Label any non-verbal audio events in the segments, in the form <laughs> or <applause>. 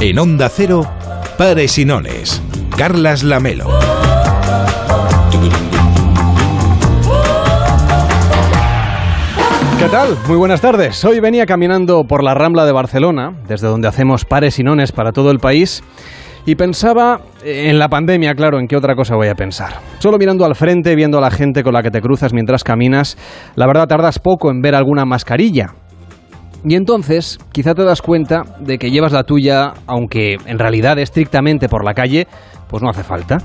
En Onda Cero, Pares y Nones. Carlas Lamelo. ¿Qué tal? Muy buenas tardes. Hoy venía caminando por la Rambla de Barcelona, desde donde hacemos pares y nones para todo el país, y pensaba en la pandemia, claro, en qué otra cosa voy a pensar. Solo mirando al frente, viendo a la gente con la que te cruzas mientras caminas, la verdad tardas poco en ver alguna mascarilla. Y entonces, quizá te das cuenta de que llevas la tuya, aunque en realidad estrictamente por la calle, pues no hace falta.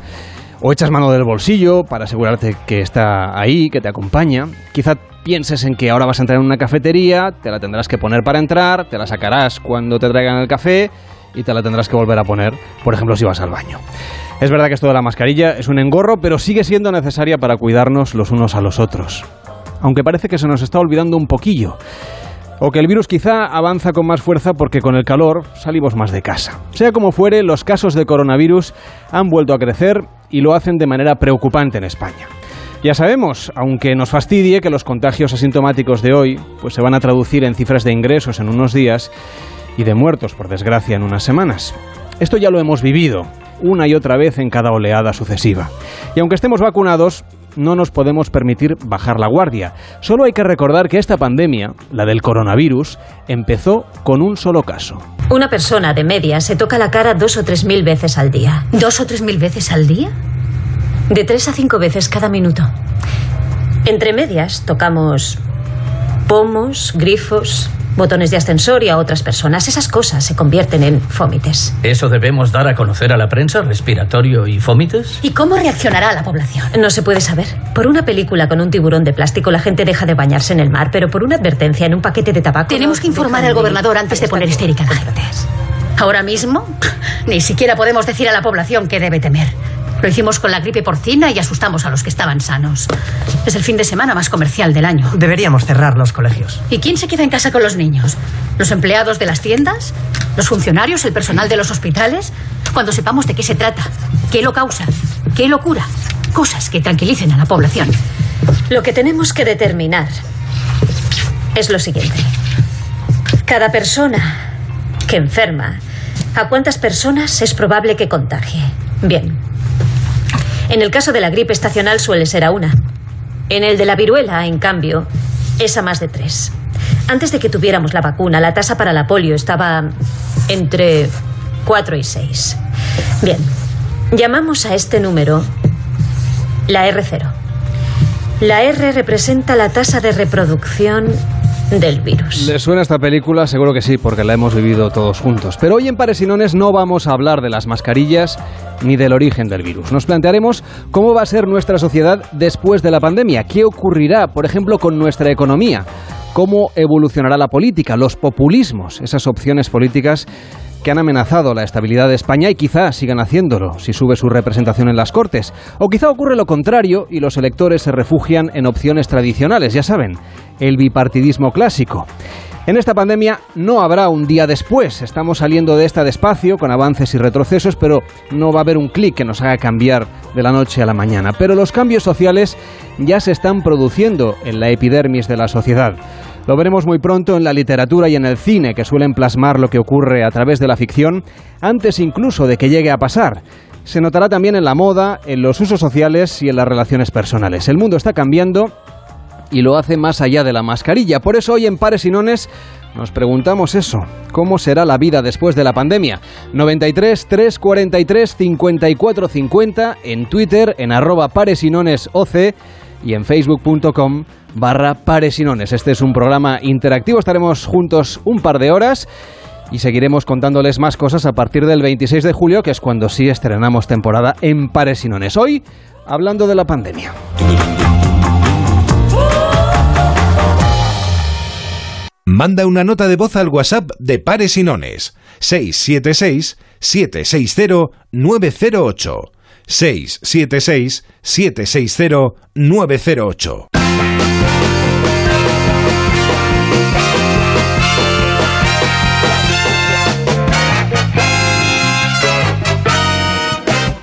O echas mano del bolsillo para asegurarte que está ahí, que te acompaña. Quizá pienses en que ahora vas a entrar en una cafetería, te la tendrás que poner para entrar, te la sacarás cuando te traigan el café y te la tendrás que volver a poner, por ejemplo, si vas al baño. Es verdad que esto de la mascarilla es un engorro, pero sigue siendo necesaria para cuidarnos los unos a los otros. Aunque parece que se nos está olvidando un poquillo. O que el virus quizá avanza con más fuerza porque con el calor salimos más de casa. Sea como fuere, los casos de coronavirus han vuelto a crecer y lo hacen de manera preocupante en España. Ya sabemos, aunque nos fastidie, que los contagios asintomáticos de hoy pues se van a traducir en cifras de ingresos en unos días y de muertos, por desgracia, en unas semanas. Esto ya lo hemos vivido una y otra vez en cada oleada sucesiva. Y aunque estemos vacunados, no nos podemos permitir bajar la guardia. Solo hay que recordar que esta pandemia, la del coronavirus, empezó con un solo caso. Una persona de media se toca la cara dos o tres mil veces al día. ¿Dos o tres mil veces al día? De tres a cinco veces cada minuto. Entre medias tocamos pomos, grifos, botones de ascensor y a otras personas. Esas cosas se convierten en fómites. ¿Eso debemos dar a conocer a la prensa, respiratorio y fómites? ¿Y cómo reaccionará la población? No se puede saber. Por una película con un tiburón de plástico la gente deja de bañarse en el mar, pero por una advertencia en un paquete de tabaco... Tenemos que informar al gobernador antes de poner histérica a la gente. Ahora mismo, <laughs> ni siquiera podemos decir a la población qué debe temer. Lo hicimos con la gripe porcina y asustamos a los que estaban sanos. Es el fin de semana más comercial del año. Deberíamos cerrar los colegios. ¿Y quién se queda en casa con los niños? ¿Los empleados de las tiendas? ¿Los funcionarios? ¿El personal de los hospitales? Cuando sepamos de qué se trata, qué lo causa, qué locura. Cosas que tranquilicen a la población. Lo que tenemos que determinar es lo siguiente. Cada persona que enferma, ¿a cuántas personas es probable que contagie? Bien, en el caso de la gripe estacional suele ser a una. En el de la viruela, en cambio, es a más de tres. Antes de que tuviéramos la vacuna, la tasa para la polio estaba entre 4 y 6. Bien, llamamos a este número la R0. La R representa la tasa de reproducción del virus. ¿Le suena esta película? Seguro que sí, porque la hemos vivido todos juntos. Pero hoy en Paresinones no vamos a hablar de las mascarillas ni del origen del virus. Nos plantearemos cómo va a ser nuestra sociedad después de la pandemia, qué ocurrirá, por ejemplo, con nuestra economía, cómo evolucionará la política, los populismos, esas opciones políticas que han amenazado la estabilidad de España y quizá sigan haciéndolo si sube su representación en las Cortes. O quizá ocurre lo contrario y los electores se refugian en opciones tradicionales, ya saben, el bipartidismo clásico. En esta pandemia no habrá un día después. Estamos saliendo de esta despacio, con avances y retrocesos, pero no va a haber un clic que nos haga cambiar de la noche a la mañana. Pero los cambios sociales ya se están produciendo en la epidermis de la sociedad. Lo veremos muy pronto en la literatura y en el cine, que suelen plasmar lo que ocurre a través de la ficción, antes incluso de que llegue a pasar. Se notará también en la moda, en los usos sociales y en las relaciones personales. El mundo está cambiando y lo hace más allá de la mascarilla. Por eso hoy en Pares y Nones nos preguntamos eso, ¿cómo será la vida después de la pandemia? 93 343 54 50 en Twitter en arroba paresinonesoc y en facebook.com barra paresinones. Este es un programa interactivo, estaremos juntos un par de horas y seguiremos contándoles más cosas a partir del 26 de julio, que es cuando sí estrenamos temporada en Paresinones. Hoy, hablando de la pandemia. Manda una nota de voz al WhatsApp de Paresinones 676 760 908 676 760 908.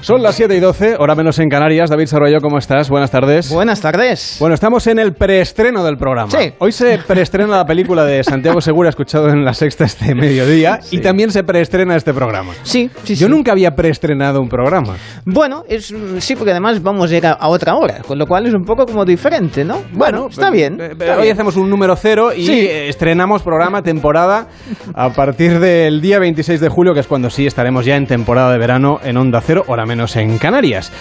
Son las 7 y 12, hora menos en Canarias. David Sarroyo, ¿cómo estás? Buenas tardes. Buenas tardes. Bueno, estamos en el preestreno del programa. Sí. Hoy se <laughs> preestrena la película de Santiago Segura, escuchado en la sexta este mediodía, <laughs> y también se preestrena este programa. Sí, sí, Yo sí. nunca había preestrenado un programa. Bueno, es, sí, porque además vamos a ir a, a otra hora, con lo cual es un poco como diferente, ¿no? Bueno, está bien. Eh, está hoy bien. hacemos un número cero y Sí. eh, estrenamos programa, temporada, a partir del día 26 de julio, que es cuando sí estaremos ya en temporada de verano en Onda Cero, hora menos en Canarias.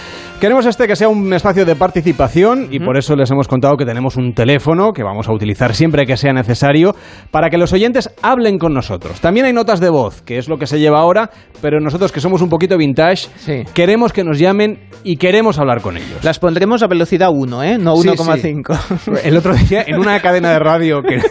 Queremos este que sea un espacio de participación y por eso les hemos contado que tenemos un teléfono que vamos a utilizar siempre que sea necesario para que los oyentes hablen con nosotros. También hay notas de voz, que es lo que se lleva ahora, pero nosotros que somos un poquito vintage, Sí. queremos que nos llamen y queremos hablar con ellos. Las pondremos a velocidad 1, ¿eh? No Sí, 1,5. El otro día, en una cadena de radio que,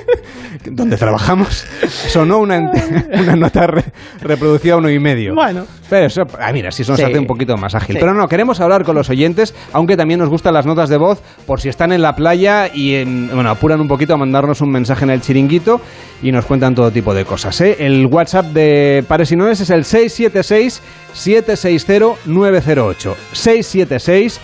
donde trabajamos, sonó una, una nota re- reproducida a uno y medio. Bueno. Pero eso, ah, mira, si eso nos Sí. hace un poquito más ágil. Sí. Pero no, queremos hablar con los oyentes, aunque también nos gustan las notas de voz, por si están en la playa y, en- bueno, apuran un poquito a mandarnos un mensaje en el chiringuito y nos cuentan todo tipo de cosas. ¿eh? El WhatsApp de Pares y Nones es el 676-760-908. 676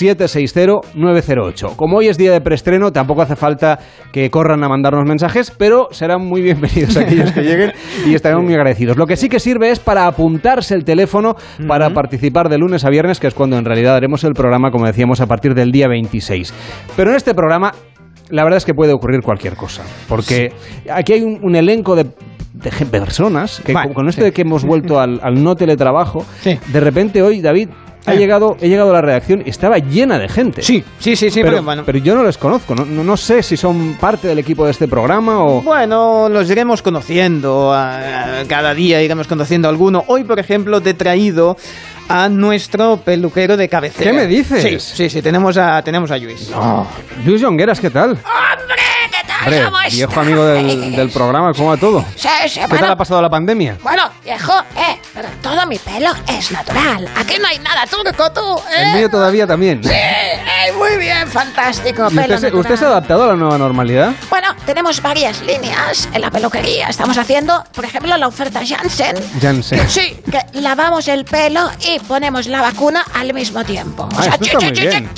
760-908. Como hoy es día de preestreno, tampoco hace falta que corran a mandarnos mensajes, pero serán muy bienvenidos aquellos que lleguen y estaremos muy agradecidos. Lo que sí que sirve es para apuntarse el teléfono para participar de lunes a viernes, que es cuando en realidad haremos el programa, como decíamos, a partir del día 26. Pero en este programa, la verdad es que puede ocurrir cualquier cosa, porque aquí hay un, un elenco de personas que con- con esto sí. de que hemos vuelto al, al no teletrabajo, Sí. de repente hoy, David, ha Eh. llegado, he llegado a la redacción y estaba llena de gente. Sí, sí, sí, sí, pero, pero bueno. pero yo no les conozco, no, no, no sé si son parte del equipo de este programa o... Bueno, los iremos conociendo, ah, cada día iremos conociendo a alguno. Hoy, por ejemplo, te he traído a nuestro peluquero de cabecera. ¿Qué me dices? Sí, sí, sí, tenemos a, tenemos a Luis. No. Luis Jongueras, ¿qué tal? ¡Hombre! ¿Qué tal? Hombre, viejo amigo del, del programa, ¿cómo va todo? Sí, sí, ¿Qué bueno, tal ha pasado la pandemia? bueno, viejo, eh, pero todo mi pelo es natural. Aquí no hay nada turco, tú, eh. El mío todavía también. Sí, eh, muy bien, fantástico, ¿Y pelo usted, se, natural. usted se ha adaptado a la nueva normalidad? Bueno, tenemos varias líneas en la peluquería. Estamos haciendo, por ejemplo, la oferta Janssen. Janssen. Sí, que lavamos el pelo y ponemos la vacuna al mismo tiempo. Ah, esto está muy bien.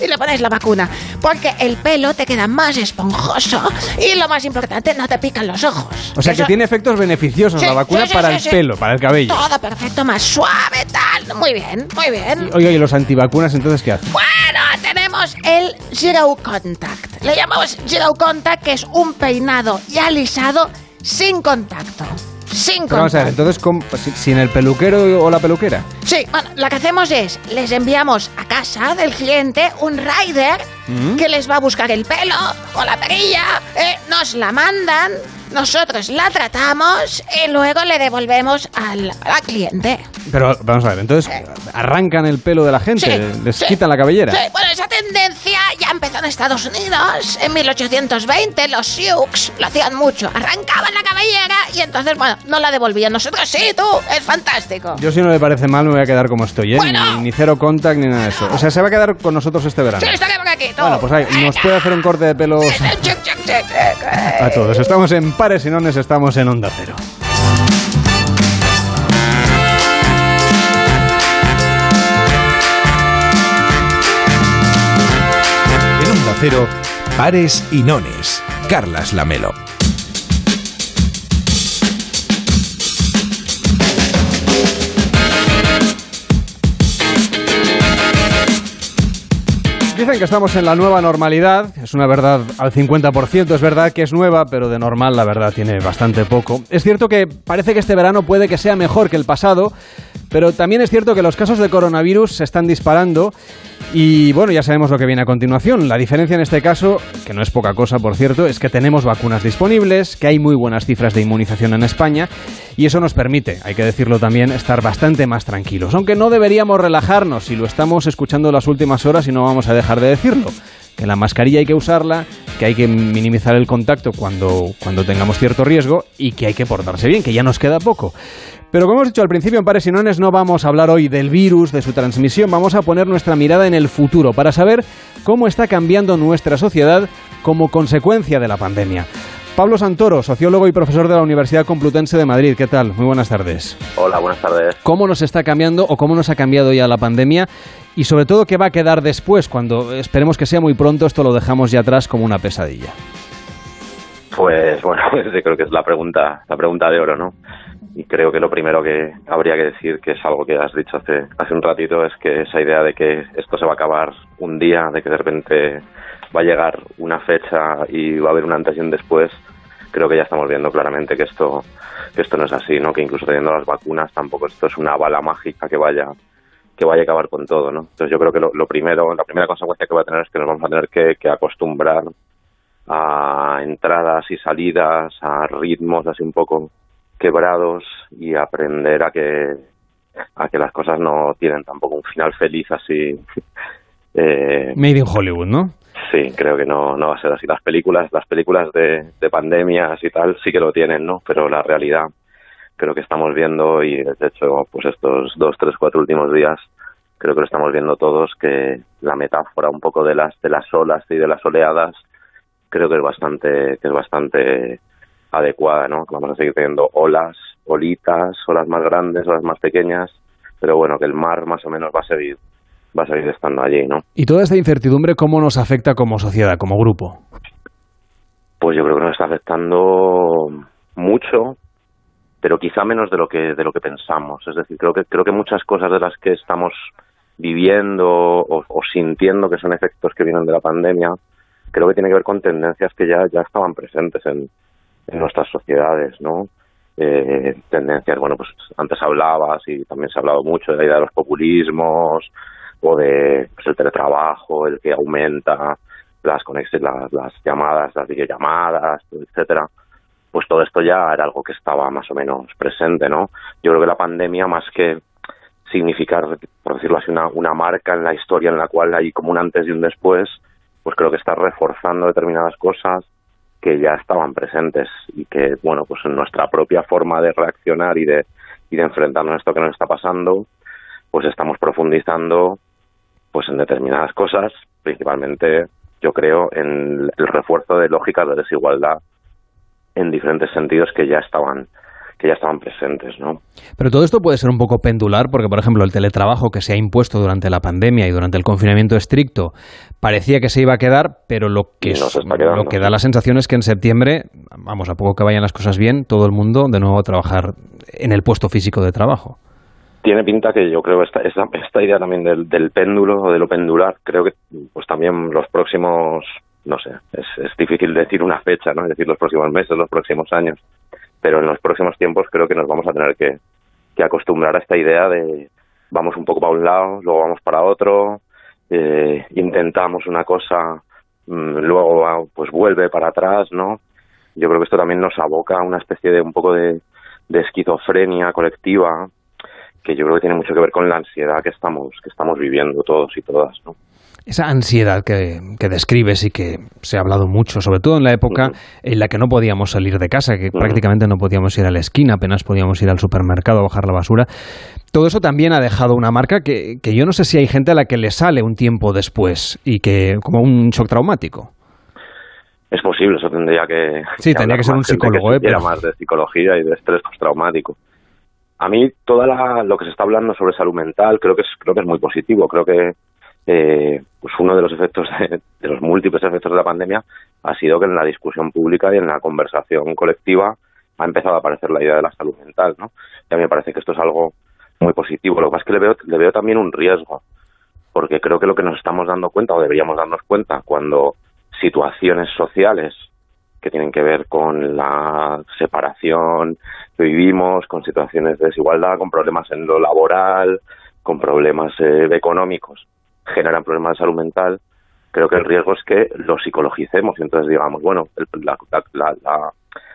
Y le pones la vacuna. Porque el pelo te queda más esponjoso y lo más importante, no te pican los ojos. O sea que tiene efectos beneficiosos Sí, la vacuna sí, sí, para el pelo, para el cabello. Todo perfecto, más suave, tal. Muy bien, muy bien. Oye, ¿y los antivacunas entonces qué hacen? Bueno, tenemos el Zero Contact. Le llamamos Zero Contact, que es un peinado y alisado sin contacto. Sin vamos a ver, entonces, ¿cómo- si- ¿sin el peluquero o la peluquera? Sí, bueno, lo que hacemos es, les enviamos a casa del cliente un rider Mm. que les va a buscar el pelo o la perilla, eh, nos la mandan, nosotros la tratamos y luego le devolvemos al, al cliente. Pero vamos a ver, entonces arrancan el pelo de la gente, Sí, les sí. quitan la cabellera. Sí, bueno, esa tendencia ya empezó en Estados Unidos. En 1820 los Sioux lo hacían mucho. Arrancaban la cabellera y entonces, bueno, no la devolvían. Nosotros sí, tú. Es fantástico. Yo si no le parece mal me voy a quedar como estoy, ¿eh? Bueno. Ni, ni cero contact ni nada de eso. O sea, se va a quedar con nosotros este verano. Sí, por aquí, tú. Bueno, pues ahí, nos puede hacer un corte de pelo Chic, chic, chic, chic. a todos. Estamos en Pares y Nones, estamos en Onda Cero. En Onda Cero, Pares y Nones. Carlas Lamelo. Dicen que estamos en la nueva normalidad, es una verdad al 50%, es verdad que es nueva, pero de normal la verdad tiene bastante poco. Es cierto que parece que este verano puede que sea mejor que el pasado, pero también es cierto que los casos de coronavirus se están disparando y bueno, ya sabemos lo que viene a continuación. La diferencia en este caso, que no es poca cosa por cierto, es que tenemos vacunas disponibles, que hay muy buenas cifras de inmunización en España y eso nos permite, hay que decirlo también, estar bastante más tranquilos. Aunque no deberíamos relajarnos si lo estamos escuchando las últimas horas y no vamos a dejar de decirlo. Que la mascarilla hay que usarla, que hay que minimizar el contacto cuando, cuando tengamos cierto riesgo y que hay que portarse bien, que ya nos queda poco. Pero como hemos dicho al principio en Pares y Nones, no vamos a hablar hoy del virus, de su transmisión, vamos a poner nuestra mirada en el futuro para saber cómo está cambiando nuestra sociedad como consecuencia de la pandemia. Pablo Santoro, sociólogo y profesor de la Universidad Complutense de Madrid. ¿Qué tal? Muy buenas tardes. Hola, buenas tardes. ¿Cómo nos está cambiando o cómo nos ha cambiado ya la pandemia? Y sobre todo, ¿qué va a quedar después cuando esperemos que sea muy pronto esto lo dejamos ya atrás como una pesadilla? Pues bueno, <laughs> creo que es la pregunta, la pregunta de oro, ¿no? Y creo que lo primero que habría que decir, que es algo que has dicho hace, hace un ratito, es que esa idea de que esto se va a acabar un día, de que de repente va a llegar una fecha y va a haber un antes y un después, creo que ya estamos viendo claramente que esto, que esto no es así, ¿no? Que incluso teniendo las vacunas tampoco esto es una bala mágica que vaya que vaya a acabar con todo, ¿no? Entonces yo creo que lo, lo primero, la primera consecuencia que va a tener es que nos vamos a tener que, que acostumbrar a entradas y salidas, a ritmos así un poco quebrados y aprender a que a que las cosas no tienen tampoco un final feliz así. Eh, Made in Hollywood, ¿no? Sí, creo que no, no va a ser así. Las películas, las películas de, de pandemias y tal sí que lo tienen, ¿no? Pero la realidad creo que estamos viendo y de hecho pues estos dos, tres, cuatro últimos días creo que lo estamos viendo todos que la metáfora un poco de las de las olas y de las oleadas creo que es bastante que es bastante adecuada, ¿no? Vamos a seguir teniendo olas, olitas, olas más grandes, olas más pequeñas, pero bueno, que el mar más o menos va a seguir va a seguir estando allí, ¿no? ¿Y toda esta incertidumbre cómo nos afecta como sociedad, como grupo? Pues yo creo que nos está afectando mucho, pero quizá menos de lo que de lo que pensamos. Es decir, creo que creo que muchas cosas de las que estamos viviendo o, o sintiendo que son efectos que vienen de la pandemia, creo que tiene que ver con tendencias que ya ya estaban presentes en, en nuestras sociedades, ¿no? Eh, tendencias, bueno, pues antes hablabas y también se ha hablado mucho de la idea de los populismos o de pues, el teletrabajo, el que aumenta las las, las llamadas, las videollamadas, etcétera. Pues todo esto ya era algo que estaba más o menos presente, ¿no? Yo creo que la pandemia, más que significar, por decirlo así, una, una marca en la historia en la cual hay como un antes y un después, pues creo que está reforzando determinadas cosas que ya estaban presentes y que, bueno, pues en nuestra propia forma de reaccionar y de, y de enfrentarnos a esto que nos está pasando, pues estamos profundizando pues en determinadas cosas, principalmente yo creo en el refuerzo de lógicas de desigualdad en diferentes sentidos que ya estaban que ya estaban presentes, ¿no? Pero todo esto puede ser un poco pendular, porque por ejemplo el teletrabajo que se ha impuesto durante la pandemia y durante el confinamiento estricto parecía que se iba a quedar, pero lo que, lo que da la sensación es que en septiembre, vamos, a poco que vayan las cosas bien, todo el mundo de nuevo a trabajar en el puesto físico de trabajo. Tiene pinta que yo creo esta, esta, idea también del, péndulo o de lo pendular, creo que pues también los próximos no sé, es, es difícil decir una fecha, ¿no? Es decir, los próximos meses, los próximos años pero en los próximos tiempos creo que nos vamos a tener que, acostumbrar a esta idea de vamos un poco para un lado, luego vamos para otro, eh, intentamos una cosa, mm, luego pues vuelve para atrás, ¿no? Yo creo que esto también nos aboca a una especie de un poco de esquizofrenia colectiva que yo creo que tiene mucho que ver con la ansiedad que estamos que estamos viviendo todos y todas, ¿no? esa ansiedad que, describes y que se ha hablado mucho, sobre todo en la época en la que no podíamos salir de casa, que prácticamente no podíamos ir a la esquina, apenas podíamos ir al supermercado a bajar la basura. Todo eso también ha dejado una marca que, que yo no sé si hay gente a la que le sale un tiempo después y que como un shock traumático. Es posible, eso tendría que... Sí, tendría que ser un psicólogo, que ¿eh? más de psicología y de estrés postraumático. A mí, todo lo que se está hablando sobre salud mental creo que es, creo que es muy positivo. Creo que eh, pues uno de los efectos de, los múltiples efectos de la pandemia ha sido que en la discusión pública y en la conversación colectiva ha empezado a aparecer la idea de la salud mental, ¿no? Y a mí me parece que esto es algo muy positivo. Lo que pasa es que le veo, le veo también un riesgo, porque creo que lo que nos estamos dando cuenta, o deberíamos darnos cuenta, cuando situaciones sociales que tienen que ver con la separación que vivimos, con situaciones de desigualdad, con problemas en lo laboral, con problemas eh, económicos, generan problemas de salud mental, creo que el riesgo es que lo psicologicemos y entonces digamos, bueno, la, la, la,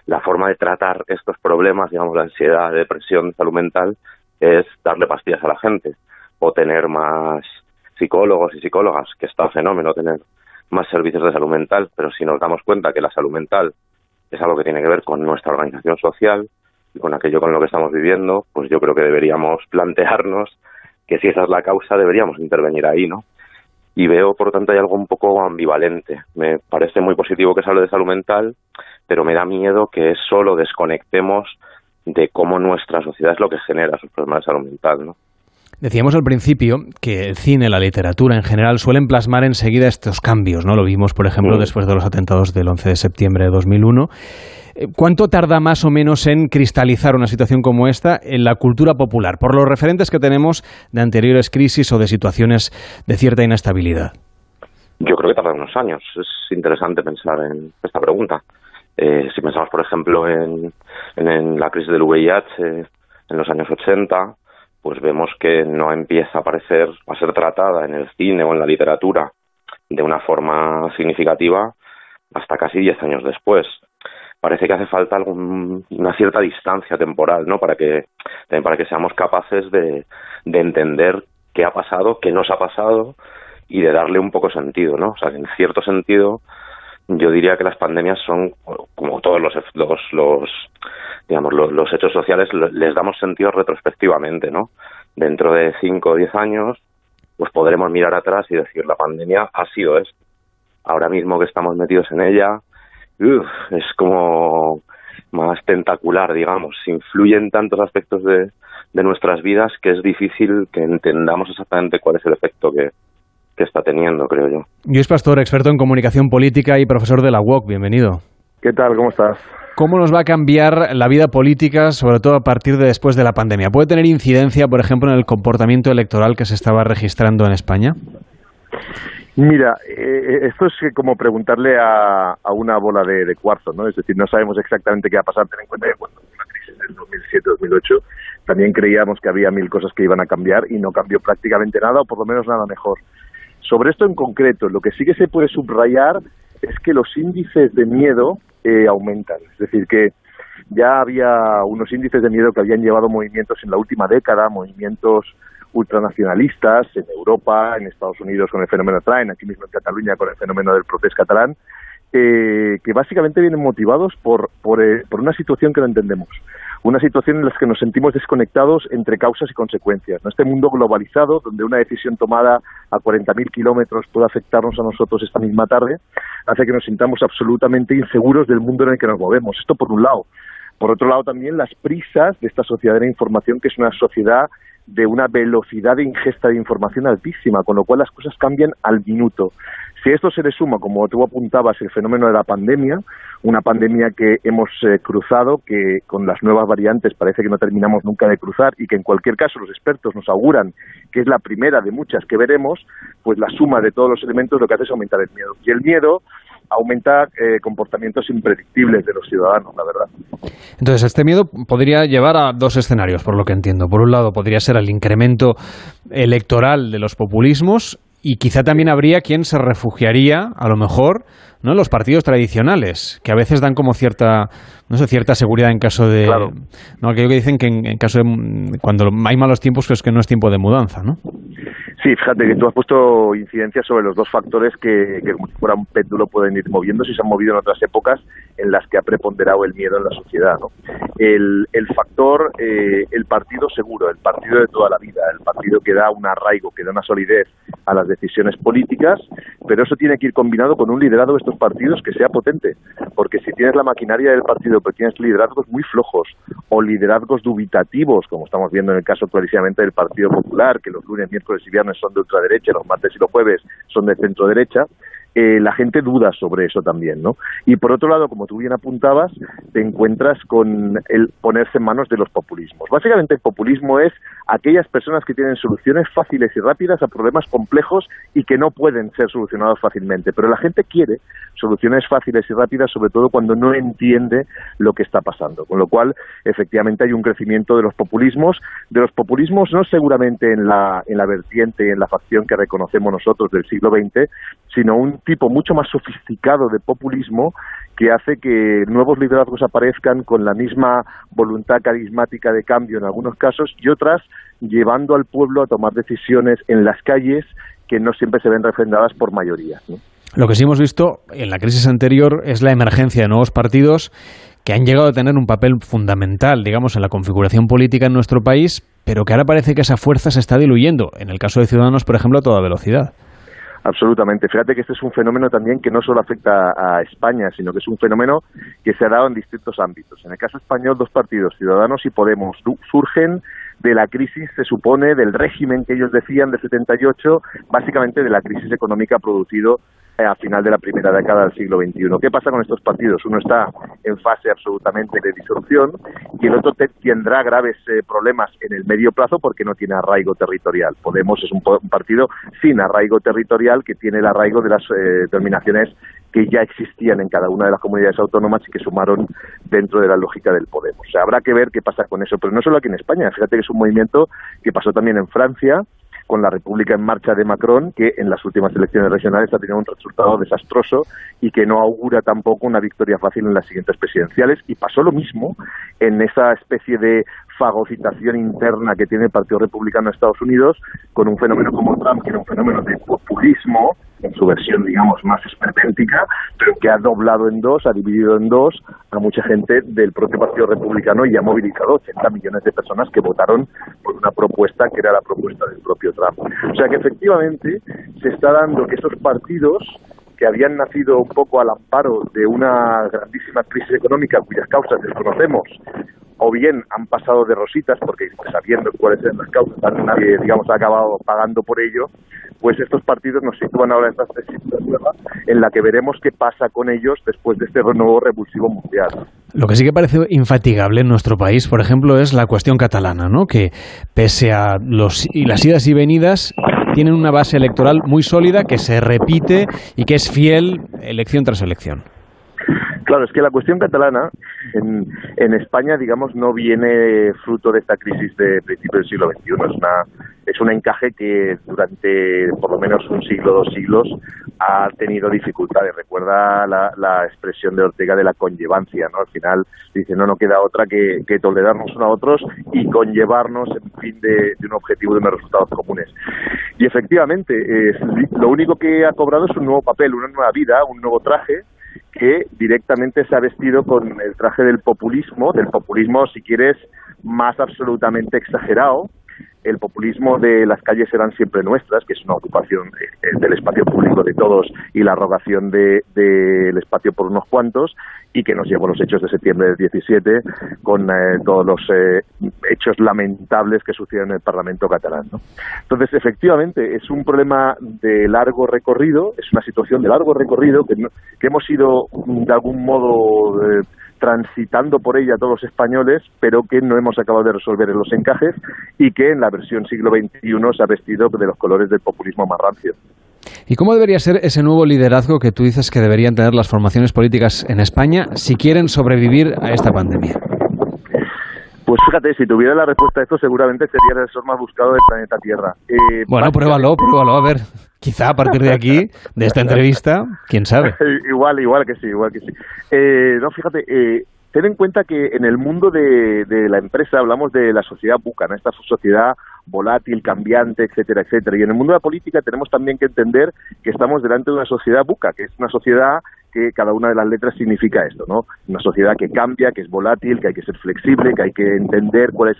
la, forma de tratar estos problemas, digamos, la ansiedad, depresión, salud mental, es darle pastillas a la gente o tener más psicólogos y psicólogas, que está fenómeno tener más servicios de salud mental, pero si nos damos cuenta que la salud mental es algo que tiene que ver con nuestra organización social y con aquello con lo que estamos viviendo, pues yo creo que deberíamos <laughs> plantearnos que si esa es la causa deberíamos intervenir ahí, ¿no? Y veo, por tanto, hay algo un poco ambivalente. Me parece muy positivo que se hable de salud mental, pero me da miedo que solo desconectemos de cómo nuestra sociedad es lo que genera sus problemas de salud mental, ¿no? Decíamos al principio que el cine, la literatura en general suelen plasmar enseguida estos cambios, ¿no? Lo vimos, por ejemplo, Mm. después de los atentados del 11 de septiembre de 2001. Eh, ¿Cuánto tarda más o menos en cristalizar una situación como esta en la cultura popular, por los referentes que tenemos de anteriores crisis o de situaciones de cierta inestabilidad? Yo creo que tarda unos años. Es interesante pensar en esta pregunta. Eh, si pensamos, por ejemplo, en, en, en la crisis del VIH en los años 80, pues vemos que no empieza a aparecer, a ser tratada en el cine o en la literatura de una forma significativa hasta casi 10 años después. Parece que hace falta algún, una cierta distancia temporal, ¿no? Para que, para que seamos capaces de, de entender qué ha pasado, qué nos ha pasado y de darle un poco sentido, ¿no? O sea, en cierto sentido, yo diría que las pandemias son como todos los los, los digamos los, los hechos sociales les damos sentido retrospectivamente, ¿no? Dentro de cinco o diez años, pues podremos mirar atrás y decir la pandemia ha sido esto. Ahora mismo que estamos metidos en ella, uf, es como más tentacular, digamos. Influyen tantos aspectos de, de nuestras vidas que es difícil que entendamos exactamente cuál es el efecto que, que está teniendo, creo yo. Luis Pastor, experto en comunicación política y profesor de la UOC, bienvenido. ¿Qué tal? ¿Cómo estás? ¿Cómo nos va a cambiar la vida política, sobre todo a partir de después de la pandemia? ¿Puede tener incidencia, por ejemplo, en el comportamiento electoral que se estaba registrando en España? Mira, eh, esto es como preguntarle a, a una bola de, de cuarzo, ¿no? Es decir, no sabemos exactamente qué va a pasar. Ten en cuenta que cuando hubo la crisis del 2007-2008 también creíamos que había mil cosas que iban a cambiar y no cambió prácticamente nada o por lo menos nada mejor. Sobre esto en concreto, lo que sí que se puede subrayar es que los índices de miedo eh, aumentan. Es decir, que ya había unos índices de miedo que habían llevado movimientos en la última década, movimientos ultranacionalistas en Europa, en Estados Unidos con el fenómeno Train, aquí mismo en Cataluña con el fenómeno del proceso catalán, eh, que básicamente vienen motivados por, por, eh, por una situación que no entendemos. Una situación en la que nos sentimos desconectados entre causas y consecuencias. ¿no? Este mundo globalizado, donde una decisión tomada a 40.000 kilómetros puede afectarnos a nosotros esta misma tarde, hace que nos sintamos absolutamente inseguros del mundo en el que nos movemos. Esto por un lado. Por otro lado, también las prisas de esta sociedad de la información, que es una sociedad de una velocidad de ingesta de información altísima, con lo cual las cosas cambian al minuto. Si esto se le suma, como tú apuntabas, el fenómeno de la pandemia, una pandemia que hemos eh, cruzado, que con las nuevas variantes parece que no terminamos nunca de cruzar y que en cualquier caso los expertos nos auguran que es la primera de muchas que veremos, pues la suma de todos los elementos lo que hace es aumentar el miedo. Y el miedo aumenta eh, comportamientos impredictibles de los ciudadanos, la verdad. Entonces, este miedo podría llevar a dos escenarios, por lo que entiendo. Por un lado, podría ser el incremento electoral de los populismos y quizá también habría quien se refugiaría, a lo mejor, ¿no? los partidos tradicionales, que a veces dan como cierta, no sé, cierta seguridad en caso de... Claro. No, aquello que dicen que en, en caso de... Cuando hay malos tiempos, pues que no es tiempo de mudanza, ¿no? Sí, fíjate que tú has puesto incidencia sobre los dos factores que, que como si fuera un péndulo pueden ir moviendo si se han movido en otras épocas en las que ha preponderado el miedo en la sociedad. ¿no? El, el factor, eh, el partido seguro, el partido de toda la vida, el partido que da un arraigo, que da una solidez a las decisiones políticas, pero eso tiene que ir combinado con un liderazgo de estos partidos que sea potente, porque si tienes la maquinaria del partido, pero tienes liderazgos muy flojos o liderazgos dubitativos, como estamos viendo en el caso clarísimamente del Partido Popular, que los lunes, miércoles y viernes son de ultraderecha, los martes y los jueves son de centro derecha, eh, la gente duda sobre eso también, ¿no? Y por otro lado, como tú bien apuntabas, te encuentras con el ponerse en manos de los populismos. Básicamente el populismo es aquellas personas que tienen soluciones fáciles y rápidas a problemas complejos y que no pueden ser solucionados fácilmente. Pero la gente quiere soluciones fáciles y rápidas, sobre todo cuando no entiende lo que está pasando. Con lo cual, efectivamente, hay un crecimiento de los populismos, de los populismos no seguramente en la, en la vertiente, en la facción que reconocemos nosotros del siglo XX, sino un tipo mucho más sofisticado de populismo que hace que nuevos liderazgos aparezcan con la misma voluntad carismática de cambio en algunos casos y otras llevando al pueblo a tomar decisiones en las calles que no siempre se ven refrendadas por mayoría. ¿no? Lo que sí hemos visto en la crisis anterior es la emergencia de nuevos partidos que han llegado a tener un papel fundamental, digamos, en la configuración política en nuestro país, pero que ahora parece que esa fuerza se está diluyendo. En el caso de Ciudadanos, por ejemplo, a toda velocidad. Absolutamente. Fíjate que este es un fenómeno también que no solo afecta a España, sino que es un fenómeno que se ha dado en distintos ámbitos. En el caso español, dos partidos, Ciudadanos y Podemos, surgen de la crisis, se supone, del régimen que ellos decían de 78, básicamente de la crisis económica producido eh, a final de la primera década del siglo XXI. ¿Qué pasa con estos partidos? Uno está en fase absolutamente de disolución y el otro tendrá graves eh, problemas en el medio plazo porque no tiene arraigo territorial. Podemos es un, partido sin arraigo territorial que tiene el arraigo de las eh, determinaciones que ya existían en cada una de las comunidades autónomas y que sumaron dentro de la lógica del Podemos. O sea, habrá que ver qué pasa con eso, pero no solo aquí en España. Fíjate que es un movimiento que pasó también en Francia, con la República en Marcha de Macron, que en las últimas elecciones regionales ha tenido un resultado desastroso y que no augura tampoco una victoria fácil en las siguientes presidenciales. Y pasó lo mismo en esa especie de fagocitación interna que tiene el Partido Republicano de Estados Unidos con un fenómeno como Trump, que era un fenómeno de populismo, en su versión, digamos, más esperpéntica, pero que ha doblado en dos, ha dividido en dos a mucha gente del propio Partido Republicano y ha movilizado 80 millones de personas que votaron por una propuesta que era la propuesta del propio Trump. O sea que efectivamente se está dando que esos partidos que habían nacido un poco al amparo de una grandísima crisis económica cuyas causas desconocemos, o bien han pasado de rositas porque sabiendo cuáles eran las causas nadie digamos ha acabado pagando por ello pues estos partidos nos sitúan ahora en esta nueva en la que veremos qué pasa con ellos después de este nuevo revulsivo mundial. Lo que sí que parece infatigable en nuestro país, por ejemplo, es la cuestión catalana, ¿no? que pese a los, y las idas y venidas tienen una base electoral muy sólida que se repite y que es fiel elección tras elección. Claro, es que la cuestión catalana en, en España, digamos, no viene fruto de esta crisis de principios del siglo XXI. Es, una, es un encaje que durante por lo menos un siglo, dos siglos, ha tenido dificultades. Recuerda la, la expresión de Ortega de la conllevancia, ¿no? Al final dice, no, no queda otra que, tolerarnos unos a otros y conllevarnos en fin de, de un objetivo de unos resultados comunes. Y efectivamente, lo único que ha cobrado es un nuevo papel, una nueva vida, un nuevo traje, que directamente se ha vestido con el traje del populismo, del populismo, si quieres, más absolutamente exagerado, el populismo de las calles eran siempre nuestras, que es una ocupación eh, del espacio público de todos y la arrogación del de, espacio por unos cuantos, y que nos llevó los hechos de septiembre del 17 con eh, todos los eh, hechos lamentables que sucedieron en el Parlamento catalán. Entonces, efectivamente, es un problema de largo recorrido, es una situación de largo recorrido que, que hemos ido de algún modo transitando por ella todos los españoles, pero que no hemos acabado de resolver en los encajes y que en la versión siglo XXI se ha vestido de los colores del populismo más rancio. ¿Y cómo debería ser ese nuevo liderazgo que tú dices que deberían tener las formaciones políticas en España si quieren sobrevivir a esta pandemia? Pues fíjate, si tuviera la respuesta a esto, seguramente sería el asesor más buscado del planeta Tierra. Eh, bueno, pruébalo, pruébalo, a ver. Quizá a partir de aquí, de esta <laughs> entrevista, quién sabe. <laughs> igual, igual que sí, igual que sí. Eh, no, fíjate, eh, ten en cuenta que en el mundo de, de, la empresa hablamos de la sociedad buca, ¿no? esta sociedad volátil, cambiante, etcétera, etcétera. Y en el mundo de la política tenemos también que entender que estamos delante de una sociedad buca, que es una sociedad que cada una de las letras significa esto, ¿no? Una sociedad que cambia, que es volátil, que hay que ser flexible, que hay que entender cuál es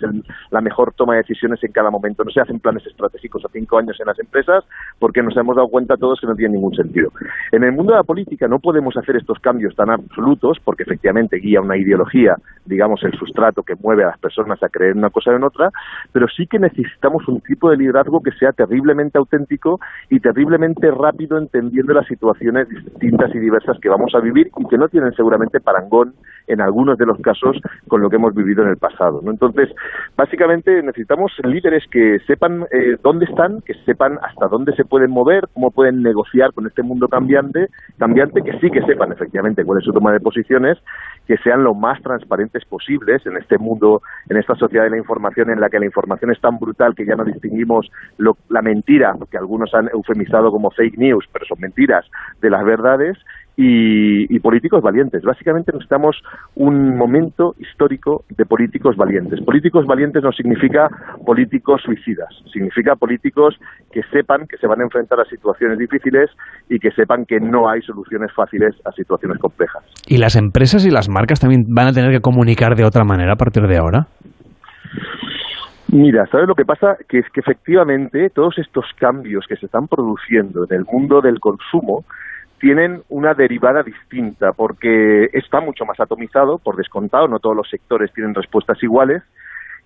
la mejor toma de decisiones en cada momento. No se hacen planes estratégicos a cinco años en las empresas porque nos hemos dado cuenta todos que no tiene ningún sentido. En el mundo de la política no podemos hacer estos cambios tan absolutos porque efectivamente guía una ideología, digamos, el sustrato que mueve a las personas a creer en una cosa o en otra, pero sí que necesitamos un tipo de liderazgo que sea terriblemente auténtico y terriblemente rápido entendiendo las situaciones distintas y diversas que vamos a vivir y que no tienen seguramente parangón en algunos de los casos con lo que hemos vivido en el pasado. ¿no? Entonces, básicamente necesitamos líderes que sepan eh, dónde están, que sepan hasta dónde se pueden mover, cómo pueden negociar con este mundo cambiante, cambiante que sí que sepan efectivamente cuál es su toma de posiciones, que sean lo más transparentes posibles en este mundo, en esta sociedad de la información en la que la información es tan brutal que ya no distinguimos la mentira, que algunos han eufemizado como fake news, pero son mentiras, de las verdades, y, políticos valientes. Básicamente necesitamos un momento histórico de políticos valientes. Políticos valientes no significa políticos suicidas, significa políticos que sepan que se van a enfrentar a situaciones difíciles y que sepan que no hay soluciones fáciles a situaciones complejas. ¿Y las empresas y las marcas también van a tener que comunicar de otra manera a partir de ahora? Mira, ¿sabes lo que pasa? Que es que efectivamente todos estos cambios que se están produciendo en el mundo del consumo tienen una derivada distinta, porque está mucho más atomizado, por descontado, no todos los sectores tienen respuestas iguales,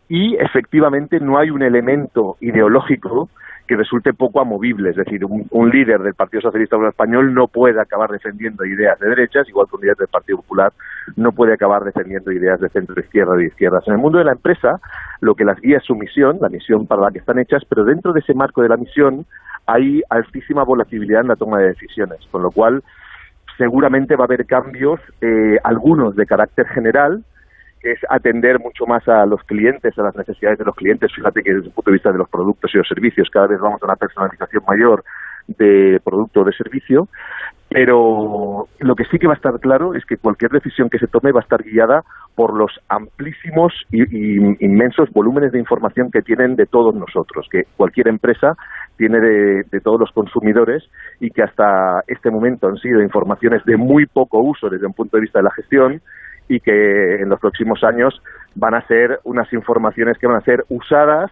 y efectivamente no hay un elemento ideológico que resulte poco amovible. Es decir, un, líder del Partido Socialista Obrero Español no puede acabar defendiendo ideas de derechas, igual que un líder del Partido Popular no puede acabar defendiendo ideas de centro izquierda y de izquierdas. En el mundo de la empresa, lo que las guía es su misión, la misión para la que están hechas, pero dentro de ese marco de la misión hay altísima volatilidad en la toma de decisiones, con lo cual seguramente va a haber cambios, eh, algunos de carácter general, es atender mucho más a los clientes, a las necesidades de los clientes. Fíjate que desde el punto de vista de los productos y los servicios cada vez vamos a una personalización mayor de producto o de servicio, pero lo que sí que va a estar claro es que cualquier decisión que se tome va a estar guiada por los amplísimos y, inmensos volúmenes de información que tienen de todos nosotros, que cualquier empresa tiene de, todos los consumidores y que hasta este momento han sido informaciones de muy poco uso desde un punto de vista de la gestión y que en los próximos años van a ser unas informaciones que van a ser usadas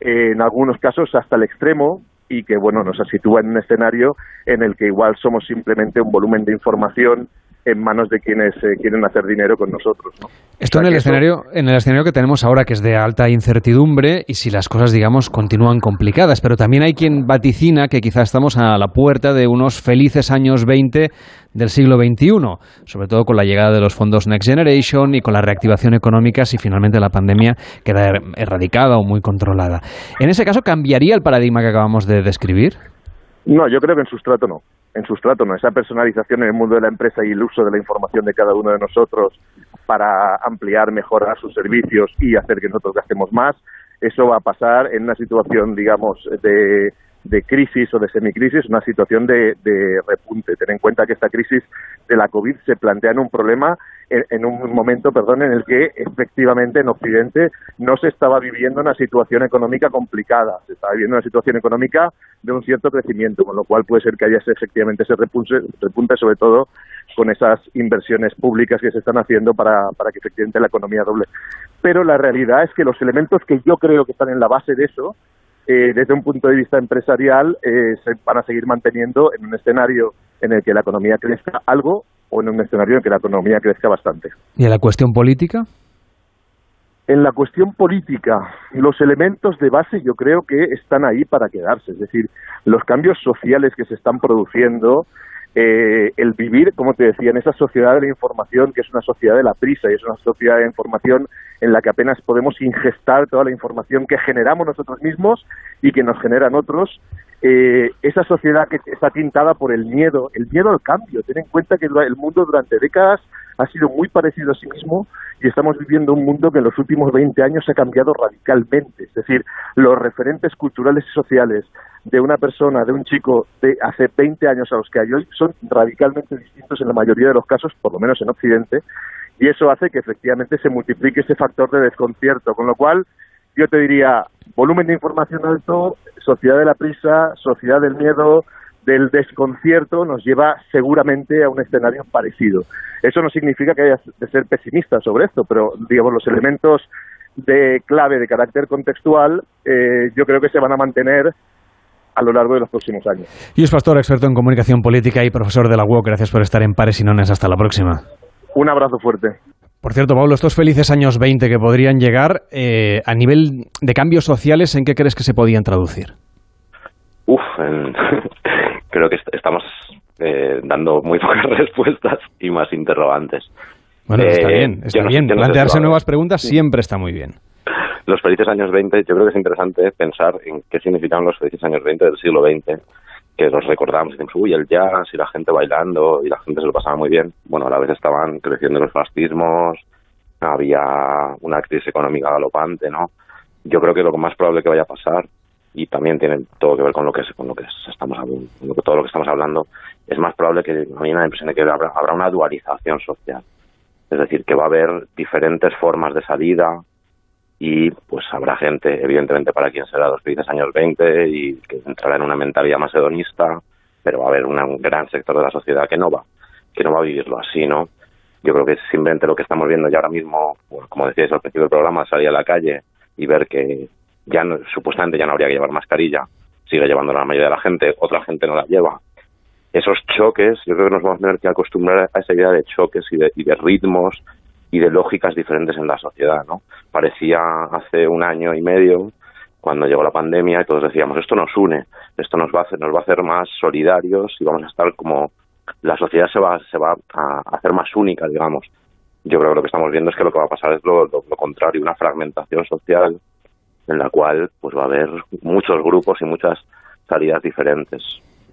en algunos casos hasta el extremo y que bueno nos sitúa en un escenario en el que igual somos simplemente un volumen de información en manos de quienes eh, quieren hacer dinero con nosotros. Esto en el escenario en el escenario que tenemos ahora que es de alta incertidumbre y si las cosas digamos continúan complicadas, pero también hay quien vaticina que quizás estamos a la puerta de unos felices años 20 del siglo XXI, sobre todo con la llegada de los fondos Next Generation y con la reactivación económica si finalmente la pandemia queda er-, erradicada o muy controlada. En ese caso cambiaría el paradigma que acabamos de describir. No, yo creo que en sustrato no en sustrato, ¿no? Esa personalización en el mundo de la empresa y el uso de la información de cada uno de nosotros para ampliar, mejorar sus servicios y hacer que nosotros gastemos más, eso va a pasar en una situación, digamos, de, de crisis o de semicrisis, una situación de, de, repunte. Ten en cuenta que esta crisis de la COVID se plantea en un problema en, un momento, perdón, en el que efectivamente en Occidente no se estaba viviendo una situación económica complicada, se estaba viviendo una situación económica de un cierto crecimiento, con lo cual puede ser que haya efectivamente ese repunte, repunte sobre todo con esas inversiones públicas que se están haciendo para, para que efectivamente la economía doble. Pero la realidad es que los elementos que yo creo que están en la base de eso, eh, desde un punto de vista empresarial, eh, se van a seguir manteniendo en un escenario en el que la economía crezca algo o en un escenario en el que la economía crezca bastante. ¿Y en la cuestión política? En la cuestión política, los elementos de base yo creo que están ahí para quedarse. Es decir, los cambios sociales que se están produciendo, eh, el vivir, como te decía, en esa sociedad de la información, que es una sociedad de la prisa y es una sociedad de información en la que apenas podemos ingestar toda la información que generamos nosotros mismos y que nos generan otros, eh, esa sociedad que está tintada por el miedo, el miedo al cambio. Ten en cuenta que el mundo durante décadas ha sido muy parecido a sí mismo y estamos viviendo un mundo que en los últimos 20 años ha cambiado radicalmente. Es decir, los referentes culturales y sociales de una persona, de un chico de hace 20 años a los que hay hoy, son radicalmente distintos en la mayoría de los casos, por lo menos en Occidente, y eso hace que efectivamente se multiplique ese factor de desconcierto, con lo cual yo te diría, volumen de información alto, sociedad de la prisa, sociedad del miedo, del desconcierto, nos lleva seguramente a un escenario parecido. Eso no significa que haya de ser pesimista sobre esto, pero digamos los elementos de clave de carácter contextual eh, yo creo que se van a mantener a lo largo de los próximos años. Y es pastor, experto en comunicación política y profesor de la UOC. Gracias por estar en Pares y Nones. Hasta la próxima. Un abrazo fuerte. Por cierto, Pablo, estos felices años 20 que podrían llegar, eh, a nivel de cambios sociales, ¿en qué crees que se podían traducir? Uf, <laughs> creo que estamos eh, dando muy <laughs> pocas respuestas y más interrogantes. Bueno, está eh, bien, está bien. Plantearse nuevas preguntas siempre está muy bien. Los felices años 20, yo creo que es interesante pensar en qué significaban los felices años 20 del siglo XX que los recordamos y decimos, uy, el jazz y la gente bailando y la gente se lo pasaba muy bien. Bueno, a la vez estaban creciendo los fascismos, había una crisis económica galopante, ¿no? Yo creo que lo más probable que vaya a pasar y también tiene todo que ver con lo que con lo que estamos hablando, todo lo que estamos hablando, es más probable que a mí me da impresión de que habrá, habrá una dualización social. Es decir, que va a haber diferentes formas de salida, y pues habrá gente, evidentemente, para quien será los felices años 20 y que entrará en una mentalidad más hedonista, pero va a haber un gran sector de la sociedad que no va, que no va a vivirlo así, ¿no? Yo creo que es simplemente lo que estamos viendo ya ahora mismo, como decíais al principio del programa, salir a la calle y ver que ya no, supuestamente ya no habría que llevar mascarilla, sigue llevando la mayoría de la gente, otra gente no la lleva. Esos choques, yo creo que nos vamos a tener que acostumbrar a esa idea de choques y de, y de ritmos y de lógicas diferentes en la sociedad, ¿no? Parecía hace un año y medio cuando llegó la pandemia y todos decíamos esto nos une, esto nos va a hacer, más solidarios y vamos a estar como la sociedad se va se va a hacer más única, digamos. Yo creo que lo que estamos viendo es que lo que va a pasar es lo, lo contrario, una fragmentación social en la cual pues va a haber muchos grupos y muchas salidas diferentes.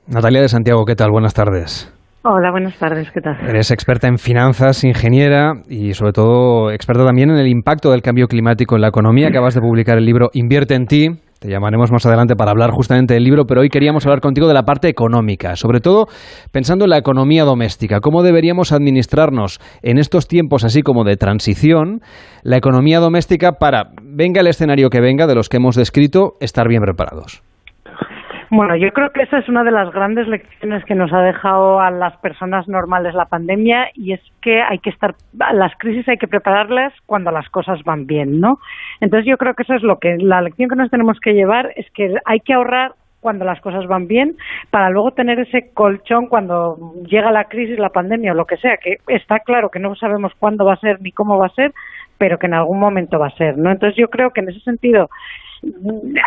Natalia de Santiago, ¿qué tal? Buenas tardes. Hola, buenas tardes, ¿qué tal? Eres experta en finanzas, ingeniera y sobre todo experta también en el impacto del cambio climático en la economía. Acabas de publicar el libro Invierte en ti. Te llamaremos más adelante para hablar justamente del libro, pero hoy queríamos hablar contigo de la parte económica, sobre todo pensando en la economía doméstica. ¿Cómo deberíamos administrarnos en estos tiempos así como de transición la economía doméstica para, venga el escenario que venga de los que hemos descrito, estar bien preparados? Bueno, yo creo que esa es una de las grandes lecciones que nos ha dejado a las personas normales la pandemia y es que hay que estar, las crisis hay que prepararlas cuando las cosas van bien, ¿no? Entonces yo creo que eso es lo que, la lección que nos tenemos que llevar es que hay que ahorrar cuando las cosas van bien para luego tener ese colchón cuando llega la crisis, la pandemia o lo que sea, que está claro que no sabemos cuándo va a ser ni cómo va a ser, pero que en algún momento va a ser, ¿no? Entonces yo creo que en ese sentido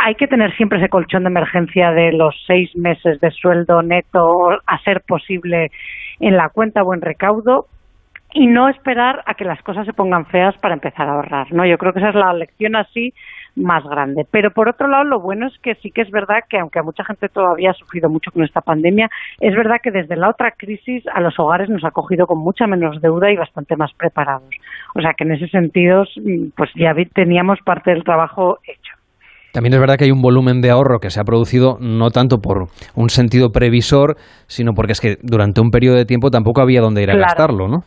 hay que tener siempre ese colchón de emergencia de los seis meses de sueldo neto a ser posible en la cuenta o en recaudo y no esperar a que las cosas se pongan feas para empezar a ahorrar, ¿no? Yo creo que esa es la lección así más grande. Pero por otro lado, lo bueno es que sí que es verdad que aunque a mucha gente todavía ha sufrido mucho con esta pandemia, es verdad que desde la otra crisis a los hogares nos ha cogido con mucha menos deuda y bastante más preparados. O sea que en ese sentido, pues ya teníamos parte del trabajo hecho. También es verdad que hay un volumen de ahorro que se ha producido no tanto por un sentido previsor, sino porque es que durante un periodo de tiempo tampoco había dónde ir a Claro. gastarlo, ¿no?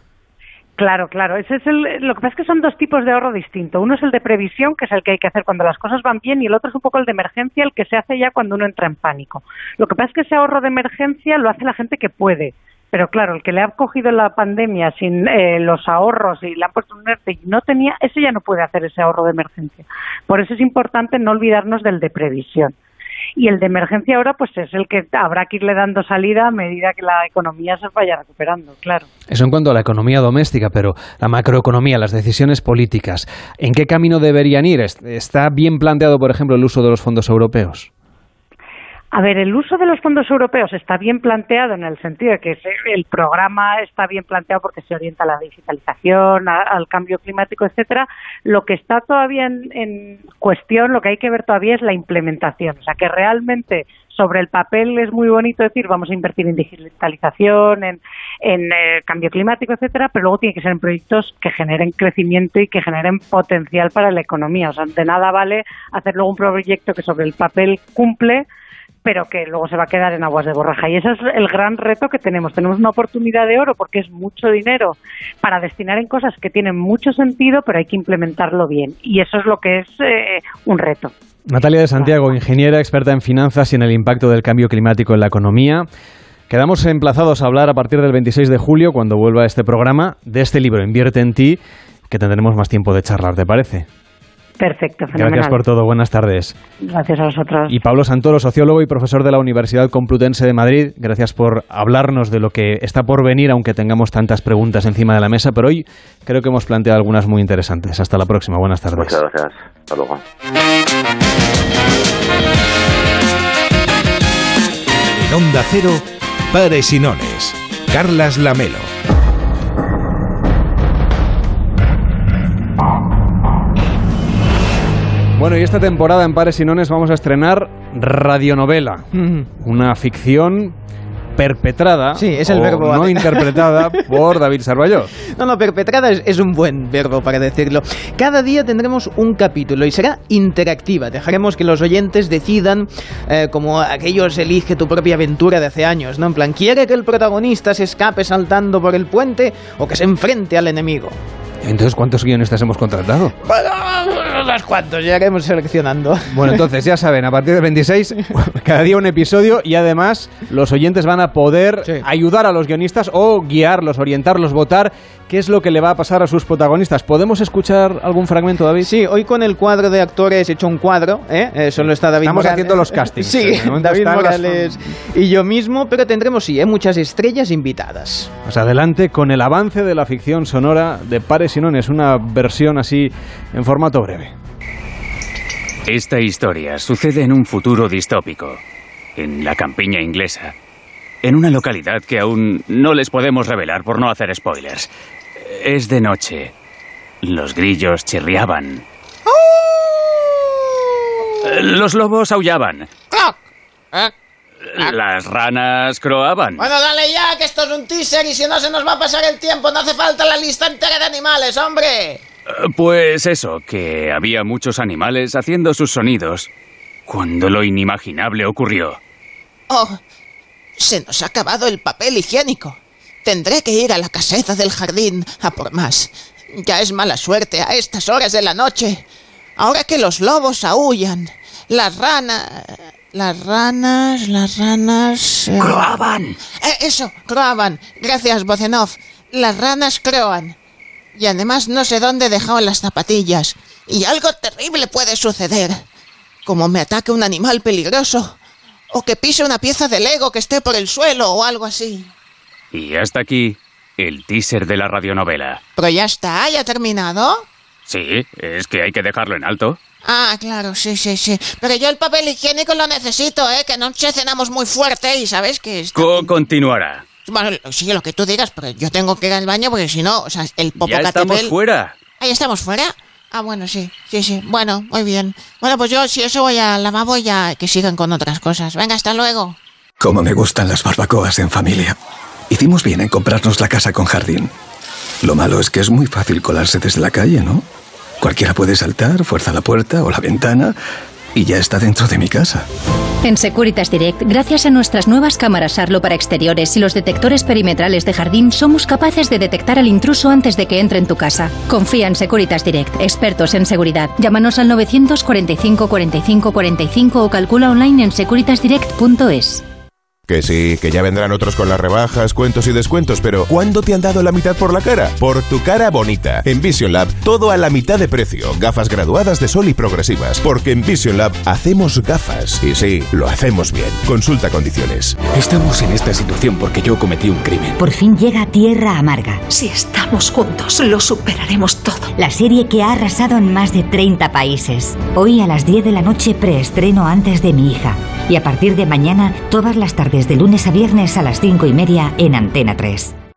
Claro, claro. Ese es el, lo que pasa es que son dos tipos de ahorro distintos. Uno es el de previsión, que es el que hay que hacer cuando las cosas van bien, y el otro es un poco el de emergencia, el que se hace ya cuando uno entra en pánico. Lo que pasa es que ese ahorro de emergencia lo hace la gente que puede. Pero claro, el que le ha cogido la pandemia sin eh, los ahorros y le han puesto un ERTE y no tenía, ese ya no puede hacer ese ahorro de emergencia. Por eso es importante no olvidarnos del de previsión. Y el de emergencia ahora pues es el que habrá que irle dando salida a medida que la economía se vaya recuperando, claro. Eso en cuanto a la economía doméstica, pero la macroeconomía, las decisiones políticas, ¿en qué camino deberían ir? ¿Est- ¿Está bien planteado, por ejemplo, el uso de los fondos europeos? A ver, el uso de los fondos europeos está bien planteado en el sentido de que el programa está bien planteado porque se orienta a la digitalización, a- al cambio climático, etcétera. Lo que está todavía en, en cuestión, lo que hay que ver todavía es la implementación. O sea, que realmente sobre el papel es muy bonito decir vamos a invertir en digitalización, en, eh, cambio climático, etcétera, pero luego tiene que ser en proyectos que generen crecimiento y que generen potencial para la economía. O sea, de nada vale hacer luego un proyecto que sobre el papel cumple pero que luego se va a quedar en aguas de borraja. Y ese es el gran reto que tenemos. Tenemos una oportunidad de oro porque es mucho dinero para destinar en cosas que tienen mucho sentido, pero hay que implementarlo bien. Y eso es lo que es eh, un reto. Natalia de Santiago, ingeniera experta en finanzas y en el impacto del cambio climático en la economía. Quedamos emplazados a hablar a partir del 26 de julio, cuando vuelva este programa, de este libro, Invierte en ti, que tendremos más tiempo de charlar, ¿te parece? Perfecto, fenomenal. Gracias por todo, buenas tardes. Gracias a vosotros. Y Pablo Santoro, sociólogo y profesor de la Universidad Complutense de Madrid, gracias por hablarnos de lo que está por venir, aunque tengamos tantas preguntas encima de la mesa, pero hoy creo que hemos planteado algunas muy interesantes. Hasta la próxima, buenas tardes. Muchas gracias. Hasta luego. En Onda Cero, Pares y Nones. Carlas Lamelo. Bueno, y esta temporada en Pares y Nones vamos a estrenar radionovela, una ficción perpetrada Sí, es el o verbo no interpretada <laughs> por David Sarballó. No, no, perpetrada es, es un buen verbo para decirlo. Cada día tendremos un capítulo y será interactiva. Dejaremos que los oyentes decidan, eh, como aquellos elige tu propia aventura de hace años, ¿no? En plan, ¿quiere que el protagonista se escape saltando por el puente o que se enfrente al enemigo? Entonces, ¿cuántos guionistas hemos contratado? Bueno, unos cuantos, ya iremos seleccionando. Bueno, entonces ya saben, a partir del 26, <laughs> cada día un episodio y además los oyentes van a poder ayudar a los guionistas o guiarlos, orientarlos, votar qué es lo que le va a pasar a sus protagonistas. ¿Podemos escuchar algún fragmento, David? Sí, hoy con el cuadro de actores hecho un cuadro, ¿eh? Eh, solo está David Estamos Morales. haciendo los castings. Sí, David las- Morales y yo mismo, pero tendremos, sí, ¿eh? muchas estrellas invitadas. Pues adelante con el avance de la ficción sonora de Pares y Nones, una versión así en formato breve. Esta historia sucede en un futuro distópico, en la campiña inglesa, en una localidad que aún no les podemos revelar por no hacer spoilers. Es de noche. Los grillos chirriaban. Los lobos aullaban. ¡Croc! ¿Eh? Las ranas croaban. Bueno, dale ya, que esto es un teaser y si no se nos va a pasar el tiempo, no hace falta la lista entera de animales, hombre. Pues eso, que había muchos animales haciendo sus sonidos cuando lo inimaginable ocurrió. Oh, se nos ha acabado el papel higiénico. Tendré que ir a la caseta del jardín a por más. Ya es mala suerte a estas horas de la noche. Ahora que los lobos aullan, las ranas... Las ranas, las ranas... eh, ¡Croaban! eh, eso, croaban. Gracias, Bocenov. Las ranas croan. Y además no sé dónde he dejado las zapatillas. Y algo terrible puede suceder. Como me ataque un animal peligroso. O que pise una pieza de Lego que esté por el suelo o algo así. Y hasta aquí el teaser de la radionovela. Pero ya está, ya ha terminado. Sí, es que hay que dejarlo en alto. Ah, claro, sí, sí, sí. Pero yo el papel higiénico lo necesito, ¿eh? Que no se cenamos muy fuerte y sabes que... está- Co- continuará. Bueno, sí, lo que tú digas, pero yo tengo que ir al baño porque si no, o sea, el Ya estamos Popocatépetl... fuera. Ahí estamos fuera. Ah, bueno, sí, sí, sí. Bueno, muy bien. Bueno, pues yo si eso voy al lavabo ya que sigan con otras cosas. Venga, hasta luego. Como me gustan las barbacoas en familia. Hicimos bien en comprarnos la casa con jardín. Lo malo es que es muy fácil colarse desde la calle, ¿no? Cualquiera puede saltar, fuerza la puerta o la ventana y ya está dentro de mi casa. En Securitas Direct, gracias a nuestras nuevas cámaras Arlo para exteriores y los detectores perimetrales de jardín, somos capaces de detectar al intruso antes de que entre en tu casa. Confía en Securitas Direct, expertos en seguridad. Llámanos al 945 45 45 o calcula online en securitasdirect.es. Que sí, que ya vendrán otros con las rebajas, cuentos y descuentos, pero ¿cuándo te han dado la mitad por la cara? Por tu cara bonita. En Vision Lab, todo a la mitad de precio. Gafas graduadas de sol y progresivas. Porque en Vision Lab hacemos gafas. Y sí, lo hacemos bien. Consulta condiciones. Estamos en esta situación porque yo cometí un crimen. Por fin llega Tierra Amarga. Si estamos juntos, lo superaremos todo. La serie que ha arrasado en más de 30 países. Hoy a las 10 de la noche preestreno antes de mi hija. Y a partir de mañana, todas las tardes de lunes a viernes a las 5 y media en Antena 3.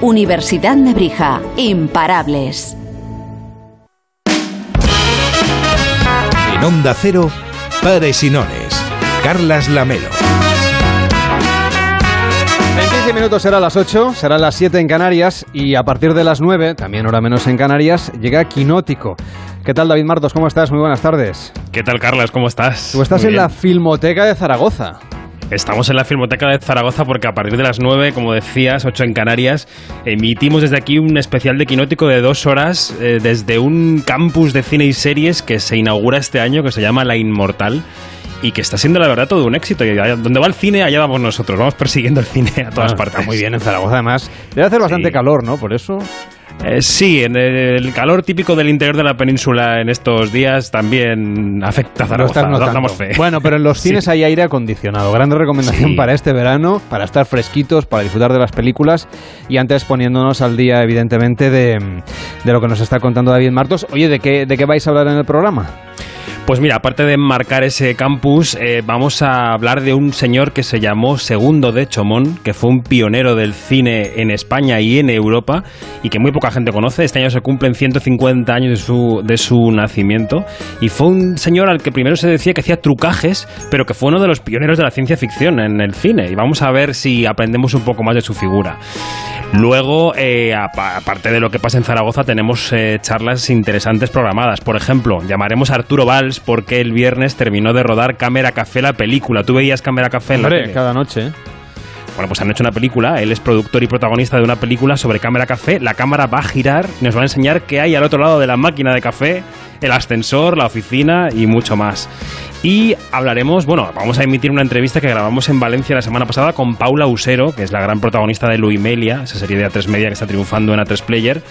Universidad Nebrija. Imparables. En Onda Cero, Pares y Nones. Carlas Lamelo. En 15 minutos será las 8, será las 7 en Canarias y a partir de las 9, también hora menos en Canarias, llega Quinótico. ¿Qué tal David Martos? ¿Cómo estás? Muy buenas tardes. ¿Qué tal, Carlas? ¿Cómo estás? Tú estás Muy en bien. la Filmoteca de Zaragoza. Estamos en la Filmoteca de Zaragoza porque a partir de las 9, como decías, 8 en Canarias, emitimos desde aquí un especial de quinótico de dos horas eh, desde un campus de cine y series que se inaugura este año, que se llama La Inmortal. Y que está siendo la verdad todo un éxito. Y donde va el cine, allá vamos nosotros. Vamos persiguiendo el cine a todas Ah, partes. está muy bien en Zaragoza, además. Debe hacer bastante calor, ¿no? Por eso. Eh, sí, en el calor típico del interior de la península en estos días también afecta a Zaragoza. fe. Bueno, pero en los <laughs> Sí. cines hay aire acondicionado. Grande recomendación Sí. para este verano, para estar fresquitos, para disfrutar de las películas y antes poniéndonos al día, evidentemente, de, de lo que nos está contando David Martos. Oye, ¿de qué, ¿de qué vais a hablar en el programa? Pues mira, aparte de marcar ese campus, eh, vamos a hablar de un señor que se llamó Segundo de Chomón, que fue un pionero del cine en España y en Europa y que muy poca gente conoce. Este año se cumplen 150 años de su, de su nacimiento y fue un señor al que primero se decía que hacía trucajes, pero que fue uno de los pioneros de la ciencia ficción en el cine. Y vamos a ver si aprendemos un poco más de su figura. Luego, eh, aparte de lo que pasa en Zaragoza, tenemos eh, charlas interesantes programadas. Por ejemplo, llamaremos a Arturo Valls porque el viernes terminó de rodar Cámara Café la película. ¿Tú veías Cámara Café en la Hombre, tele? cada noche. ¿eh? Bueno, pues han hecho una película. Él es productor y protagonista de una película sobre cámara café. La cámara va a girar y nos va a enseñar qué hay al otro lado de la máquina de café, el ascensor, la oficina y mucho más. Y hablaremos, bueno, vamos a emitir una entrevista que grabamos en Valencia la semana pasada con Paula Usero, que es la gran protagonista de Luimelia, esa serie de A3 Media que está triunfando en A3 Player.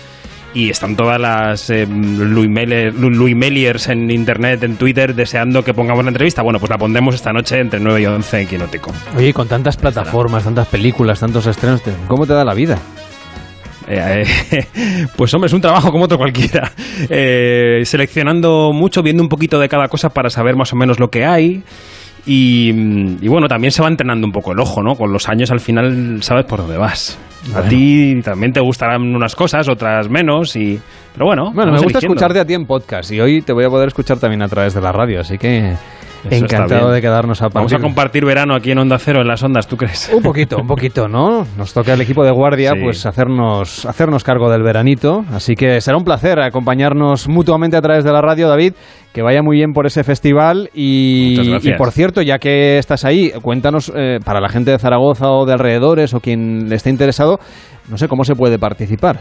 Y están todas las eh, Luimele- Lu- Luimeliers en internet, en Twitter, deseando que pongamos la entrevista. Bueno, pues la pondremos esta noche entre 9 y 11 en Quinótico. Oye, con tantas plataformas, tantas películas, tantos estrenos, ¿cómo te da la vida? Eh, eh, <laughs> pues hombre, es un trabajo como otro cualquiera. Eh, seleccionando mucho, viendo un poquito de cada cosa para saber más o menos lo que hay. Y, y bueno, también se va entrenando un poco el ojo, ¿no? Con los años al final sabes por dónde vas. A ti también te gustarán unas cosas, otras menos, y pero bueno. Bueno, me gusta eligiendo. escucharte a ti en podcast y hoy te voy a poder escuchar también a través de la radio, así que encantado de quedarnos a Vamos a partir- compartir verano aquí en Onda Cero, en las ondas, ¿tú crees? Un poquito, un poquito, ¿no? Nos toca el equipo de guardia Sí. pues hacernos, hacernos cargo del veranito, así que será un placer acompañarnos mutuamente a través de la radio, David, que vaya muy bien por ese festival y, por cierto, ya que estás ahí, cuéntanos eh, para la gente de Zaragoza o de alrededores o quien le esté interesado, no sé cómo se puede participar.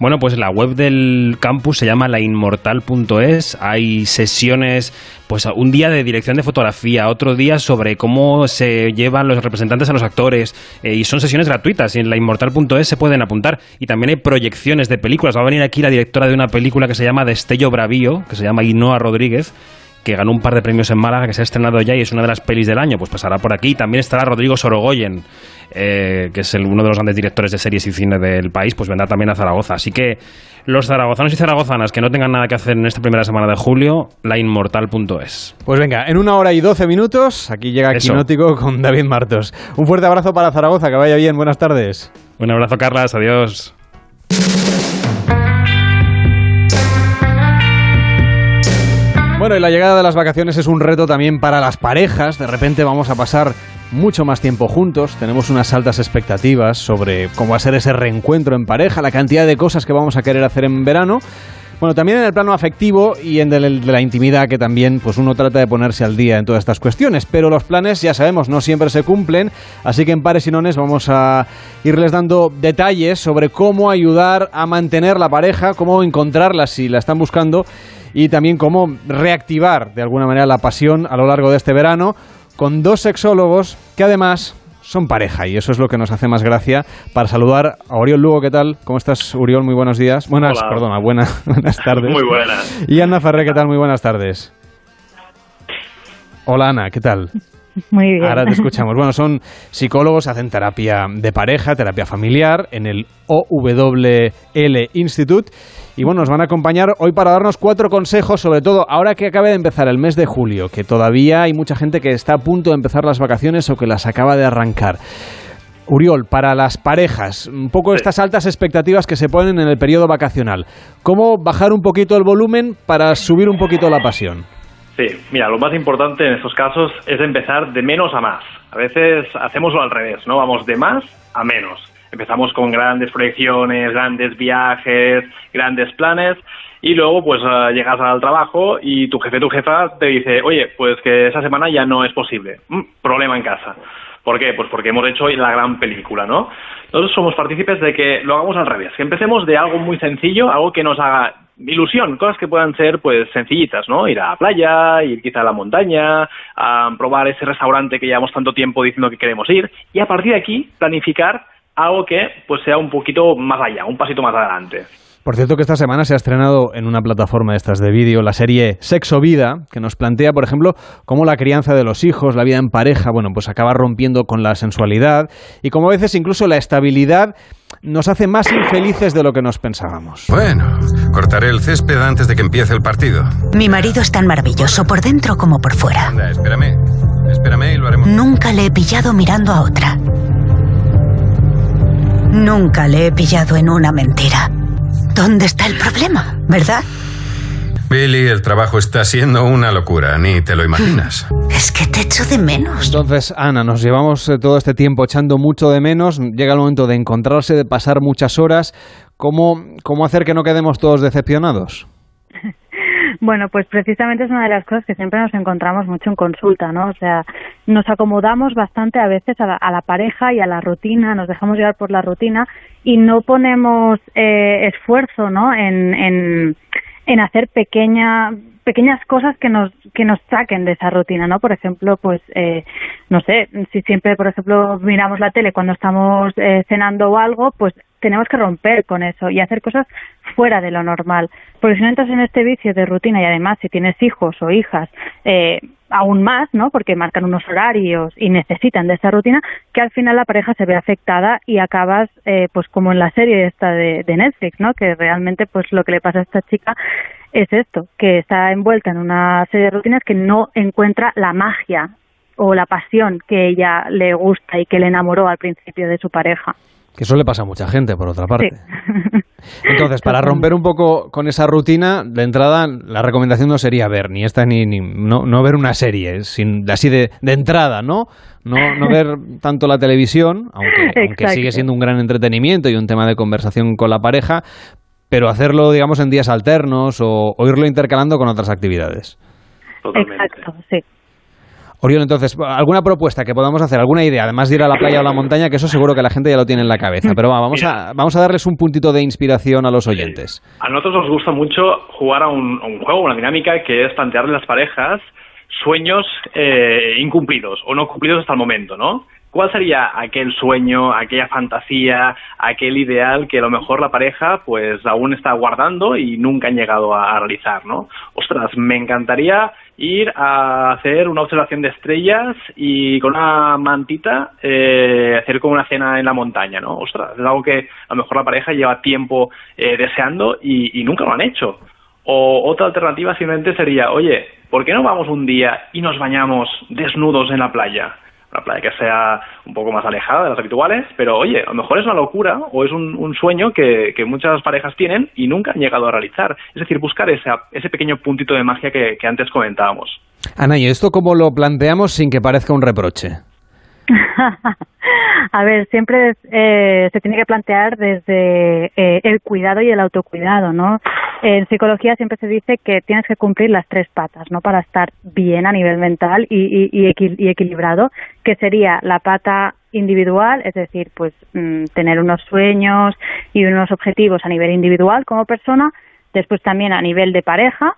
Bueno, pues la web del campus se llama lainmortal.es. Hay sesiones, pues un día de dirección de fotografía, otro día sobre cómo se llevan los representantes a los actores. eh, y son sesiones gratuitas y en lainmortal.es se pueden apuntar. Y también hay proyecciones de películas. Va a venir aquí la directora de una película que se llama Destello Bravío, que se llama Inoa Rodríguez que ganó un par de premios en Málaga, que se ha estrenado ya y es una de las pelis del año, pues pasará por aquí. También estará Rodrigo Sorogoyen, eh, que es el- uno de los grandes directores de series y cine del país, pues vendrá también a Zaragoza. Así que los zaragozanos y zaragozanas que no tengan nada que hacer en esta primera semana de julio, lainmortal.es. Pues venga, en una hora y doce minutos, aquí llega Eso. Quinótico con David Martos. Un fuerte abrazo para Zaragoza, que vaya bien, buenas tardes. Un abrazo, Carlas, adiós. Bueno, y la llegada de las vacaciones es un reto también para las parejas. De repente vamos a pasar mucho más tiempo juntos. Tenemos unas altas expectativas sobre cómo va a ser ese reencuentro en pareja, la cantidad de cosas que vamos a querer hacer en verano. Bueno, también en el plano afectivo y en el de la intimidad, que también pues uno trata de ponerse al día en todas estas cuestiones. Pero los planes, ya sabemos, no siempre se cumplen. Así que en Pares y Nones vamos a irles dando detalles sobre cómo ayudar a mantener la pareja, cómo encontrarla si la están buscando y también cómo reactivar de alguna manera la pasión a lo largo de este verano con dos sexólogos que además son pareja y eso es lo que nos hace más gracia para saludar a Oriol Lugo, ¿qué tal? ¿Cómo estás, Oriol? Muy buenos días. Buenas, Hola. perdona, buena- <laughs> buenas tardes. Muy buenas. Y Ana Ferrer, ¿qué tal? Muy buenas tardes. Hola Ana, ¿qué tal? <laughs> Muy bien. Ahora te <laughs> escuchamos. Bueno, son psicólogos, hacen terapia de pareja, terapia familiar en el OWL Institute. Y bueno, nos van a acompañar hoy para darnos cuatro consejos, sobre todo ahora que acaba de empezar el mes de julio, que todavía hay mucha gente que está a punto de empezar las vacaciones o que las acaba de arrancar. Uriol, para las parejas, un poco estas altas expectativas que se ponen en el periodo vacacional. ¿Cómo bajar un poquito el volumen para subir un poquito la pasión? Sí, mira, lo más importante en estos casos es empezar de menos a más. A veces hacemoslo al revés, ¿no? Vamos de más a menos. Empezamos con grandes proyecciones, grandes viajes, grandes planes y luego pues eh, llegas al trabajo y tu jefe, tu jefa te dice, oye, pues que esa semana ya no es posible. Mm, problema en casa. ¿Por qué? Pues porque hemos hecho hoy la gran película, ¿no? Nosotros somos partícipes de que lo hagamos al revés, que empecemos de algo muy sencillo, algo que nos haga ilusión, cosas que puedan ser pues sencillitas, ¿no? Ir a la playa, ir quizá a la montaña, a probar ese restaurante que llevamos tanto tiempo diciendo que queremos ir y a partir de aquí planificar algo que pues sea un poquito más allá, un pasito más adelante. Por cierto que esta semana se ha estrenado en una plataforma de estas de vídeo la serie Sexo Vida, que nos plantea, por ejemplo, cómo la crianza de los hijos, la vida en pareja, bueno, pues acaba rompiendo con la sensualidad y como a veces incluso la estabilidad nos hace más infelices de lo que nos pensábamos. Bueno, Cortaré el césped antes de que empiece el partido. Mi marido es tan maravilloso por dentro como por fuera. Anda, espérame. Espérame y lo haremos. Nunca le he pillado mirando a otra. Nunca le he pillado en una mentira. ¿Dónde está el problema? ¿Verdad? Billy, el trabajo está siendo una locura, ni te lo imaginas. <laughs> Es que te echo de menos. Entonces, Ana, nos llevamos eh, todo este tiempo echando mucho de menos. Llega el momento de encontrarse, de pasar muchas horas. ¿Cómo, cómo hacer que no quedemos todos decepcionados? <laughs> Bueno, pues precisamente es una de las cosas que siempre nos encontramos mucho en consulta, ¿no? O sea, nos acomodamos bastante a veces a la, a la pareja y a la rutina, nos dejamos llevar por la rutina y no ponemos eh, esfuerzo, ¿no? En, en, en hacer pequeña, pequeñas cosas que nos que nos saquen de esa rutina, ¿no? Por ejemplo, pues eh, no sé, si siempre, por ejemplo, miramos la tele cuando estamos eh, cenando o algo, pues tenemos que romper con eso y hacer cosas fuera de lo normal. Porque si no entras en este vicio de rutina y además si tienes hijos o hijas, eh, aún más, ¿no? Porque marcan unos horarios y necesitan de esa rutina, que al final la pareja se ve afectada y acabas, eh, pues como en la serie esta de, de Netflix, ¿no? Que realmente, pues lo que le pasa a esta chica es esto, que está envuelta en una serie de rutinas que no encuentra la magia o la pasión que ella le gusta y que le enamoró al principio de su pareja. Que eso le pasa a mucha gente, por otra parte. <laughs> Entonces, para romper un poco con esa rutina, de entrada, la recomendación no sería ver ni esta ni, ni no, no ver una serie, sin, así de, de entrada, ¿no? ¿no? No ver <laughs> tanto la televisión, aunque, aunque sigue siendo un gran entretenimiento y un tema de conversación con la pareja, pero hacerlo, digamos, en días alternos o, o irlo intercalando con otras actividades. Exacto, sí. Orión, entonces, ¿alguna propuesta que podamos hacer? ¿Alguna idea? Además de ir a la playa o a la montaña, que eso seguro que la gente ya lo tiene en la cabeza. Pero va, vamos, a, vamos a darles un puntito de inspiración a los oyentes. A nosotros nos gusta mucho jugar a un, a un juego, una dinámica, que es plantearle a las parejas sueños eh, incumplidos o no cumplidos hasta el momento, ¿no? ¿Cuál sería aquel sueño, aquella fantasía, aquel ideal que a lo mejor la pareja pues aún está guardando y nunca han llegado a, a realizar, ¿no? Ostras, me encantaría ir a hacer una observación de estrellas y con una mantita eh, hacer como una cena en la montaña, ¿no? Ostras, es algo que a lo mejor la pareja lleva tiempo eh, deseando y, y nunca lo han hecho. O otra alternativa simplemente sería, oye, ¿por qué no vamos un día y nos bañamos desnudos en la playa? Una playa que sea un poco más alejada de las habituales, pero oye, a lo mejor es una locura o es un, sueño que, muchas parejas tienen y nunca han llegado a realizar. Es decir, buscar ese pequeño puntito de magia que, que antes comentábamos. Ana, ¿y esto cómo lo planteamos sin que parezca un reproche? <laughs> A ver, siempre eh, se tiene que plantear desde eh, el cuidado y el autocuidado, ¿no? En psicología siempre se dice que tienes que cumplir las tres patas, ¿no? Para estar bien a nivel mental y, y, y, equi y equilibrado, que sería la pata individual, es decir, pues mmm, tener unos sueños y unos objetivos a nivel individual como persona, después también a nivel de pareja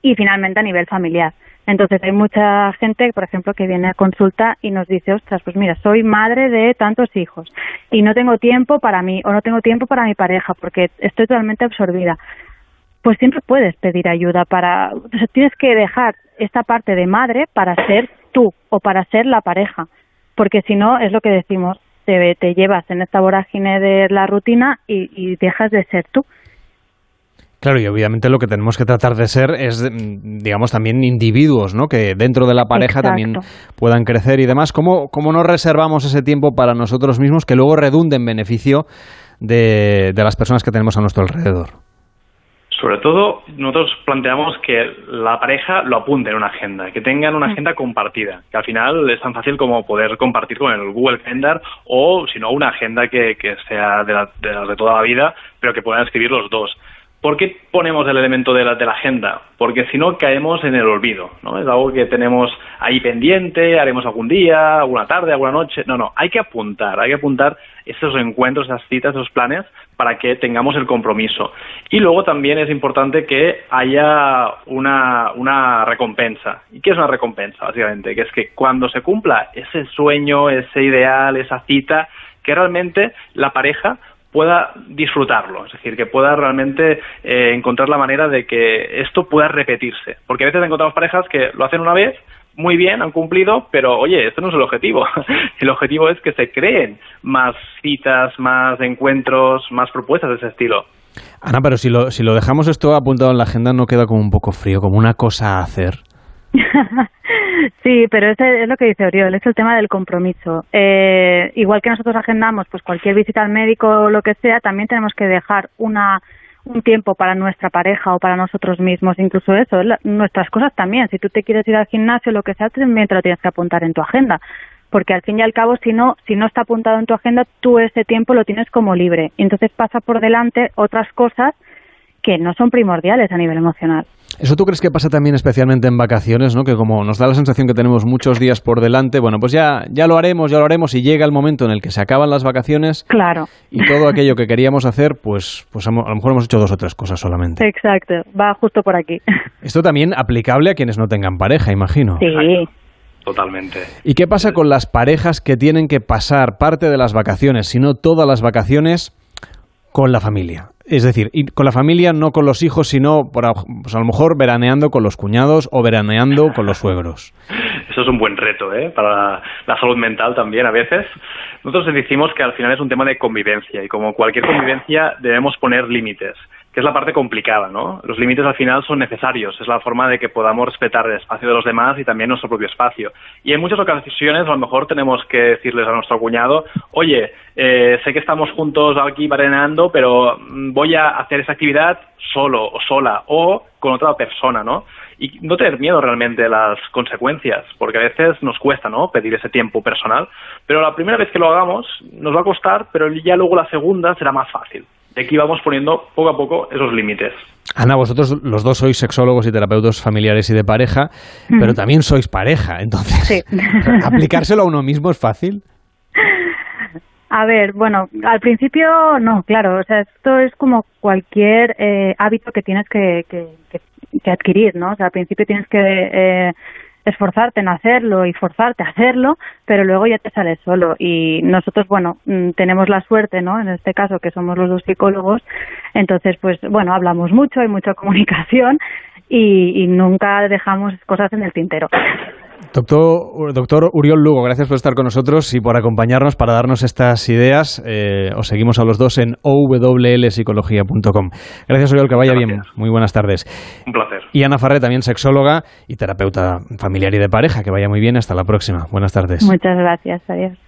y finalmente a nivel familiar. Entonces hay mucha gente, por ejemplo, que viene a consulta y nos dice, ostras, pues mira, soy madre de tantos hijos y no tengo tiempo para mí o no tengo tiempo para mi pareja porque estoy totalmente absorbida. Pues siempre puedes pedir ayuda para, o sea, tienes que dejar esta parte de madre para ser tú o para ser la pareja, porque si no es lo que decimos, te, te llevas en esta vorágine de la rutina y, y dejas de ser tú. Claro, y obviamente lo que tenemos que tratar de ser es, digamos, también individuos, ¿no? Que dentro de la pareja Exacto. también puedan crecer y demás. ¿Cómo, ¿Cómo nos reservamos ese tiempo para nosotros mismos que luego redunde en beneficio de, de las personas que tenemos a nuestro alrededor? Sobre todo, nosotros planteamos que la pareja lo apunte en una agenda, que tengan una agenda compartida, que al final es tan fácil como poder compartir con el Google Calendar o, si no, una agenda que, que sea de, la, de las de toda la vida, pero que puedan escribir los dos. ¿Por qué ponemos el elemento de la, de la agenda? Porque si no caemos en el olvido, ¿no? Es algo que tenemos ahí pendiente, haremos algún día, alguna tarde, alguna noche. No, no, hay que apuntar, hay que apuntar esos encuentros, esas citas, esos planes para que tengamos el compromiso. Y luego también es importante que haya una, una recompensa. ¿Y qué es una recompensa, básicamente? Que es que cuando se cumpla ese sueño, ese ideal, esa cita, que realmente la pareja pueda disfrutarlo, es decir, que pueda realmente eh, encontrar la manera de que esto pueda repetirse. Porque a veces encontramos parejas que lo hacen una vez, muy bien, han cumplido, pero oye, este no es el objetivo. <laughs> El objetivo es que se creen más citas, más encuentros, más propuestas de ese estilo. Ana, pero si lo, si lo dejamos esto apuntado en la agenda, ¿no queda como un poco frío, como una cosa a hacer? <laughs> Sí, pero ese es lo que dice Oriol, es el tema del compromiso. Eh, igual que nosotros agendamos pues cualquier visita al médico o lo que sea, también tenemos que dejar una un tiempo para nuestra pareja o para nosotros mismos, incluso eso, nuestras cosas también. Si tú te quieres ir al gimnasio, lo que sea, también te lo tienes que apuntar en tu agenda, porque al fin y al cabo, si no, si no está apuntado en tu agenda, tú ese tiempo lo tienes como libre. Entonces pasa por delante otras cosas que no son primordiales a nivel emocional. ¿Eso tú crees que pasa también especialmente en vacaciones, ¿no? Que como nos da la sensación que tenemos muchos días por delante, bueno, pues ya, ya lo haremos, ya lo haremos y llega el momento en el que se acaban las vacaciones Claro. y todo aquello que queríamos hacer, pues, pues a lo mejor hemos hecho dos o tres cosas solamente. Exacto, va justo por aquí. <laughs> Esto también aplicable a quienes no tengan pareja, imagino. Sí. Totalmente. ¿Y qué pasa con las parejas que tienen que pasar parte de las vacaciones, si no todas las vacaciones, con la familia? Es decir, y con la familia no con los hijos, sino por, pues a lo mejor veraneando con los cuñados o veraneando con los suegros. Eso es un buen reto, ¿eh? Para la salud mental también a veces. Nosotros decimos que al final es un tema de convivencia y como cualquier convivencia debemos poner límites, que es la parte complicada, ¿no? Los límites al final son necesarios, es la forma de que podamos respetar el espacio de los demás y también nuestro propio espacio. Y en muchas ocasiones a lo mejor tenemos que decirles a nuestro cuñado, oye, eh, sé que estamos juntos aquí veraneando, pero mm, voy a hacer esa actividad solo o sola o con otra persona, ¿no? y no tener miedo realmente a las consecuencias, porque a veces nos cuesta, ¿no? Pedir ese tiempo personal, pero la primera vez que lo hagamos nos va a costar, pero ya luego la segunda será más fácil. Y aquí vamos poniendo poco a poco esos límites. Ana, vosotros los dos sois sexólogos y terapeutas familiares y de pareja, pero también sois pareja, entonces <laughs> aplicárselo a uno mismo es fácil. A ver, bueno, al principio no, claro, o sea, esto es como cualquier eh, hábito que tienes que, que, que- que adquirir, ¿no? O sea, al principio tienes que eh, esforzarte en hacerlo y forzarte a hacerlo, pero luego ya te sale solo. Y nosotros, bueno, mm, tenemos la suerte, ¿no? En este caso, que somos los dos psicólogos, entonces, pues, bueno, hablamos mucho, hay mucha comunicación y, y nunca dejamos cosas en el tintero. Doctor, doctor Uriol Lugo, gracias por estar con nosotros y por acompañarnos para darnos estas ideas. Eh, os seguimos a los dos en owlpsicología.com. Gracias, Uriol, que vaya bien. Muy buenas tardes. Un placer. Y Ana Farré, también sexóloga y terapeuta familiar y de pareja. Que vaya muy bien. Hasta la próxima. Buenas tardes. Muchas gracias, adiós.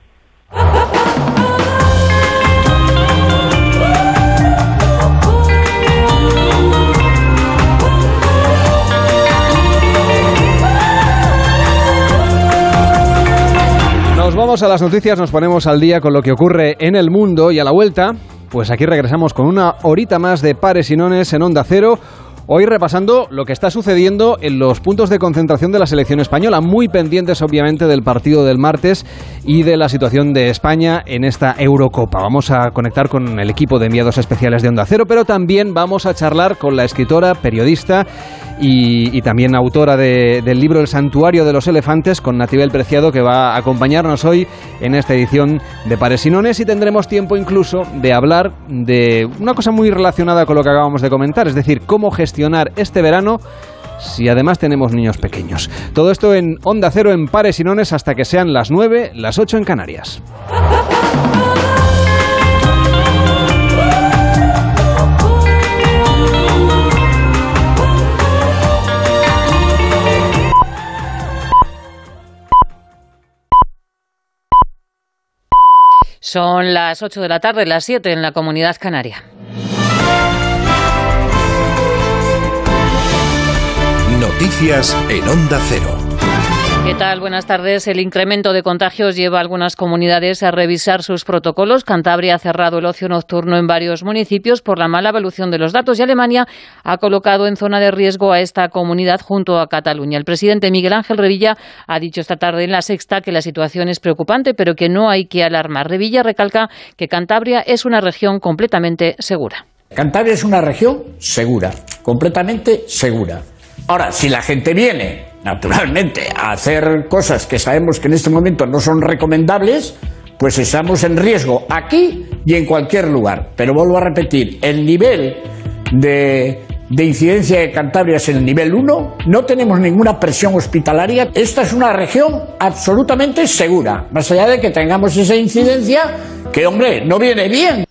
Vamos a las noticias, nos ponemos al día con lo que ocurre en el mundo y a la vuelta, pues aquí regresamos con una horita más de pares y nones en Onda Cero. Hoy repasando lo que está sucediendo en los puntos de concentración de la selección española, muy pendientes obviamente del partido del martes y de la situación de España en esta Eurocopa. Vamos a conectar con el equipo de enviados especiales de Onda Cero, pero también vamos a charlar con la escritora, periodista y, también autora de- del libro El santuario de los elefantes, con Natibel Preciado, que va a acompañarnos hoy en esta edición de Pares y Nones y tendremos tiempo incluso de hablar de una cosa muy relacionada con lo que acabamos de comentar, es decir, cómo gestionar este verano si además tenemos niños pequeños. Todo esto en Onda Cero en Pares y Nones hasta que sean las 9, las 8 en Canarias. Son las 8 de la tarde, las 7 en la comunidad canaria. Noticias en Onda Cero. ¿Qué tal? Buenas tardes. El incremento de contagios lleva a algunas comunidades a revisar sus protocolos. Cantabria ha cerrado el ocio nocturno en varios municipios por la mala evolución de los datos y Alemania ha colocado en zona de riesgo a esta comunidad junto a Cataluña. El presidente Miguel Ángel Revilla ha dicho esta tarde en la sexta que la situación es preocupante, pero que no hay que alarmar. Revilla recalca que Cantabria es una región completamente segura. Cantabria es una región segura, completamente segura. Ahora, si la gente viene, naturalmente, a hacer cosas que sabemos que en este momento no son recomendables, pues estamos en riesgo aquí y en cualquier lugar. Pero vuelvo a repetir, el nivel de, de incidencia de Cantabria es el nivel 1, no tenemos ninguna presión hospitalaria, esta es una región absolutamente segura, más allá de que tengamos esa incidencia que, hombre, no viene bien.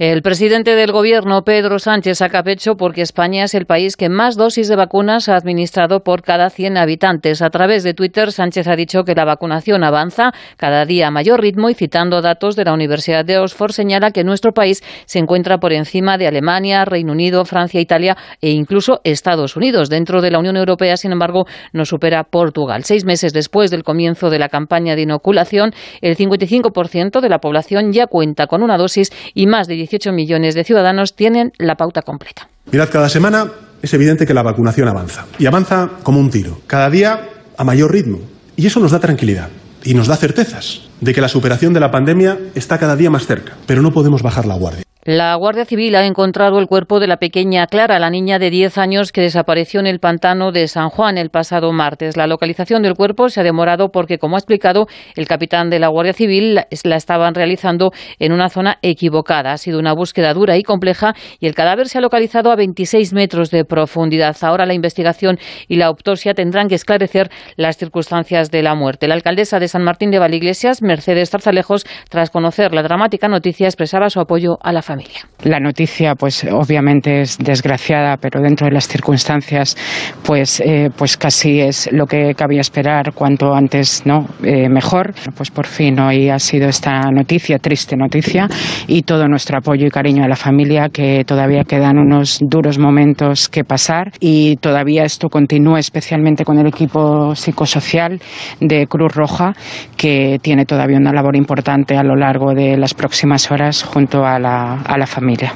El presidente del Gobierno, Pedro Sánchez, saca pecho porque España es el país que más dosis de vacunas ha administrado por cada 100 habitantes. A través de Twitter, Sánchez ha dicho que la vacunación avanza cada día a mayor ritmo y citando datos de la Universidad de Oxford, señala que nuestro país se encuentra por encima de Alemania, Reino Unido, Francia, Italia e incluso Estados Unidos. Dentro de la Unión Europea, sin embargo, nos supera Portugal. Seis meses después del comienzo de la campaña de inoculación, el 55% de la población ya cuenta con una dosis y más de 18 millones de ciudadanos tienen la pauta completa. Mirad, cada semana es evidente que la vacunación avanza. Y avanza como un tiro. Cada día a mayor ritmo. Y eso nos da tranquilidad. Y nos da certezas de que la superación de la pandemia está cada día más cerca. Pero no podemos bajar la guardia. La Guardia Civil ha encontrado el cuerpo de la pequeña Clara, la niña de 10 años que desapareció en el pantano de San Juan el pasado martes. La localización del cuerpo se ha demorado porque, como ha explicado el capitán de la Guardia Civil, la estaban realizando en una zona equivocada. Ha sido una búsqueda dura y compleja y el cadáver se ha localizado a 26 metros de profundidad. Ahora la investigación y la autopsia tendrán que esclarecer las circunstancias de la muerte. La alcaldesa de San Martín de Valiglesias, Mercedes Tarzalejos, tras conocer la dramática noticia, expresaba su apoyo a la familia. La noticia, pues obviamente es desgraciada, pero dentro de las circunstancias, pues, eh, pues casi es lo que cabía esperar. Cuanto antes, no, eh, mejor. Pues por fin hoy ha sido esta noticia, triste noticia, y todo nuestro apoyo y cariño a la familia, que todavía quedan unos duros momentos que pasar y todavía esto continúa, especialmente con el equipo psicosocial de Cruz Roja, que tiene todavía una labor importante a lo largo de las próximas horas junto a la, a la familia.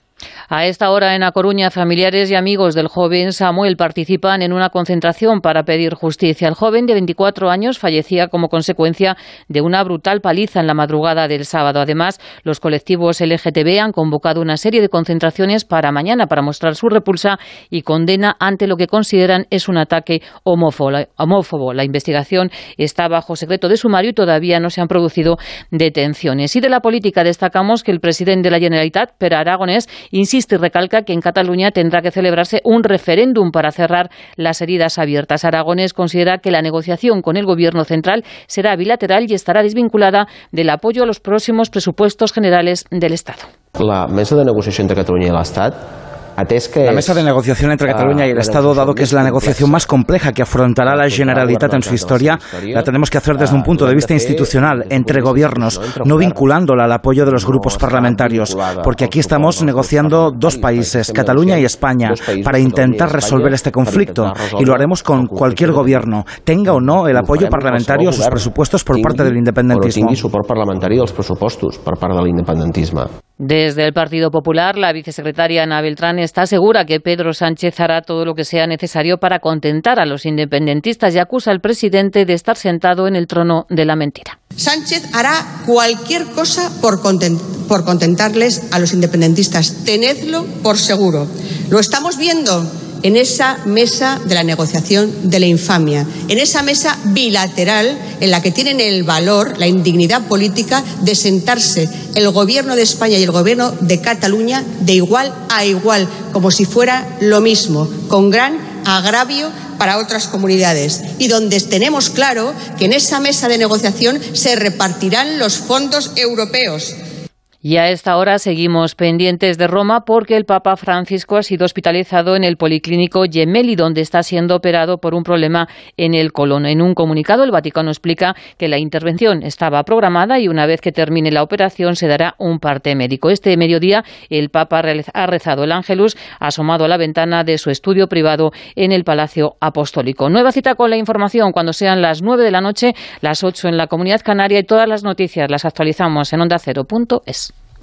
A esta hora en A Coruña, familiares y amigos del joven Samuel participan en una concentración para pedir justicia. El joven de 24 años fallecía como consecuencia de una brutal paliza en la madrugada del sábado. Además, los colectivos LGTB han convocado una serie de concentraciones para mañana para mostrar su repulsa y condena ante lo que consideran es un ataque homófobo. La investigación está bajo secreto de sumario y todavía no se han producido detenciones. Y de la política destacamos que el presidente de la Generalitat, Per Aragonés, insiste y recalca que en Cataluña tendrá que celebrarse un referéndum para cerrar las heridas abiertas. Aragonés considera que la negociación con el Gobierno central será bilateral y estará desvinculada del apoyo a los próximos presupuestos generales del Estado. La mesa de negociación entre Cataluña y la mesa de negociación entre Cataluña y el Estado, dado que es la negociación más compleja que afrontará la Generalitat en su historia, la tenemos que hacer desde un punto de vista institucional, entre gobiernos, no vinculándola al apoyo de los grupos parlamentarios, porque aquí estamos negociando dos países, Cataluña y España, para intentar resolver este conflicto, y lo haremos con cualquier gobierno, tenga o no el apoyo parlamentario a sus presupuestos por parte del independentismo. Desde el Partido Popular, la vicesecretaria Ana Beltrán está segura que Pedro Sánchez hará todo lo que sea necesario para contentar a los independentistas y acusa al presidente de estar sentado en el trono de la mentira. Sánchez hará cualquier cosa por, por contentarles a los independentistas. Tenedlo por seguro. Lo estamos viendo en esa mesa de la negociación de la infamia, en esa mesa bilateral en la que tienen el valor, la indignidad política de sentarse el Gobierno de España y el Gobierno de Cataluña de igual a igual, como si fuera lo mismo, con gran agravio para otras comunidades. Y donde tenemos claro que en esa mesa de negociación se repartirán los fondos europeos y a esta hora seguimos pendientes de Roma porque el Papa Francisco ha sido hospitalizado en el Policlínico Gemelli, donde está siendo operado por un problema en el colon. En un comunicado, el Vaticano explica que la intervención estaba programada y una vez que termine la operación se dará un parte médico. Este mediodía, el Papa ha rezado el Ángelus asomado a la ventana de su estudio privado en el Palacio Apostólico. Nueva cita con la información cuando sean las nueve de la noche, las ocho en la Comunidad Canaria y todas las noticias las actualizamos en onda ondacero.es.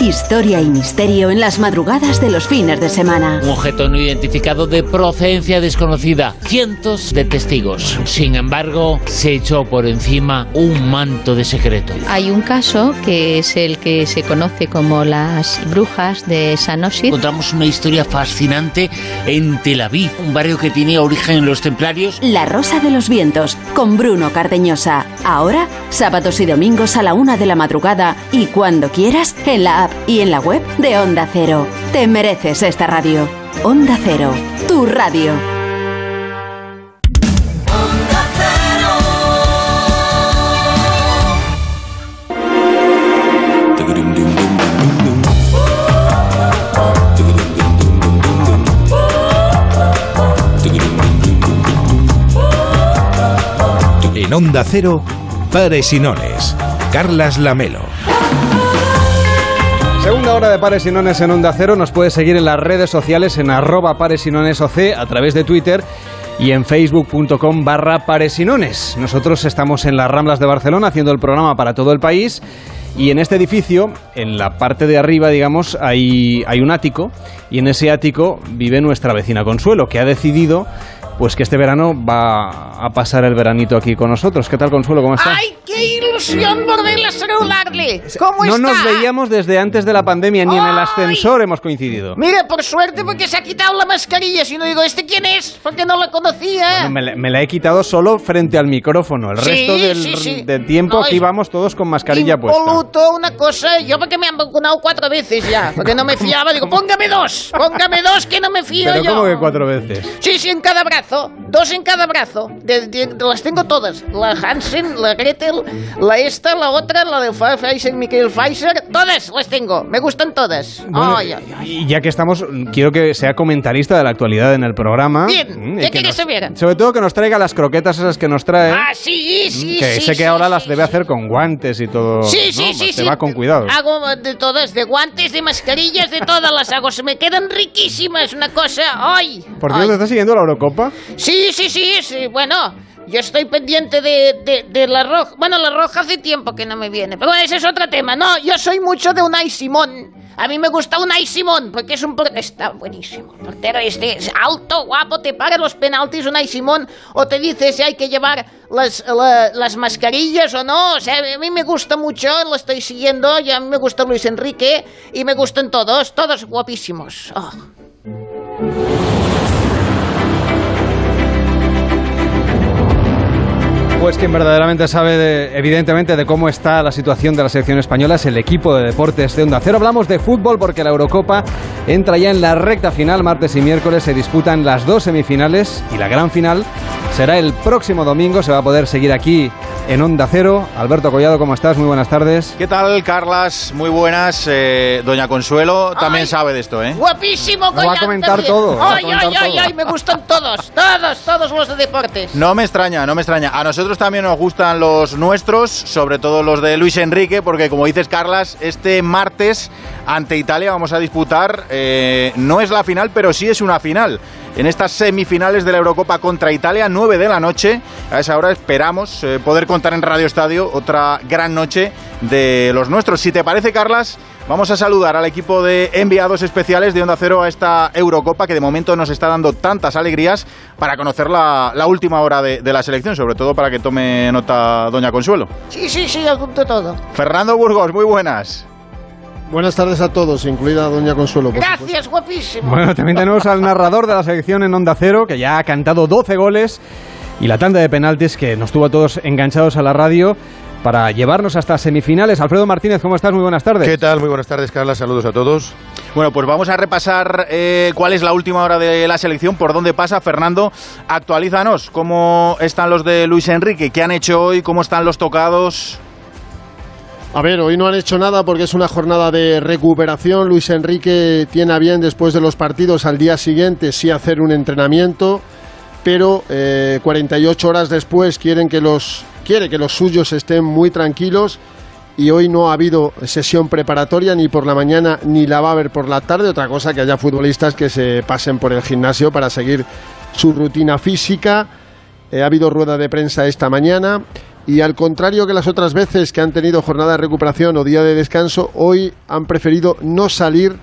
Historia y misterio en las madrugadas de los fines de semana. Un objeto no identificado de procedencia desconocida. Cientos de testigos. Sin embargo, se echó por encima un manto de secreto. Hay un caso que es el que se conoce como las brujas de Sanosi. Encontramos una historia fascinante en Tel Aviv, un barrio que tiene origen en los templarios. La Rosa de los Vientos, con Bruno Cardeñosa. Ahora, sábados y domingos a la una de la madrugada y cuando quieras en la y en la web de Onda Cero. Te mereces esta radio. Onda Cero, tu radio. En Onda Cero, Pares y Carlas Lamelo. Segunda hora de Pares y Nones en Onda Cero. Nos puede seguir en las redes sociales en arroba Pares y OC a través de Twitter y en facebook.com barra. Nosotros estamos en las Ramblas de Barcelona haciendo el programa para todo el país y en este edificio, en la parte de arriba, digamos, hay, hay un ático y en ese ático vive nuestra vecina Consuelo, que ha decidido pues que este verano va a pasar el veranito aquí con nosotros. ¿Qué tal, Consuelo? ¿Cómo estás? ¡Ay, qué ilusión volverla a saludarle! ¿Cómo no está? nos veíamos desde antes de la pandemia, ni en el ascensor hemos coincidido. Mire, por suerte, porque se ha quitado la mascarilla. Si no digo, ¿este quién es? Porque no la conocía. Bueno, me, la- me la he quitado solo frente al micrófono. El Sí, resto del, sí, sí. del tiempo No, aquí vamos todos con mascarilla puesta. Impoluto, una cosa. Yo porque me han vacunado cuatro veces ya. Porque no me fiaba. Digo, <laughs> póngame dos. Póngame dos que no me fío Pero yo. como que cuatro veces. Sí, sí, en cada brazo. Dos en cada brazo. De- de- las tengo todas. La Hansen, la Gretel, la esta, la otra, la de Pfizer, Michael Pfizer. Todas las tengo. Me gustan todas. Bueno, Ay, ay, ay. Y ya que estamos, quiero que sea comentarista de la actualidad en el programa. Bien, Mm, ¿qué quieres saber? Sobre todo que nos traiga las croquetas esas que nos trae. Ah, sí, sí, que sí. sé que ahora sí, las debe hacer con guantes y todo. Sí, ¿no? sí, sí, Se sí. va con cuidado. Hago de todas, de guantes, de mascarillas, de todas las hago. Se me quedan riquísimas, una cosa. ¡Ay! Por ay. cierto, ¿te estás siguiendo la Eurocopa? Sí, sí, sí, sí. Bueno, yo estoy pendiente de, de, la roja. Bueno, la roja hace tiempo que no me viene. Pero bueno, ese es otro tema. No, yo soy mucho de Unai Simón. A mí me gusta Unai Simón porque es un... por- Está buenísimo. El portero este es alto, guapo, te para los penaltis Unai Simón o te dice si hay que llevar las, la- las mascarillas o no. O sea, a mí me gusta mucho, lo estoy siguiendo. Y a mí me gusta Luis Enrique y me gustan todos, todos guapísimos. Oh. Pues quien verdaderamente sabe, de- evidentemente, de cómo está la situación de la selección española es el equipo de deportes de Onda Cero. Hablamos de fútbol porque la Eurocopa entra ya en la recta final. Martes y miércoles se disputan las dos semifinales y la gran final será el próximo domingo. Se va a poder seguir aquí en Onda Cero. Alberto Collado, ¿cómo estás? Muy buenas tardes. ¿Qué tal, Carlas? Muy buenas. Eh, Doña Consuelo también sabe de esto, ¿eh? Guapísimo, Lo va a comentar también. todo, Ay, ay, ay, ay, me gustan todos, todos, todos los de deportes. No me extraña, no me extraña. A nosotros también nos gustan los nuestros, sobre todo los de Luis Enrique, porque como dices, Carlas, este martes ante Italia vamos a disputar, eh, no es la final, pero sí es una final. En estas semifinales de la Eurocopa contra Italia, 9 de la noche. A esa hora esperamos eh, poder contar en Radio Estadio otra gran noche de los nuestros. Si te parece, Carlas, vamos a saludar al equipo de enviados especiales de Onda Cero a esta Eurocopa que de momento nos está dando tantas alegrías para conocer la, la última hora de, de la selección, sobre todo para que tome nota Doña Consuelo. Sí, sí, sí, apunto todo. Fernando Burgos, muy buenas. Buenas tardes a todos, incluida Doña Consuelo. por supuesto. Gracias, guapísimo. Bueno, también tenemos al narrador de la selección en Onda Cero, que ya ha cantado 12 goles y la tanda de penaltis que nos tuvo a todos enganchados a la radio para llevarnos hasta semifinales. Alfredo Martínez, ¿cómo estás? Muy buenas tardes. ¿Qué tal? Muy buenas tardes, Carla. Saludos a todos. Bueno, pues vamos a repasar eh, cuál es la última hora de la selección, por dónde pasa. Fernando, actualízanos. ¿Cómo están los de Luis Enrique? ¿Qué han hecho hoy? ¿Cómo están los tocados? A ver, hoy no han hecho nada porque es una jornada de recuperación. Luis Enrique tiene a bien después de los partidos al día siguiente sí hacer un entrenamiento, pero eh, 48 horas después quieren que los quiere que los suyos estén muy tranquilos y hoy no ha habido sesión preparatoria ni por la mañana ni la va a haber por la tarde. Otra cosa que haya futbolistas que se pasen por el gimnasio para seguir su rutina física. Eh, ha habido rueda de prensa esta mañana y al contrario que las otras veces que han tenido jornada de recuperación o día de descanso, hoy han preferido no salir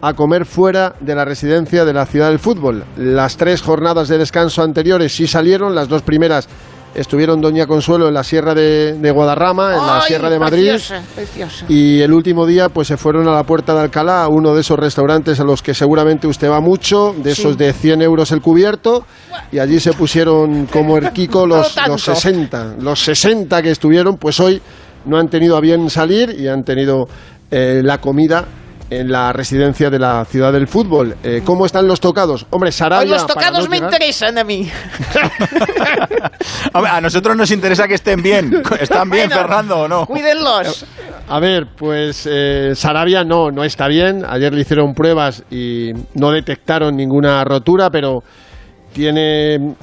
a comer fuera de la residencia de la ciudad del fútbol. Las tres jornadas de descanso anteriores sí salieron, las dos primeras estuvieron Doña Consuelo en la Sierra de, de Guadarrama, en la Sierra de Madrid. Preciosa, preciosa. Y el último día, pues se fueron a la Puerta de Alcalá, a uno de esos restaurantes a los que seguramente usted va mucho, de esos de 100 euros el cubierto, y allí se pusieron como el Kiko <laughs> los, tanto. los 60. Los 60 que estuvieron, pues hoy no han tenido a bien salir y han tenido eh, la comida en la residencia de la ciudad del fútbol. Eh, ¿Cómo están los tocados? Hombre, Sarabia... Hoy los tocados no me llegar- interesan a mí. <laughs> Hombre, a nosotros nos interesa que estén bien. ¿Están bien, Bueno, Fernando, o no? Cuídenlos. A ver, pues eh, Sarabia no, no está bien. Ayer le hicieron pruebas y no detectaron ninguna rotura, pero tiene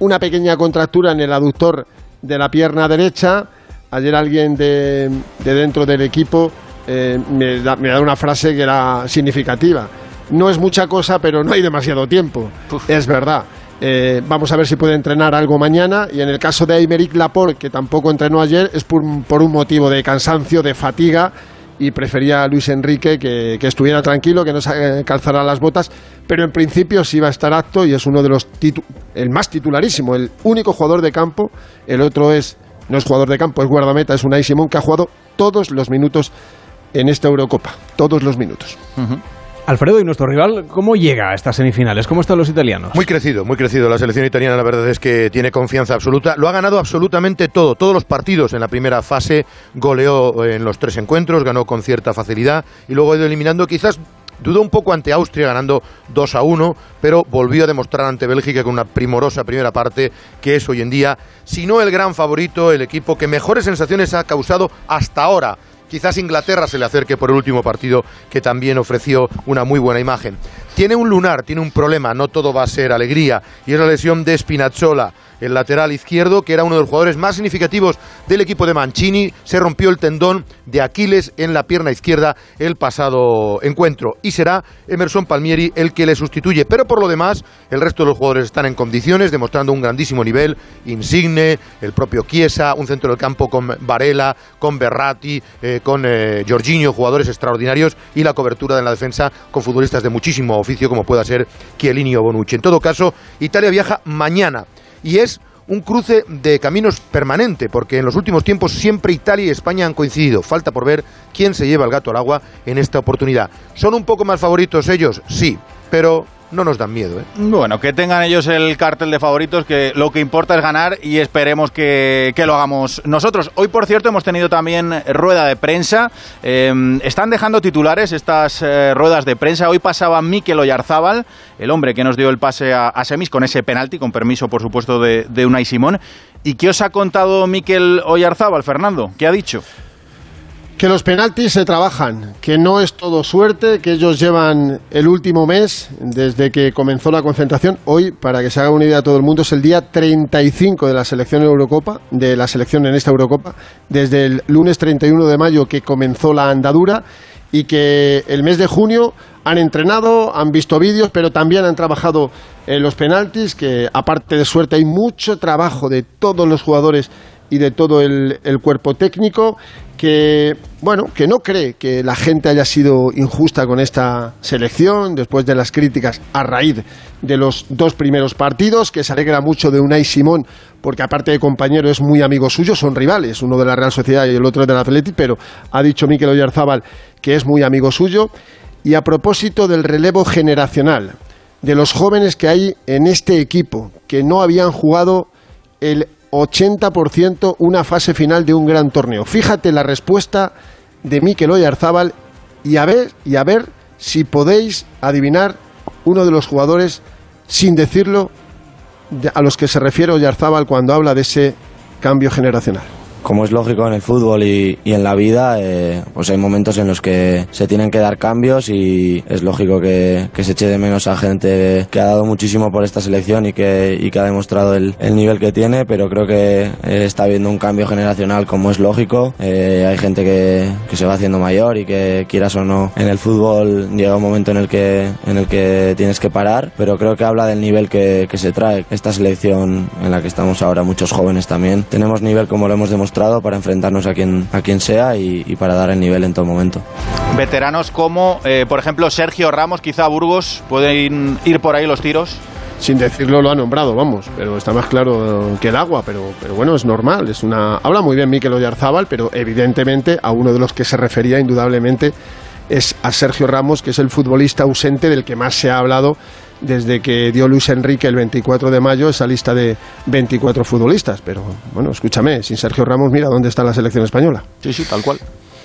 una pequeña contractura en el aductor de la pierna derecha. Ayer alguien de, de dentro del equipo eh, me, da, me da una frase que era significativa. No es mucha cosa, pero no hay demasiado tiempo. Es verdad. Eh, vamos a ver si puede entrenar algo mañana. Y en el caso de Aymeric Laporte, que tampoco entrenó ayer, es por, por un motivo de cansancio, de fatiga. Y prefería a Luis Enrique que, que estuviera tranquilo, que no se eh, calzara las botas. Pero en principio sí va a estar acto y es uno de los el más titularísimo, el único jugador de campo. El otro es, no es jugador de campo, es guardameta, es Unai Simón, que ha jugado todos los minutos en esta Eurocopa. Todos los minutos. Alfredo, ¿y nuestro rival cómo llega a estas semifinales? ¿Cómo están los italianos? Muy crecido, muy crecido. La selección italiana la verdad es que tiene confianza absoluta. Lo ha ganado absolutamente todo. Todos los partidos en la primera fase goleó en los tres encuentros, ganó con cierta facilidad y luego ha ido eliminando quizás Dudó un poco ante Austria ganando 2 a 1, pero volvió a demostrar ante Bélgica con una primorosa primera parte que es hoy en día, si no el gran favorito, el equipo que mejores sensaciones ha causado hasta ahora. Quizás Inglaterra se le acerque por el último partido que también ofreció una muy buena imagen. Tiene un lunar, tiene un problema, no todo va a ser alegría, y es la lesión de Spinazzola, el lateral izquierdo, que era uno de los jugadores más significativos del equipo de Mancini, se rompió el tendón de Aquiles en la pierna izquierda el pasado encuentro, y será Emerson Palmieri el que le sustituye. Pero por lo demás, el resto de los jugadores están en condiciones, demostrando un grandísimo nivel, Insigne, el propio Chiesa, un centro del campo con Varela, con Berratti, eh, con eh, jugadores extraordinarios, y la cobertura de la defensa con futbolistas de muchísimo oficio como pueda ser Chiellini o Bonucci. En todo caso, Italia viaja mañana y es un cruce de caminos permanente, porque en los últimos tiempos siempre Italia y España han coincidido. Falta por ver quién se lleva el gato al agua en esta oportunidad. ¿Son un poco más favoritos ellos? Sí, pero no nos dan miedo. ¿eh? Bueno, que tengan ellos el cartel de favoritos, que lo que importa es ganar y esperemos que, que lo hagamos nosotros. Hoy, por cierto, hemos tenido también rueda de prensa. Eh, están dejando titulares estas eh, ruedas de prensa. Hoy pasaba Mikel Oyarzábal, el hombre que nos dio el pase a, semis con ese penalti, con permiso, por supuesto, de, de Unai Simón. ¿Y qué os ha contado Mikel Oyarzábal, Fernando? ¿Qué ha dicho? Que los penaltis se trabajan, que no es todo suerte, que ellos llevan el último mes desde que comenzó la concentración. Hoy, para que se haga una idea a todo el mundo, es el día 35 de la selección Eurocopa, de la selección en esta Eurocopa, desde el lunes 31 de mayo que comenzó la andadura y que el mes de junio han entrenado, han visto vídeos, pero también han trabajado en los penaltis, que aparte de suerte hay mucho trabajo de todos los jugadores y de todo el, cuerpo técnico que bueno que no cree que la gente haya sido injusta con esta selección después de las críticas a raíz de los dos primeros partidos que se alegra mucho de Unai Simón porque aparte de compañero es muy amigo suyo son rivales uno de la Real Sociedad y el otro del Athletic pero ha dicho Mikel Oyarzábal que es muy amigo suyo. Y a propósito del relevo generacional de los jóvenes que hay en este equipo que no habían jugado el 80% una fase final de un gran torneo. Fíjate la respuesta de Mikel Oyarzábal y a ver y a ver si podéis adivinar uno de los jugadores sin decirlo a los que se refiere Oyarzábal cuando habla de ese cambio generacional como es lógico en el fútbol y, y en la vida, eh, pues hay momentos en los que se tienen que dar cambios y es lógico que, que, se eche de menos a gente que ha dado muchísimo por esta selección y que, y que ha demostrado el, el, nivel que tiene, pero creo que eh, está habiendo un cambio generacional como es lógico. Eh, hay gente que, que, se va haciendo mayor y que quieras o no, en el fútbol llega un momento en el que, en el que tienes que parar, pero creo que habla del nivel que, que se trae esta selección en la que estamos ahora, muchos jóvenes también. Tenemos nivel como lo hemos demostrado para enfrentarnos a quien, a quien sea y, y para dar el nivel en todo momento. Veteranos como, eh, por ejemplo, Sergio Ramos, quizá Burgos, ¿pueden ir por ahí los tiros? sin decirlo lo ha nombrado, vamos, pero está más claro que el agua, pero, pero bueno, es normal, es una habla muy bien Mikel Oyarzábal, pero evidentemente a uno de los que se refería indudablemente es a Sergio Ramos, que es el futbolista ausente del que más se ha hablado desde que dio Luis Enrique el 24 de mayo esa lista de 24 futbolistas. Pero bueno, escúchame, sin Sergio Ramos, mira dónde está la selección española. Sí, sí, tal cual.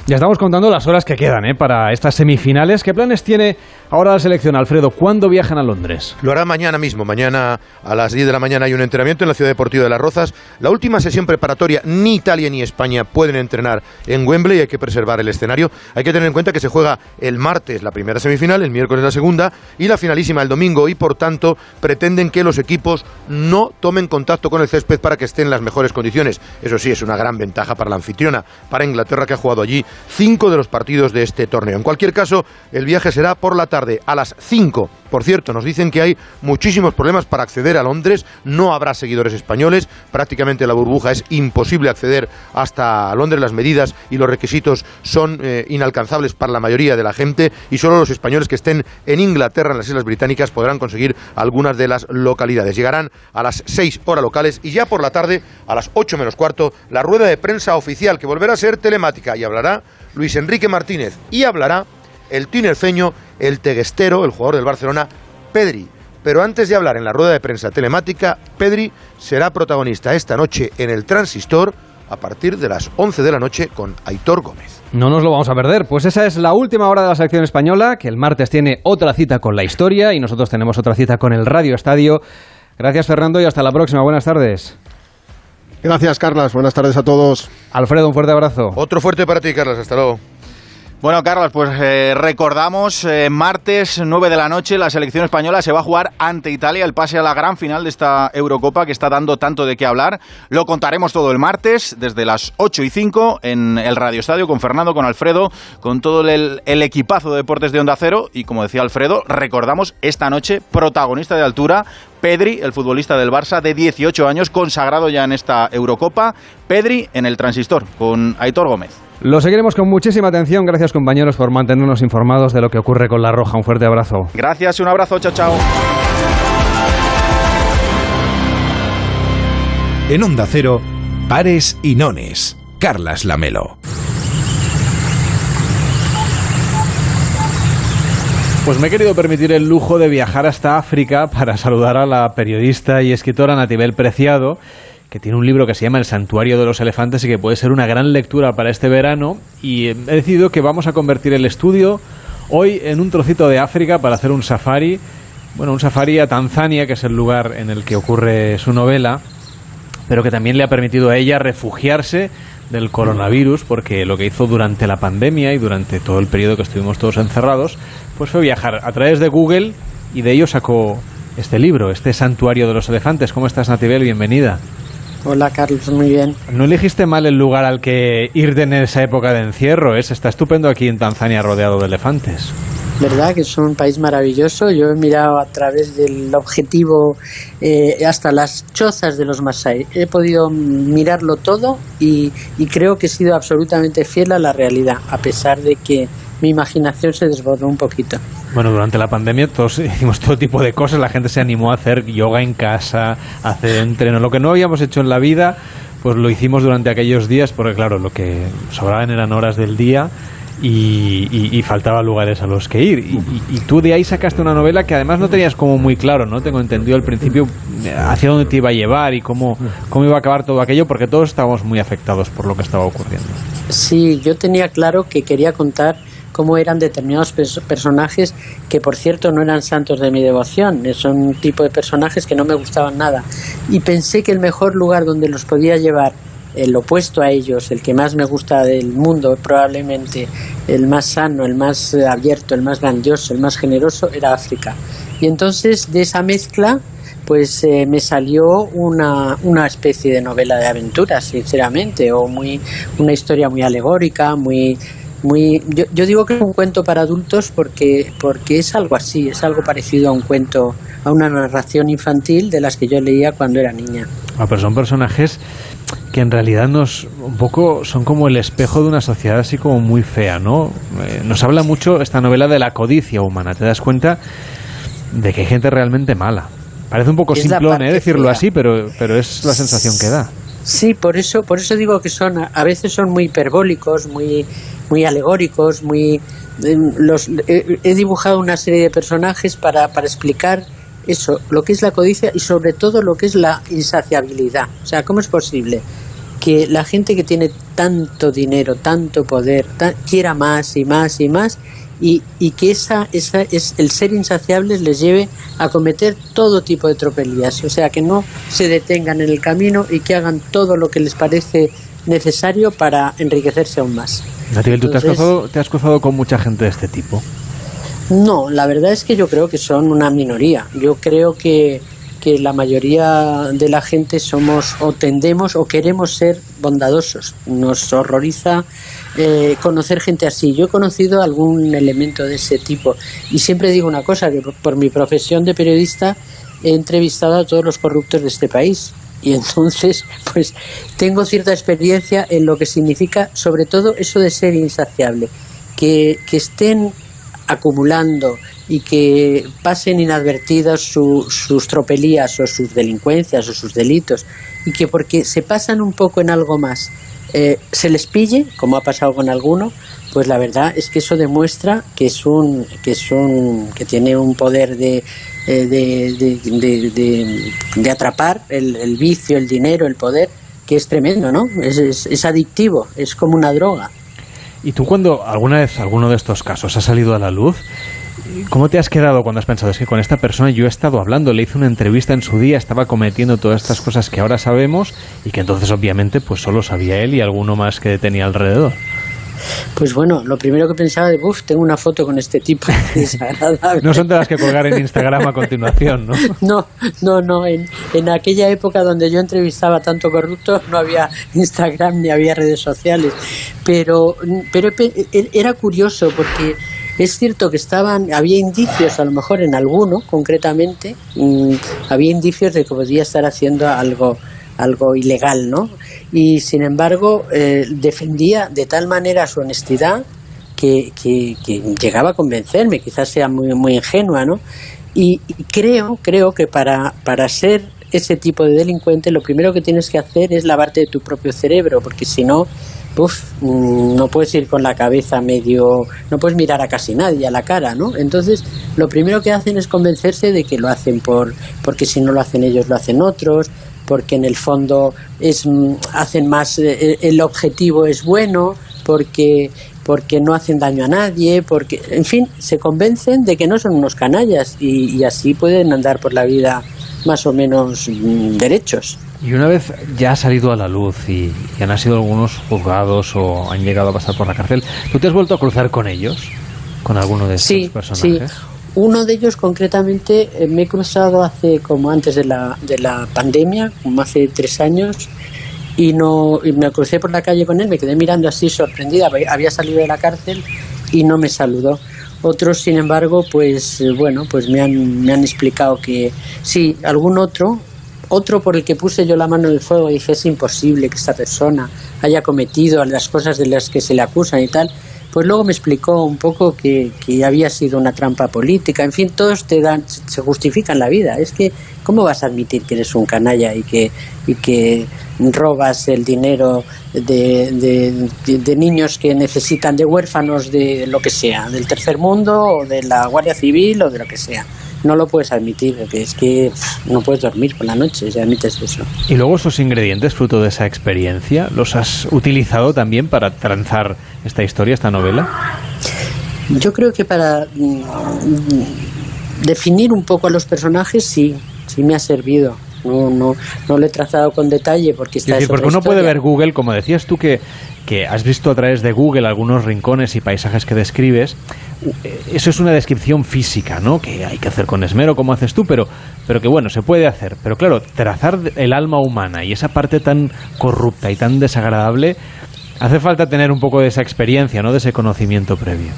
Ya estamos contando las horas que quedan ¿eh? para estas semifinales. ¿Qué planes tiene Ahora la selección, Alfredo, ¿cuándo viajan a Londres? Lo hará mañana mismo. Mañana a las 10 de la mañana hay un entrenamiento en la Ciudad Deportiva de Las Rozas. La última sesión preparatoria, ni Italia ni España pueden entrenar en Wembley. Hay que preservar el escenario. Hay que tener en cuenta que se juega el martes la primera semifinal, el miércoles la segunda y la finalísima el domingo. Y por tanto, pretenden que los equipos no tomen contacto con el césped para que estén en las mejores condiciones. Eso sí, es una gran ventaja para la anfitriona, para Inglaterra, que ha jugado allí cinco de los partidos de este torneo. En cualquier caso, el viaje será por la tarde a las 5. Por cierto, nos dicen que hay muchísimos problemas para acceder a Londres, no habrá seguidores españoles, prácticamente la burbuja es imposible acceder hasta Londres, las medidas y los requisitos son eh, inalcanzables para la mayoría de la gente y solo los españoles que estén en Inglaterra, en las Islas Británicas, podrán conseguir algunas de las localidades. Llegarán a las 6 horas locales y ya por la tarde, a las 8 menos cuarto, la rueda de prensa oficial que volverá a ser telemática y hablará Luis Enrique Martínez y hablará el tinerfeño, el teguestero, el jugador del Barcelona, Pedri. Pero antes de hablar en la rueda de prensa telemática, Pedri será protagonista esta noche en el Transistor a partir de las 11 de la noche con Aitor Gómez. No nos lo vamos a perder, pues esa es la última hora de la selección española, que el martes tiene otra cita con la historia y nosotros tenemos otra cita con el Radio Estadio. Gracias Fernando y hasta la próxima. Buenas tardes. Gracias Carlas, buenas tardes a todos. Alfredo, un fuerte abrazo. Otro fuerte para ti, Carlos, hasta luego. Bueno, Carlos, pues eh, recordamos, eh, martes 9 de la noche, la selección española se va a jugar ante Italia el pase a la gran final de esta Eurocopa que está dando tanto de qué hablar. Lo contaremos todo el martes, desde las 8 y 5, en el Radio Estadio, con Fernando, con Alfredo, con todo el, el equipazo de deportes de Onda Cero. Y como decía Alfredo, recordamos esta noche, protagonista de altura, Pedri, el futbolista del Barça de 18 años, consagrado ya en esta Eurocopa. Pedri en el transistor, con Aitor Gómez. Lo seguiremos con muchísima atención. Gracias compañeros por mantenernos informados de lo que ocurre con la Roja. Un fuerte abrazo. Gracias, un abrazo, chao, chao. En Onda Cero, Pares y Nones. Carlas Lamelo. Pues me he querido permitir el lujo de viajar hasta África para saludar a la periodista y escritora Natibel Preciado que tiene un libro que se llama El santuario de los elefantes y que puede ser una gran lectura para este verano. Y he decidido que vamos a convertir el estudio hoy en un trocito de África para hacer un safari. Bueno, un safari a Tanzania, que es el lugar en el que ocurre su novela, pero que también le ha permitido a ella refugiarse del coronavirus, porque lo que hizo durante la pandemia y durante todo el periodo que estuvimos todos encerrados, pues fue viajar a través de Google y de ello sacó este libro, este santuario de los elefantes. ¿Cómo estás, Natibel? Bienvenida. Hola Carlos, muy bien. No elegiste mal el lugar al que ir en esa época de encierro, es está estupendo aquí en Tanzania rodeado de elefantes. ¿Verdad? Que es un país maravilloso. Yo he mirado a través del objetivo eh, hasta las chozas de los Masai. He podido mirarlo todo y, y creo que he sido absolutamente fiel a la realidad, a pesar de que mi imaginación se desbordó un poquito. Bueno, durante la pandemia todos <laughs> hicimos todo tipo de cosas, la gente se animó a hacer yoga en casa, a hacer entreno, lo que no habíamos hecho en la vida, pues lo hicimos durante aquellos días, porque claro, lo que sobraban eran horas del día y, y, faltaban lugares a los que ir. Y, tú de ahí sacaste una novela que además no tenías como muy claro, ¿no? Tengo entendido al principio eh, hacia dónde te iba a llevar y cómo, cómo iba a acabar todo aquello, porque todos estábamos muy afectados por lo que estaba ocurriendo. Sí, yo tenía claro que quería contar cómo eran determinados personajes que, por cierto, no eran santos de mi devoción, son un tipo de personajes que no me gustaban nada. Y pensé que el mejor lugar donde los podía llevar el opuesto a ellos, el que más me gusta del mundo, probablemente el más sano, el más abierto, el más grandioso, el más generoso, era África. Y entonces de esa mezcla, pues eh, me salió una, una especie de novela de aventuras, sinceramente, o muy, una historia muy alegórica, muy muy yo, yo, digo que es un cuento para adultos porque porque es algo así es algo parecido a un cuento a una narración infantil de las que yo leía cuando era niña. Ah, pero son personajes que en realidad nos un poco son como el espejo de una sociedad así como muy fea no eh, nos habla mucho esta novela de la codicia humana te das cuenta de que hay gente realmente mala. Parece un poco simplón ¿eh? decirlo así pero pero es la sensación que da Sí, por eso, por eso digo que son a veces son muy hiperbólicos, muy muy alegóricos, muy em, los he, dibujado una serie de personajes para, para explicar eso, lo que es la codicia y sobre todo lo que es la insaciabilidad. O sea, ¿cómo es posible que la gente que tiene tanto dinero, tanto poder, quiera más y más y más y, y que esa, esa es el ser insaciables les lleve a cometer todo tipo de tropelías, o sea, que no se detengan en el camino y que hagan todo lo que les parece necesario para enriquecerse aún más. ¿tú te has, cruzado, te has cruzado con mucha gente de este tipo? No, la verdad es que yo creo que son una minoría. Yo creo que, que la mayoría de la gente somos o tendemos o queremos ser bondadosos. Nos horroriza eh, conocer gente así. Yo he conocido algún elemento de ese tipo y siempre digo una cosa, que por, mi profesión de periodista he entrevistado a todos los corruptos de este país y entonces <laughs> pues tengo cierta experiencia en lo que significa sobre todo eso de ser insaciable, que, que estén acumulando y que pasen inadvertidas su- sus tropelías o sus delincuencias o sus delitos y que porque se pasan un poco en algo más eh, se les pille, como ha pasado con alguno, pues la verdad es que eso demuestra que es un que es un que tiene un poder de eh, de, de, atrapar el, el vicio, el dinero, el poder, que es tremendo, ¿no? Es, es, es adictivo, es como una droga. ¿Y tú cuando alguna vez alguno de estos casos ha salido a la luz, cómo te has quedado cuando has pensado, es que con esta persona yo he estado hablando, le hice una entrevista en su día, estaba cometiendo todas estas cosas que ahora sabemos y que entonces obviamente pues solo sabía él y alguno más que tenía alrededor? Pues bueno, lo primero que pensaba de, uff, tengo una foto con este tipo <laughs> desagradable. No son de las que colgar en Instagram a continuación, ¿no? <laughs> No, no, no. En, en aquella época donde yo entrevistaba tanto corruptos no había Instagram ni había redes sociales. Pero, pero pe- e- era curioso porque es cierto que estaban, había indicios, a lo mejor en alguno concretamente, mm, había indicios de que podía estar haciendo algo algo ilegal, ¿no? Y sin embargo eh, defendía de tal manera su honestidad que, que- que llegaba a convencerme, quizás sea muy, muy ingenua, ¿no? Y, creo, creo que para, para ser ese tipo de delincuente lo primero que tienes que hacer es lavarte de tu propio cerebro, porque si no, uf, mm, no puedes ir con la cabeza medio, no puedes mirar a casi nadie a la cara, ¿no? Entonces, lo primero que hacen es convencerse de que lo hacen por, porque si no lo hacen ellos, lo hacen otros, porque en el fondo es, mm, hacen más, eh, el objetivo es bueno, porque porque no hacen daño a nadie, porque, en fin, se convencen de que no son unos canallas y, y así pueden andar por la vida más o menos mm, derechos. Y una vez ya ha salido a la luz y, y han sido algunos juzgados o han llegado a pasar por la cárcel, ¿tú te has vuelto a cruzar con ellos? ¿Con alguno de estos Sí, sí. personajes? Uno de ellos concretamente eh, me he cruzado hace como antes de la, de la pandemia, como hace tres años, y no y me crucé por la calle con él, me quedé mirando así sorprendida, había- salido de la cárcel y no me saludó. Otros, sin embargo, pues eh, bueno, pues me han, me han explicado que sí, algún otro, otro por el que puse yo la mano en el fuego dije es imposible que esta persona haya cometido las cosas de las que se le acusan y tal, pues luego me explicó un poco que, había sido una trampa política, en fin, todos te dan, se justifican la vida. Es que, ¿cómo vas a admitir que eres un canalla y que, y que robas el dinero de, de- niños que necesitan, de huérfanos de lo que sea, del tercer mundo o de la Guardia Civil o de lo que sea? No lo puedes admitir, porque es que no puedes dormir por la noche si admites eso. Y luego esos ingredientes, fruto de esa experiencia, ¿los has utilizado también para transar esta historia, esta novela? Yo creo que para mm, definir un poco a los personajes sí, sí me ha servido. No, no, no lo he trazado con detalle porque está Es decir, porque uno puede ver Google, como decías tú, que, que has visto a través de Google algunos rincones y paisajes que describes. Eso es una descripción física, ¿no? Que hay que hacer con esmero, como haces tú, pero, pero que bueno, se puede hacer. Pero claro, trazar el alma humana y esa parte tan corrupta y tan desagradable, hace falta tener un poco de esa experiencia, ¿no? De ese conocimiento previo.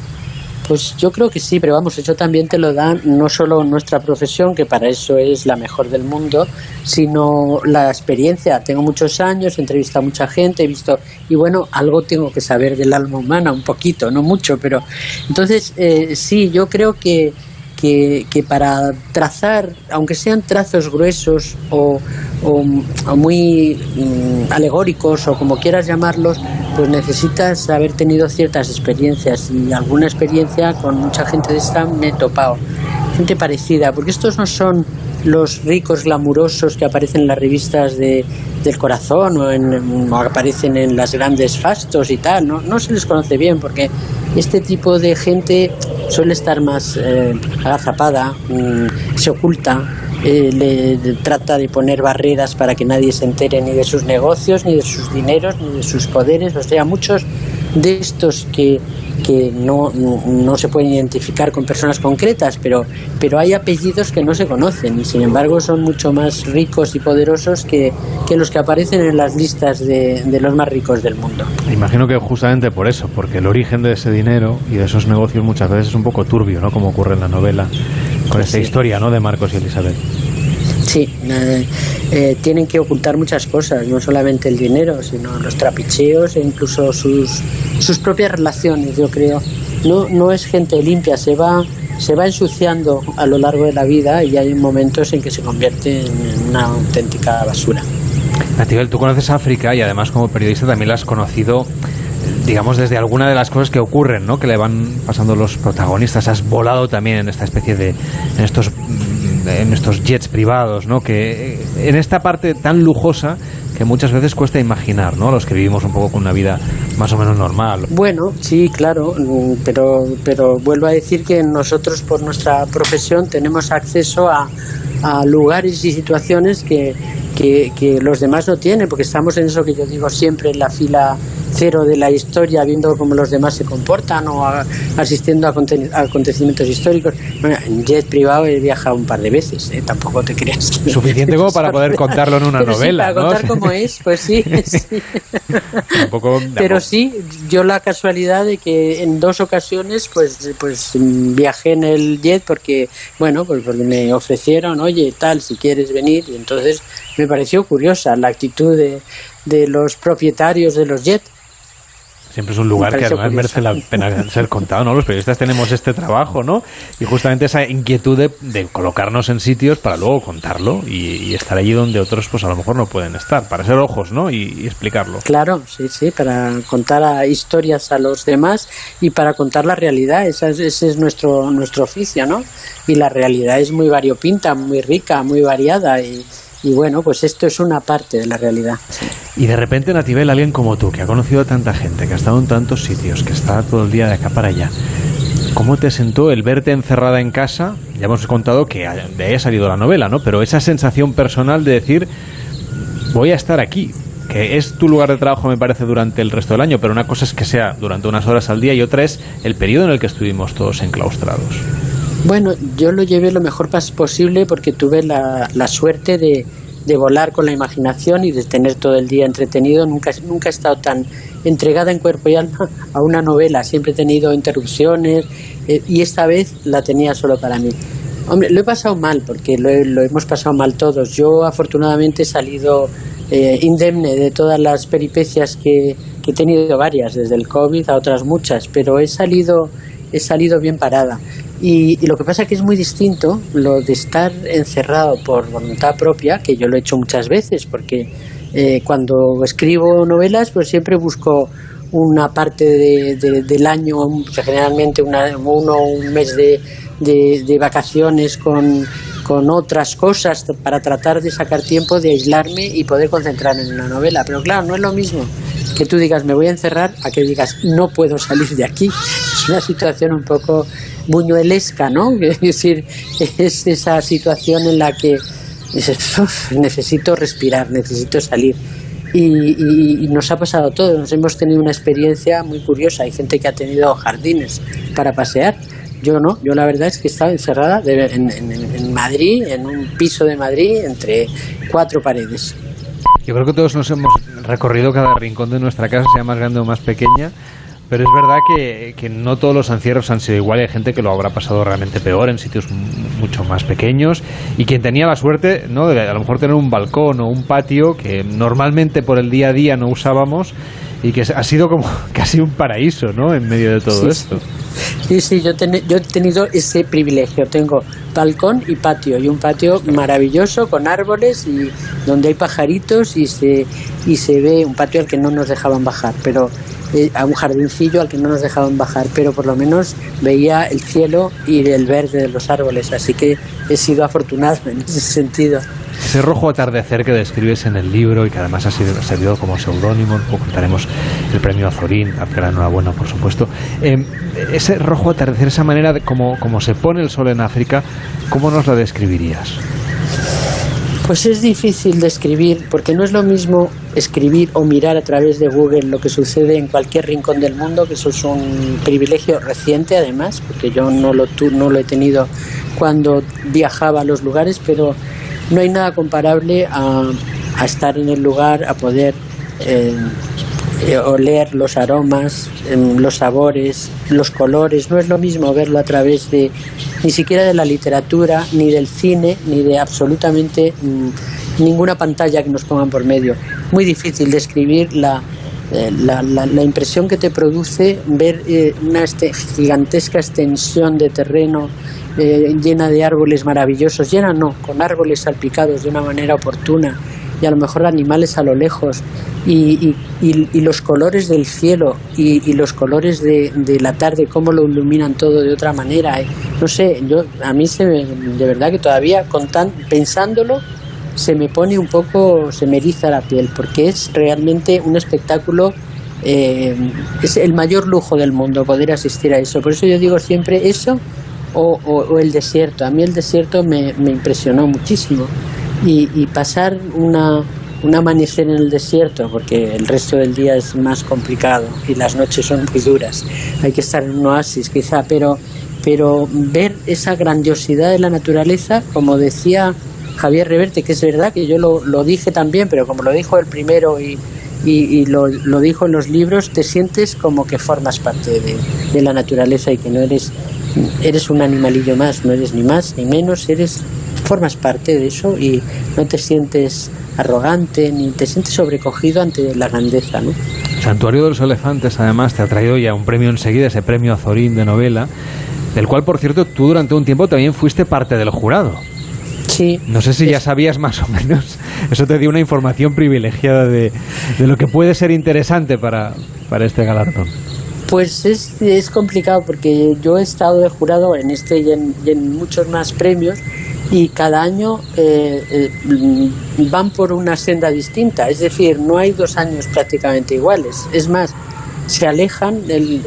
Pues yo creo que sí, pero vamos, eso también te lo dan no solo nuestra profesión, que para eso es la mejor del mundo, sino la experiencia. Tengo muchos años, he entrevistado a mucha gente, he visto, y bueno, algo tengo que saber del alma humana, un poquito, no mucho, pero entonces eh, sí, yo creo que, que, para trazar, aunque sean trazos gruesos o, muy mm, alegóricos o como quieras llamarlos, pues necesitas haber tenido ciertas experiencias y alguna experiencia con mucha gente de esta me he topado. Gente parecida, porque estos no son los ricos glamurosos que aparecen en las revistas de, del corazón o, en, o aparecen en las grandes fastos y tal, no se les conoce bien porque este tipo de gente suele estar más eh, agazapada, mm, se oculta, eh, le, trata de poner barreras para que nadie se entere ni de sus negocios, ni de sus dineros, ni de sus poderes. O sea, muchos de estos que, que no, no, se pueden identificar con personas concretas, pero, pero hay apellidos que no se conocen y sin embargo son mucho más ricos y poderosos que, que los que aparecen en las listas de, de, los más ricos del mundo. Imagino que justamente por eso, porque el origen de ese dinero y de esos negocios muchas veces es un poco turbio, ¿no? Como ocurre en la novela, con esta historia, ¿no? De Marcos y Elizabeth. Sí, eh, tienen que ocultar muchas cosas, no solamente el dinero, sino los trapicheos e incluso sus, sus propias relaciones, yo creo. No, no es gente limpia, se va, se va ensuciando a lo largo de la vida y hay momentos en que se convierte en una auténtica basura. Natibel, tú conoces África y además como periodista también la has conocido digamos, desde alguna de las cosas que ocurren, ¿no? Que le van pasando los protagonistas. Has volado también en esta especie de, en estos en estos jets privados, ¿no? Que eh, en esta parte tan lujosa que muchas veces cuesta imaginar, ¿no? Los que vivimos un poco con una vida más o menos normal. Bueno, sí, claro, mm, pero, pero vuelvo a decir que nosotros por nuestra profesión tenemos acceso a, a lugares y situaciones que, que, que, los demás no tienen, porque estamos en eso que yo digo siempre, en la fila cero de la historia, viendo cómo los demás se comportan o asistiendo a, acontecimientos históricos. Bueno, en jet privado he viajado un par de veces, ¿eh? tampoco te creas. Suficiente como para poder <laughs> contarlo en una novela. para contar cómo es, pues sí. <laughs> <laughs> Pero sí, yo la casualidad de que en dos ocasiones pues, pues viajé en el jet porque, bueno, pues porque me ofrecieron, oye, tal, si quieres venir, y entonces me pareció curiosa la actitud de, de los propietarios de los jets Siempre es un lugar que además merece la pena ser contado, ¿no? Los periodistas tenemos este trabajo, ¿no? Y justamente esa inquietud de, colocarnos en sitios para luego contarlo y, estar allí donde otros, pues a lo mejor no pueden estar, para ser ojos, ¿no? Y, explicarlo. Claro, sí, sí, para contar historias a los demás y para contar la realidad. Ese es, ese es nuestro, nuestro oficio, ¿no? Y la realidad es muy variopinta, muy rica, muy variada y y bueno, pues esto es una parte de la realidad. Y de repente, Natibel, alguien como tú, que ha conocido a tanta gente, que ha estado en tantos sitios, que está todo el día de acá para allá, ¿cómo te sentó el verte encerrada en casa? Ya hemos contado que de ha salido la novela, ¿no? Pero esa sensación personal de decir, voy a estar aquí, que es tu lugar de trabajo, me parece, durante el resto del año, pero una cosa es que sea durante unas horas al día y otra es el periodo en el que estuvimos todos enclaustrados. Bueno, yo lo llevé lo mejor posible porque tuve la, la suerte de, de, volar con la imaginación y de tener todo el día entretenido. Nunca, nunca he estado tan entregada en cuerpo y alma <laughs> a una novela. Siempre he tenido interrupciones eh, y esta vez la tenía solo para mí. Hombre, lo he pasado mal porque lo, lo hemos pasado mal todos. Yo afortunadamente he salido eh, indemne de todas las peripecias que, que he tenido varias, desde el COVID a otras muchas, pero he salido, he salido bien parada. Y, lo que pasa es que es muy distinto lo de estar encerrado por voluntad propia, que yo lo he hecho muchas veces, porque eh, cuando escribo novelas, pues siempre busco una parte de, del año, generalmente una, uno un mes de, de vacaciones con, con otras cosas para tratar de sacar tiempo de aislarme y poder concentrarme en una novela. Pero claro, no es lo mismo que tú digas me voy a encerrar a que digas no puedo salir de aquí. <laughs> Es una situación un poco buñuelesca, ¿no? <laughs> Es decir, es esa situación en la que necesito respirar, necesito salir. Y, nos ha pasado todo, nos hemos tenido una experiencia muy curiosa. Hay gente que ha tenido jardines para pasear. Yo no, yo la verdad es que he estado encerrada en, en Madrid, en un piso de Madrid, entre cuatro paredes. Yo creo que todos nos hemos recorrido cada rincón de nuestra casa, sea más grande o más pequeña, pero es verdad que, que, no todos los encierros han sido igual. Hay gente que lo habrá pasado realmente peor en sitios mucho más pequeños. Y quien tenía la suerte ¿no? de a lo mejor tener un balcón o un patio que normalmente por el día a día no usábamos y que ha sido como <laughs> casi un paraíso ¿no? en medio de todo esto. Sí, sí, yo, yo he tenido ese privilegio. Tengo balcón y patio. Y un patio maravilloso con árboles y donde hay pajaritos y se, y se ve un patio al que no nos dejaban bajar. Pero a un jardincillo al que no nos dejaban bajar, pero por lo menos veía el cielo y el verde de los árboles, así que he sido afortunado en ese sentido. Ese rojo atardecer que describes en el libro y que además ha sido servido como seudónimo, ocultaremos el premio Azorín, a la enhorabuena, por supuesto. Eh, ese rojo atardecer, esa manera de como, como se pone el sol en África, ¿cómo nos la describirías? Pues es difícil de escribir porque no es lo mismo escribir o mirar a través de Google lo que sucede en cualquier rincón del mundo, que eso es un privilegio reciente además, porque yo no lo, no lo he tenido cuando viajaba a los lugares, pero no hay nada comparable a, estar en el lugar, a poder eh, eh, oler los aromas, em, los sabores, los colores. No es lo mismo verlo a través de ni siquiera de la literatura, ni del cine, ni de absolutamente mm, ninguna pantalla que nos pongan por medio. Muy difícil describir la, eh, la, la, impresión que te produce ver eh, una este, gigantesca extensión de terreno llena de árboles maravillosos, llena no, con árboles salpicados de una manera oportuna y a lo mejor animales a lo lejos y, y, los colores del cielo y, los colores de, de, la tarde, cómo lo iluminan todo de otra manera. Eh. No sé, yo a mí se de verdad que todavía con tan, pensándolo se me pone un poco, se me eriza la piel, porque es realmente un espectáculo, eh, es el mayor lujo del mundo poder asistir a eso. Por eso yo digo siempre eso o, o, el desierto. A mí el desierto me, me impresionó muchísimo y, pasar una, un amanecer en el desierto, porque el resto del día es más complicado y las noches son muy duras. Hay que estar en un oasis quizá, pero, pero ver esa grandiosidad de la naturaleza, como decía Javier Reverte, que es verdad que yo lo, lo dije también, pero como lo dijo el primero y, y, lo, lo, dijo en los libros, te sientes como que formas parte de, de la naturaleza y que no eres, eres un animalillo más, no eres ni más ni menos, eres formas parte de eso y no te sientes arrogante ni te sientes sobrecogido ante la grandeza. ¿no? Santuario de los Elefantes, además, te ha traído ya un premio enseguida, ese premio Azorín de novela, del cual, por cierto, tú durante un tiempo también fuiste parte del jurado. Sí. No sé si ya sabías más o menos, <laughs> eso te dio una información privilegiada de, de lo que puede ser interesante para, para este galardón. Pues es, es complicado porque yo he estado de jurado en este y en muchos más premios y cada año eh, eh, van por una senda distinta, es decir, no hay dos años prácticamente iguales. Es más, se alejan, el,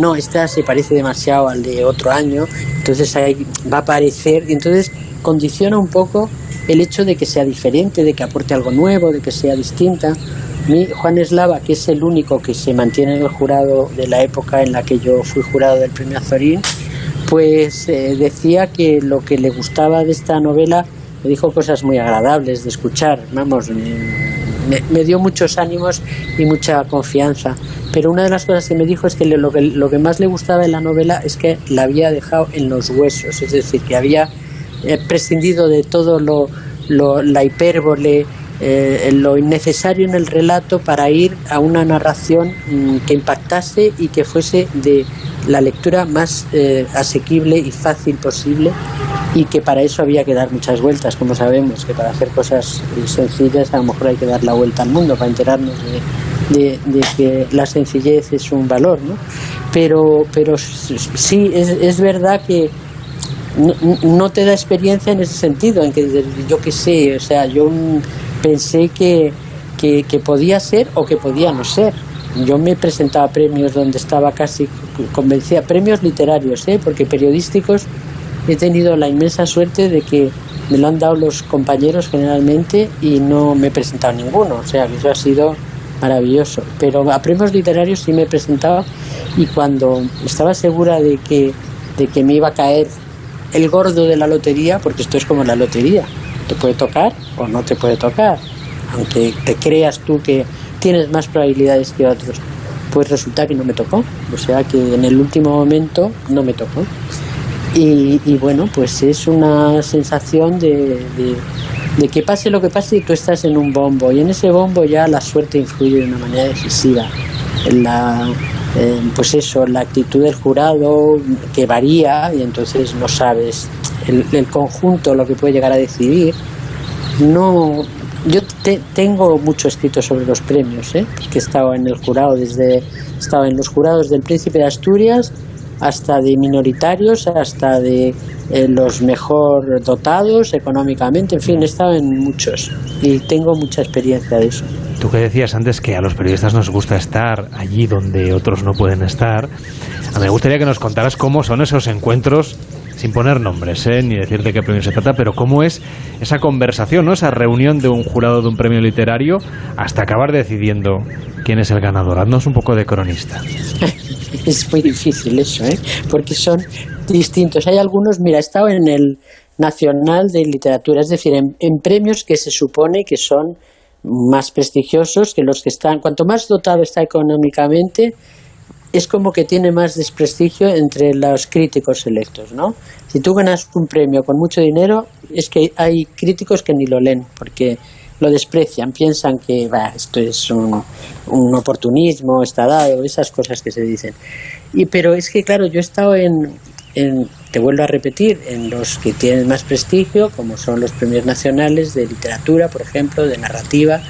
no, esta se parece demasiado al de otro año, entonces ahí va a aparecer, y entonces condiciona un poco el hecho de que sea diferente, de que aporte algo nuevo, de que sea distinta. Mi Juan Eslava, que es el único que se mantiene en el jurado de la época en la que yo fui jurado del premio Azorín, pues eh, decía que lo que le gustaba de esta novela, me dijo cosas muy agradables de escuchar, vamos, me, dio muchos ánimos y mucha confianza. Pero una de las cosas que me dijo es que lo, que lo más le gustaba de la novela es que la había dejado en los huesos, es decir, que había eh, prescindido de todo lo, la hipérbole, eh, lo innecesario en el relato para ir a una narración mm, que impactase y que fuese de la lectura más eh, asequible y fácil posible y que para eso había que dar muchas vueltas, como sabemos, que para hacer cosas sencillas a lo mejor hay que dar la vuelta al mundo para enterarnos de, que la sencillez es un valor, ¿no? Pero, pero sí, es, es verdad que no, te da experiencia en ese sentido, en que yo qué sé, o sea, yo pensé que, que, que podía ser o que podía no ser yo me presentaba premios donde estaba casi convencida, premios literarios, ¿eh? porque periodísticos he tenido la inmensa suerte de que me lo han dado los compañeros generalmente y no me he presentado ninguno, o sea que eso ha sido maravilloso. Pero a premios literarios sí me he presentado y cuando estaba segura de que, de que me iba a caer el gordo de la lotería, porque esto es como la lotería, te puede tocar o no te puede tocar, aunque te creas tú que tienes más probabilidades que otros. Pues resulta que no me tocó, o sea que en el último momento no me tocó. Y, bueno, pues es una sensación de, de, que pase lo que pase y tú estás en un bombo y en ese bombo ya la suerte influye de una manera decisiva. La, eh, pues eso, la actitud del jurado que varía y entonces no sabes el, el conjunto lo que puede llegar a decidir. No, yo tengo mucho escrito sobre los premios, ¿eh? que he estado en el jurado desde, he en los jurados del Príncipe de Asturias hasta de minoritarios, hasta de eh, los mejor dotados económicamente, en fin, he estado en muchos y tengo mucha experiencia de eso. Tú que decías antes que a los periodistas nos gusta estar allí donde otros no pueden estar, a mí me gustaría que nos contaras cómo son esos encuentros sin poner nombres, ¿eh? ni decir de qué premio se trata, pero cómo es esa conversación, ¿no? esa reunión de un jurado de un premio literario hasta acabar decidiendo quién es el ganador. Haznos un poco de cronista. <laughs> es muy difícil eso, ¿eh? porque son distintos. Hay algunos, mira, he estado en el Nacional de Literatura, es decir, en, en premios que se supone que son más prestigiosos que los que están. Cuanto más dotado está económicamente, es como que tiene más desprestigio entre los críticos selectos, ¿no? Si tú ganas un premio con mucho dinero, es que hay críticos que ni lo leen, porque lo desprecian, piensan que esto es un, un, oportunismo, está dado, esas cosas que se dicen. Y, pero es que, claro, yo he estado en, en, te vuelvo a repetir, en los que tienen más prestigio, como son los premios nacionales de literatura, por ejemplo, de narrativa,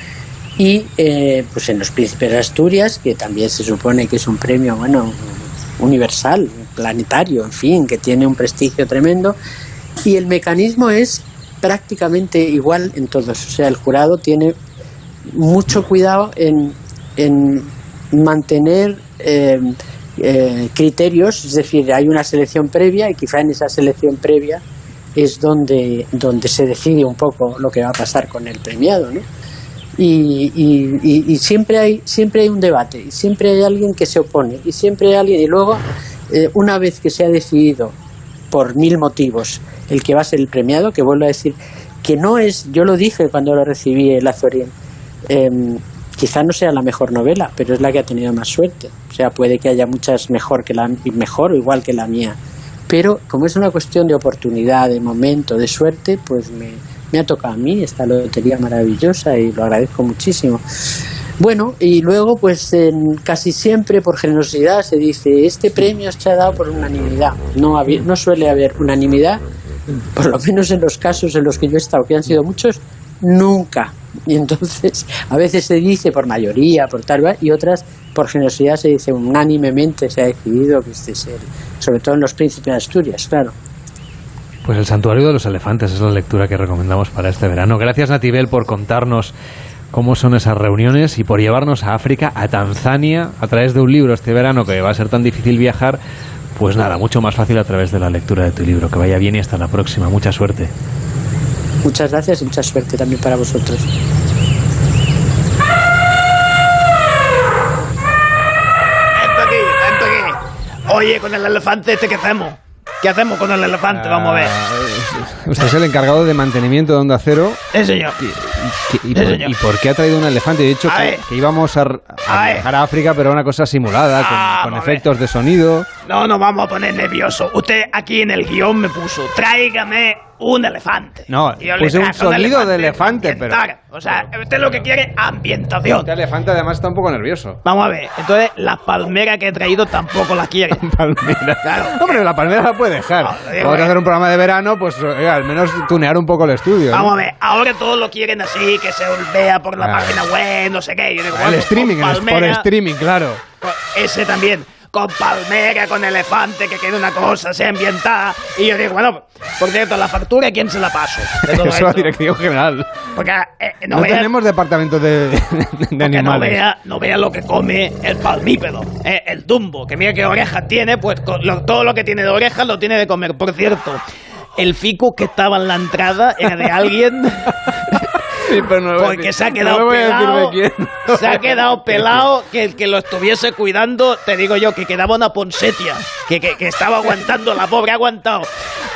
y eh, pues en los Príncipes de Asturias, que también se supone que es un premio, bueno, universal, planetario, en fin, que tiene un prestigio tremendo, y el mecanismo es prácticamente igual en todos, o sea, el jurado tiene mucho cuidado en, en mantener eh, eh, criterios, es decir, hay una selección previa y quizá en esa selección previa es donde, donde se decide un poco lo que va a pasar con el premiado, ¿no? Y, y, siempre hay siempre hay un debate y siempre hay alguien que se opone y siempre hay alguien y luego eh, una vez que se ha decidido por mil motivos el que va a ser el premiado que vuelvo a decir que no es yo lo dije cuando lo recibí el Azorien eh, quizá no sea la mejor novela pero es la que ha tenido más suerte. O sea puede que haya muchas mejor que la mejor o igual que la mía. Pero como es una cuestión de oportunidad de momento de suerte pues me me ha tocado a mí esta lotería maravillosa y lo agradezco muchísimo. Bueno, y luego, pues casi siempre por generosidad se dice, este premio se ha dado por unanimidad. No, no suele haber unanimidad, por lo menos en los casos en los que yo he estado, que han sido muchos, nunca. Y entonces, a veces se dice por mayoría, por tal, y otras por generosidad se dice unánimemente se ha decidido que este es el, sobre todo en los príncipes de Asturias, claro. Pues el Santuario de los Elefantes es la lectura que recomendamos para este verano. Gracias Natibel por contarnos cómo son esas reuniones y por llevarnos a África, a Tanzania, a través de un libro este verano que va a ser tan difícil viajar. Pues nada, mucho más fácil a través de la lectura de tu libro. Que vaya bien y hasta la próxima. Mucha suerte. Muchas gracias y mucha suerte también para vosotros. Oye, con el elefante este que hacemos. ¿Qué hacemos con el elefante? Vamos a ver. Ah, usted es el encargado de mantenimiento de Onda Cero. Sí, señor. ¿Y, por, por, qué ha traído un elefante? He dicho que, íbamos a, viajar a África, pero una cosa simulada, con, con efectos de sonido. No nos vamos a poner nervioso. Usted aquí en el guion me puso, tráigame un elefante. No, puse un sonido de elefante, pero... O sea, usted lo que quiere ambientación. Este elefante además está un poco nervioso. Vamos a ver, entonces la palmera que he traído tampoco la quiere. <laughs> palmera. Claro. Hombre, la palmera la puede dejar. No, hacer un programa de verano, pues al menos tunear un poco el estudio. Vamos a ver, ahora todos lo quieren así, que se vea por la página web, no sé qué. Yo el streaming, por streaming, claro. Ese también con palmera, con elefante, que quede una cosa, sea ambientada. Y yo digo, bueno, por cierto, la factura, ¿quién se la paso? Eso es la dirección general. Porque eh, no, tenemos departamento de, <laughs> de animales. No vea, no vea lo que come el palmípedo, eh, el tumbo, que mira qué orejas tiene, pues todo lo que tiene de orejas lo tiene de comer. Por cierto, el fico que estaba en la entrada era de alguien <laughs> porque se ha quedado pelado. Se ha quedado pelado que el que lo estuviese cuidando, te digo yo, que quedaba una ponsetia. Que, que, estaba aguantando, la pobre ha aguantado.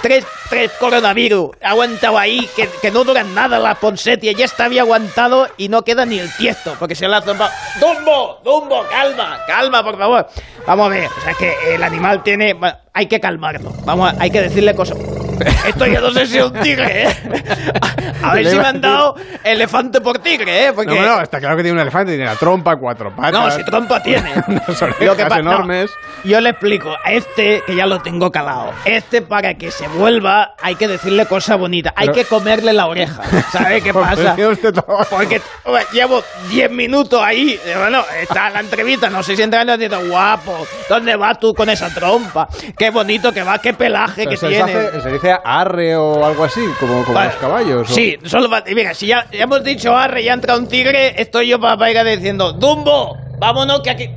Tres, tres coronavirus. Ha aguantado ahí, que, que no duran nada la ponsetia. Ya está bien aguantado y no queda ni el tiesto. Porque se le ha zombado. ¡Dumbo! ¡Dumbo! ¡Calma! ¡Calma, por favor! Vamos a ver. O sea, que el animal tiene. hay que calmarlo. Vamos, hay que decirle cosas. Esto ya no sé si es un tigre, ¿eh? A, ver si me han dado elefante por tigre, ¿eh? Porque... No, no, está claro que tiene un elefante, tiene la trompa, cuatro patas. No, si trompa tiene. <laughs> Lo que enormes. yo le explico, a este, que ya lo tengo calado, este para que se vuelva hay que decirle cosas bonitas, hay que comerle la oreja. ¿Sabe qué <laughs> pasa? Porque llevo 10 minutos ahí, bueno, está la entrevista, no sé si entra diciendo, guapo, ¿dónde vas tú con esa trompa? Qué bonito que va, qué pelaje que tiene. se dice arre o algo así, como, como los caballos. Sí, solo Mira, si ya, hemos dicho arre y ha entrado un tigre, estoy yo para ir diciendo, Dumbo, vámonos que aquí...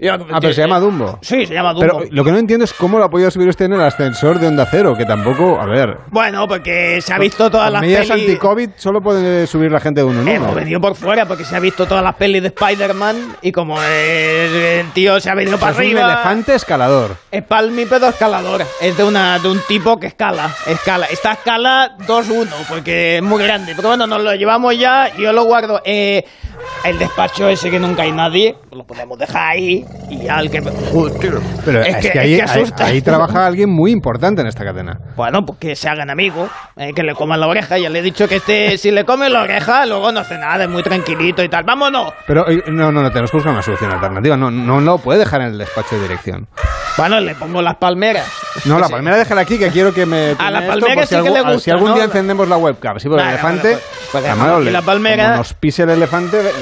Ah, pero se llama Dumbo. Sí, se llama Dumbo. Pero lo que no entiendo es cómo lo ha podido subir usted en el ascensor de Onda Cero, que tampoco, a ver... Bueno, porque se ha visto todas las medidas pelis... anti-COVID solo puede subir la gente de uno en Hemos venido por fuera porque se ha visto todas las pelis de Spider-Man y como el, el tío se ha venido para es arriba... un elefante escalador. Es palmípedo escalador. Es de, una, de un tipo que escala. escala. Esta escala 2-1 porque es muy grande. Pero bueno, nos lo llevamos ya y yo lo guardo. Eh, el despacho ese que nunca hay nadie, lo podemos dejar ahí y al que... Pero es, que, ahí, ahí, ahí trabaja alguien muy importante en esta cadena. Bueno, pues que se hagan amigos, eh, que le coman la oreja. Ya le he dicho que este, si le come la oreja, luego no hace nada, es muy tranquilito y tal. ¡Vámonos! Pero no, no, no, tenemos que buscar una solución alternativa. No, no lo puede dejar en el despacho de dirección. Bueno, le pongo las palmeras. No, la palmera déjala aquí, que quiero que me... A la palmera sí si que algún, le gusta, Si algún ¿no? día encendemos la webcam, sí, porque el elefante... vale, pues- pues además, la palmera. nos pise el elefante, eh,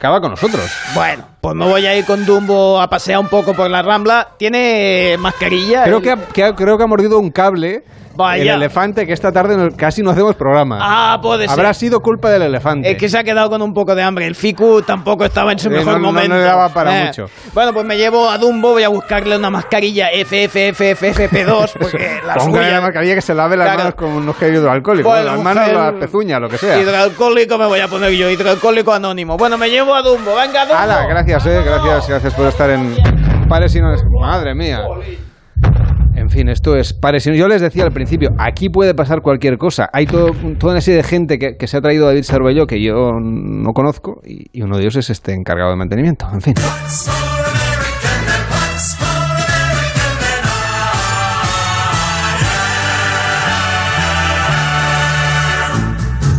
acaba con nosotros. Bueno, pues me voy a ir con Dumbo a pasear un poco por la Rambla. ¿Tiene mascarilla? Creo El- que, ha, que ha- creo que ha mordido un cable Vaya. el elefante que esta tarde casi no hacemos programa. Ah, puede ser. Habrá sido culpa del elefante. Es que se ha quedado con un poco de hambre. El Fiku tampoco estaba en su Eh, mejor no- no- no momento. le daba para Eh. mucho. Bueno, pues me llevo a Dumbo, voy a buscarle una mascarilla FFFFP2, porque la Póngale la suya... mascarilla que se lave las Claro. manos con un gel hidroalcohólico. Bueno, las manos, las pezuñas, lo que sea. Hidroalcohólico me voy a poner yo, hidroalcohólico anónimo. Bueno, me llevo a Dumbo, venga Dumbo. Hala, gracias, eh, gracias, gracias por estar en Pares y no es- Madre mía. En fin, esto es no- Yo les decía al principio, aquí puede pasar cualquier cosa. Hay todo, toda una serie de gente que, que se ha traído David Cervelló que yo no conozco y, y uno de ellos es este encargado de mantenimiento. En fin.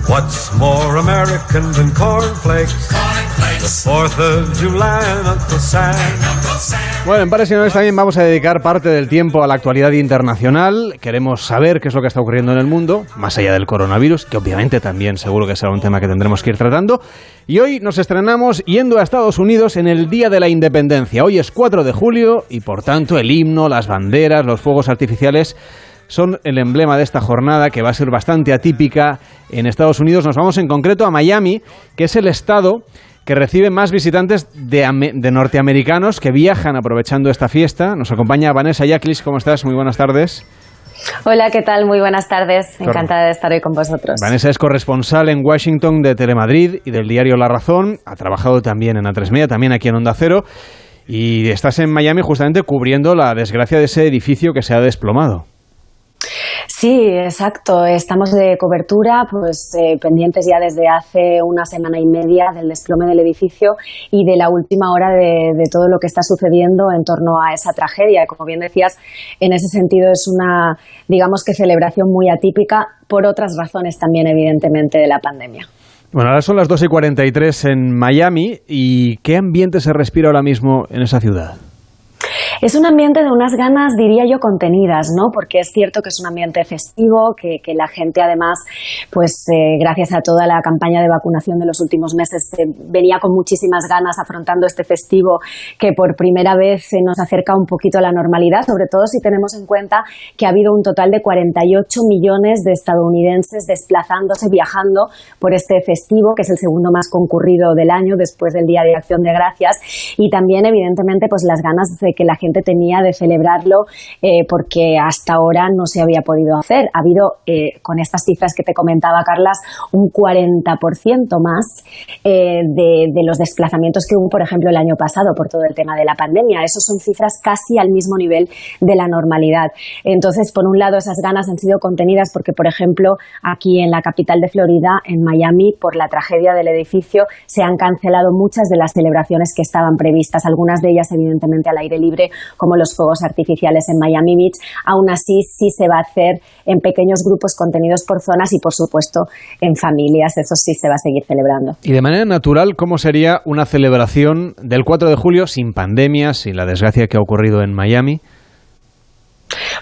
What's more American than cornflakes? Bueno, en Pares y Nones también vamos a dedicar parte del tiempo a la actualidad internacional. Queremos saber qué es lo que está ocurriendo en el mundo, más allá del coronavirus, que obviamente también seguro que será un tema que tendremos que ir tratando. Y hoy nos estrenamos yendo a Estados Unidos en el Día de la Independencia. Hoy es 4 de julio y por tanto el himno, las banderas, los fuegos artificiales son el emblema de esta jornada que va a ser bastante atípica en Estados Unidos. Nos vamos en concreto a Miami, que es el estado que recibe más visitantes de, de norteamericanos que viajan aprovechando esta fiesta. Nos acompaña Vanessa Yaklis. ¿Cómo estás? Muy buenas tardes. Hola, ¿qué tal? Muy buenas tardes. Encantada de estar hoy con vosotros. Vanessa es corresponsal en Washington de Telemadrid y del diario La Razón. Ha trabajado también en A3 Media, también aquí en Onda Cero. Y estás en Miami justamente cubriendo la desgracia de ese edificio que se ha desplomado. Sí, exacto. Estamos de cobertura, pues eh, pendientes ya desde hace una semana y media del desplome del edificio y de la última hora de, de todo lo que está sucediendo en torno a esa tragedia. Como bien decías, en ese sentido es una, digamos que celebración muy atípica por otras razones también, evidentemente, de la pandemia. Bueno, ahora son las 2 y 43 en Miami. ¿Y qué ambiente se respira ahora mismo en esa ciudad? Es un ambiente de unas ganas, diría yo, contenidas, ¿no? Porque es cierto que es un ambiente festivo, que, que la gente además, pues eh, gracias a toda la campaña de vacunación de los últimos meses, eh, venía con muchísimas ganas afrontando este festivo que por primera vez se nos acerca un poquito a la normalidad, sobre todo si tenemos en cuenta que ha habido un total de 48 millones de estadounidenses desplazándose, viajando por este festivo, que es el segundo más concurrido del año después del Día de Acción de Gracias, y también, evidentemente, pues las ganas de que la gente tenía de celebrarlo eh, porque hasta ahora no se había podido hacer. Ha habido, eh, con estas cifras que te comentaba Carlas, un 40% más eh, de, de los desplazamientos que hubo, por ejemplo, el año pasado por todo el tema de la pandemia. Esos son cifras casi al mismo nivel de la normalidad. Entonces, por un lado, esas ganas han sido contenidas porque, por ejemplo, aquí en la capital de Florida, en Miami, por la tragedia del edificio, se han cancelado muchas de las celebraciones que estaban previstas, algunas de ellas, evidentemente, al aire libre, como los fuegos artificiales en Miami Beach. Aún así, sí se va a hacer en pequeños grupos contenidos por zonas y, por supuesto, en familias. Eso sí se va a seguir celebrando. Y de manera natural, ¿cómo sería una celebración del 4 de julio sin pandemia, sin la desgracia que ha ocurrido en Miami?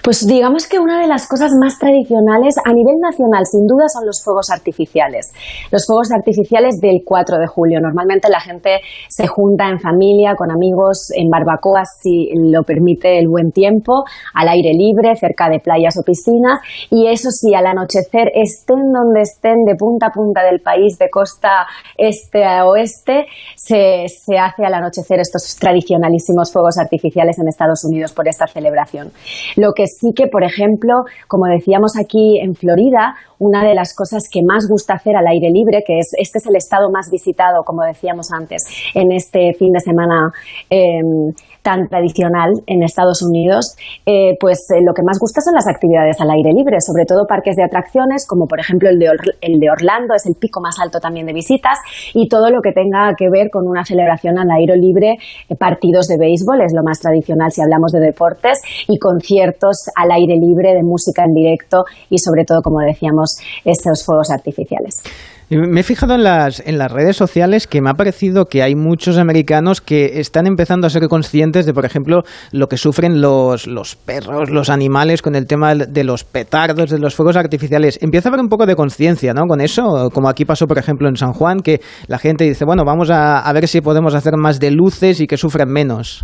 Pues digamos que una de las cosas más tradicionales a nivel nacional, sin duda, son los fuegos artificiales. Los fuegos artificiales del 4 de julio. Normalmente la gente se junta en familia, con amigos, en barbacoas, si lo permite el buen tiempo, al aire libre, cerca de playas o piscinas. Y eso sí, al anochecer, estén donde estén, de punta a punta del país, de costa este a oeste, se, se hace al anochecer estos tradicionalísimos fuegos artificiales en Estados Unidos por esta celebración. Lo que sí que, por ejemplo, como decíamos aquí en Florida, una de las cosas que más gusta hacer al aire libre, que es este es el estado más visitado, como decíamos antes, en este fin de semana em, tan tradicional en Estados Unidos, eh, pues eh, lo que más gusta son las actividades al aire libre, sobre todo parques de atracciones, como por ejemplo el de, el de Orlando, es el pico más alto también de visitas, y todo lo que tenga que ver con una celebración al aire libre, eh, partidos de béisbol, es lo más tradicional si hablamos de deportes, y conciertos al aire libre de música en directo y sobre todo, como decíamos, estos fuegos artificiales. Me he fijado en las, en las redes sociales que me ha parecido que hay muchos americanos que están empezando a ser conscientes de, por ejemplo, lo que sufren los, los perros, los animales con el tema de los petardos, de los fuegos artificiales. Empieza a haber un poco de conciencia, ¿no? Con eso, como aquí pasó, por ejemplo, en San Juan, que la gente dice, bueno, vamos a, a ver si podemos hacer más de luces y que sufran menos.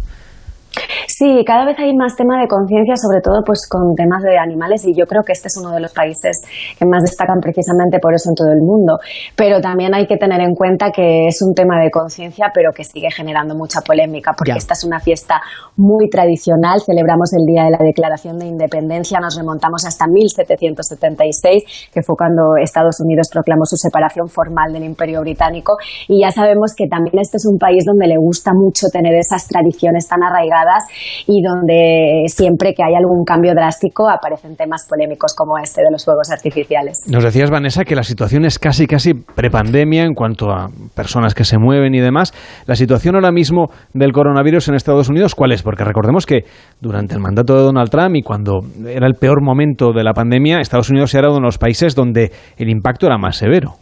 Sí, cada vez hay más tema de conciencia, sobre todo pues con temas de animales y yo creo que este es uno de los países que más destacan precisamente por eso en todo el mundo. Pero también hay que tener en cuenta que es un tema de conciencia, pero que sigue generando mucha polémica porque esta es una fiesta muy tradicional. Celebramos el día de la Declaración de Independencia, nos remontamos hasta 1776, que fue cuando Estados Unidos proclamó su separación formal del Imperio Británico y ya sabemos que también este es un país donde le gusta mucho tener esas tradiciones tan arraigadas y donde siempre que hay algún cambio drástico aparecen temas polémicos como este de los fuegos artificiales. Nos decías, Vanessa, que la situación es casi, casi prepandemia en cuanto a personas que se mueven y demás. La situación ahora mismo del coronavirus en Estados Unidos, ¿cuál es? Porque recordemos que durante el mandato de Donald Trump y cuando era el peor momento de la pandemia, Estados Unidos era uno de los países donde el impacto era más severo.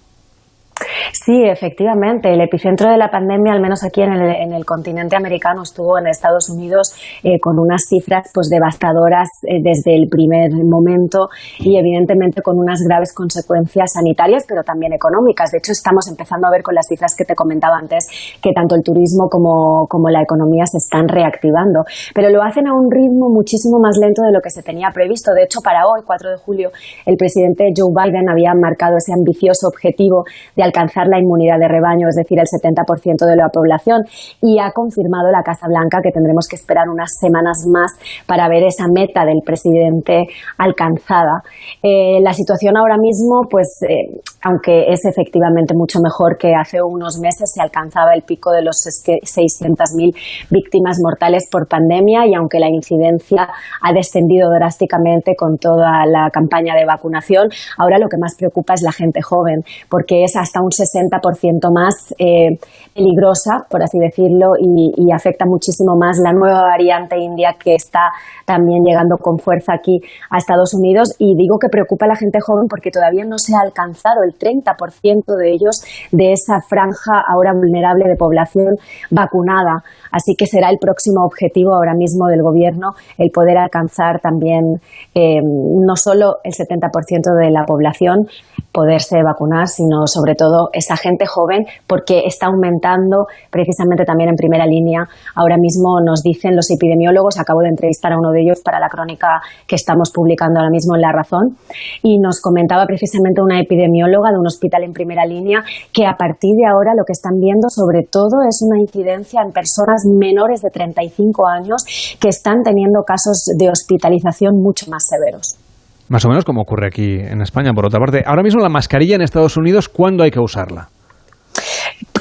Sí, efectivamente. El epicentro de la pandemia, al menos aquí en el, continente americano, estuvo en Estados Unidos eh, con unas cifras pues devastadoras eh, desde el primer momento y evidentemente con unas graves consecuencias sanitarias, pero también económicas. De hecho, estamos empezando a ver con las cifras que te comentaba antes que tanto el turismo como, como la economía se están reactivando, pero lo hacen a un ritmo muchísimo más lento de lo que se tenía previsto. De hecho, para hoy, 4 de julio, el presidente Joe Biden había marcado ese ambicioso objetivo de alcanzar la inmunidad de rebaño, es decir, el 70% de la población, y ha confirmado la Casa Blanca que tendremos que esperar unas semanas más para ver esa meta del presidente alcanzada. Eh, la situación ahora mismo, pues, eh, aunque es efectivamente mucho mejor que hace unos meses, se alcanzaba el pico de los 600.000 víctimas mortales por pandemia y aunque la incidencia ha descendido drásticamente con toda la campaña de vacunación, ahora lo que más preocupa es la gente joven, porque es hasta un 60% más eh, peligrosa, por así decirlo, y, afecta muchísimo más la nueva variante india que está también llegando con fuerza aquí a Estados Unidos. Y digo que preocupa a la gente joven porque todavía no se ha alcanzado el 30% de ellos de esa franja ahora vulnerable de población vacunada. Así que será el próximo objetivo ahora mismo del Gobierno el poder alcanzar también eh, no solo el 70% de la población, poderse vacunar, sino sobre todo esa gente joven, porque está aumentando precisamente también en primera línea. Ahora mismo nos dicen los epidemiólogos, acabo de entrevistar a uno de ellos para la crónica que estamos publicando ahora mismo en La Razón, y nos comentaba precisamente una epidemióloga de un hospital en primera línea que a partir de ahora lo que están viendo sobre todo es una incidencia en personas menores de 35 años que están teniendo casos de hospitalización mucho más severos. Más o menos como ocurre aquí en España, por otra parte. Ahora mismo la mascarilla en Estados Unidos, ¿cuándo hay que usarla?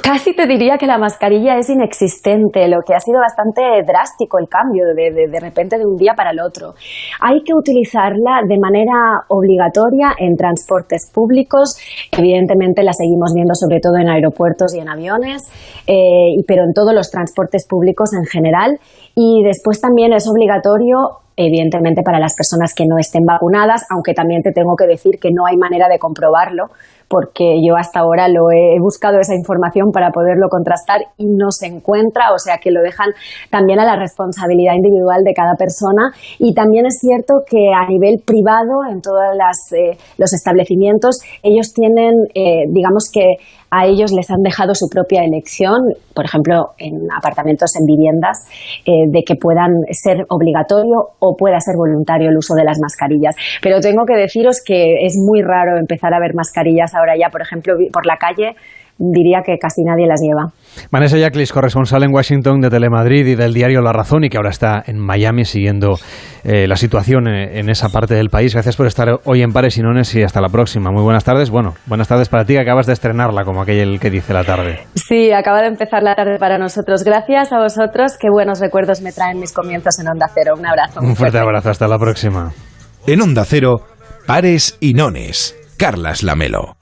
Casi te diría que la mascarilla es inexistente, lo que ha sido bastante drástico el cambio de, de, repente de un día para el otro. Hay que utilizarla de manera obligatoria en transportes públicos, evidentemente la seguimos viendo sobre todo en aeropuertos y en aviones, eh, pero en todos los transportes públicos en general. Y después también es obligatorio evidentemente para las personas que no estén vacunadas, aunque también te tengo que decir que no hay manera de comprobarlo porque yo hasta ahora lo he, buscado esa información para poderlo contrastar y no se encuentra, o sea que lo dejan también a la responsabilidad individual de cada persona. Y también es cierto que a nivel privado, en todos eh, los establecimientos, ellos tienen, eh, digamos que a ellos les han dejado su propia elección, por ejemplo, en apartamentos, en viviendas, eh, de que puedan ser obligatorio o pueda ser voluntario el uso de las mascarillas. Pero tengo que deciros que es muy raro empezar a ver mascarillas ahora ya, por ejemplo, por la calle diría que casi nadie las lleva. Vanessa Yaclis, corresponsal en Washington de Telemadrid y del diario La Razón y que ahora está en Miami siguiendo eh, la situación en, esa parte del país. Gracias por estar hoy en Pares y Nones y hasta la próxima. Muy buenas tardes. Bueno, buenas tardes para ti que acabas de estrenarla como aquel que dice la tarde. Sí, acaba de empezar la tarde para nosotros. Gracias a vosotros. Qué buenos recuerdos me traen mis comienzos en Onda Cero. Un abrazo. Un fuerte abrazo. Hasta la próxima. En Onda Cero, Pares y Nones. Carlas Lamelo.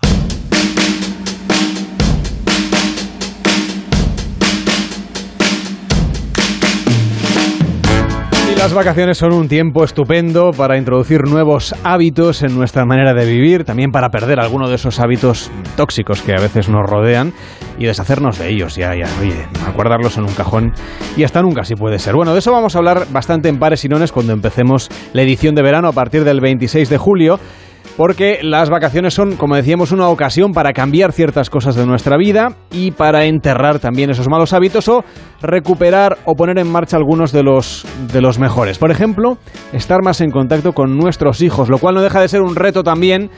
Las vacaciones son un tiempo estupendo para introducir nuevos hábitos en nuestra manera de vivir, también para perder alguno de esos hábitos tóxicos que a veces nos rodean y deshacernos de ellos, ya, ya, oye, guardarlos en un cajón y hasta nunca si puede ser. Bueno, de eso vamos a hablar bastante en pares y nones cuando empecemos la edición de verano a partir del 26 de julio porque las vacaciones son, como decíamos, una ocasión para cambiar ciertas cosas de nuestra vida y para enterrar también esos malos hábitos o recuperar o poner en marcha algunos de los, de los mejores. Por ejemplo, estar más en contacto con nuestros hijos, lo cual no deja de ser un reto también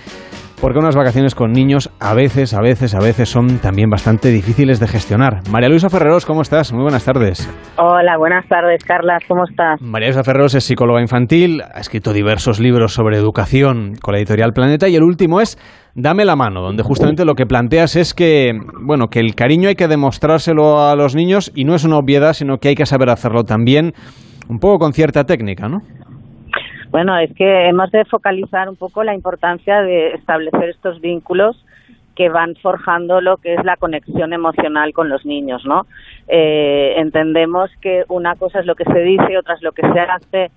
porque unas vacaciones con niños a veces, a veces, a veces son también bastante difíciles de gestionar. María Luisa Ferreros, ¿cómo estás? Muy buenas tardes. Hola, buenas tardes, Carla, ¿cómo estás? María Luisa Ferreros es psicóloga infantil, ha escrito diversos libros sobre educación con la editorial Planeta y el último es Dame la mano, donde justamente lo que planteas es que, bueno, que el cariño hay que demostrárselo a los niños y no es una obviedad, sino que hay que saber hacerlo también un poco con cierta técnica, ¿no? Bueno, es que hemos de focalizar un poco la importancia de establecer estos vínculos que van forjando lo que es la conexión emocional con los niños, ¿no? Eh, entendemos que una cosa es lo que se dice, otra es lo que se hace.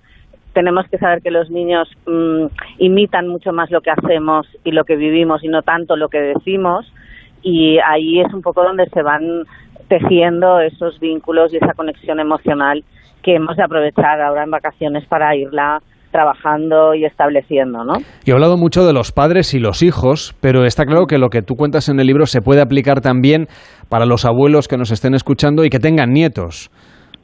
Tenemos que saber que los niños mm, imitan mucho más lo que hacemos y lo que vivimos y no tanto lo que decimos. Y ahí es un poco donde se van tejiendo esos vínculos y esa conexión emocional que hemos de aprovechar ahora en vacaciones para irla trabajando y estableciendo, ¿no? Y he hablado mucho de los padres y los hijos, pero está claro que lo que tú cuentas en el libro se puede aplicar también para los abuelos que nos estén escuchando y que tengan nietos.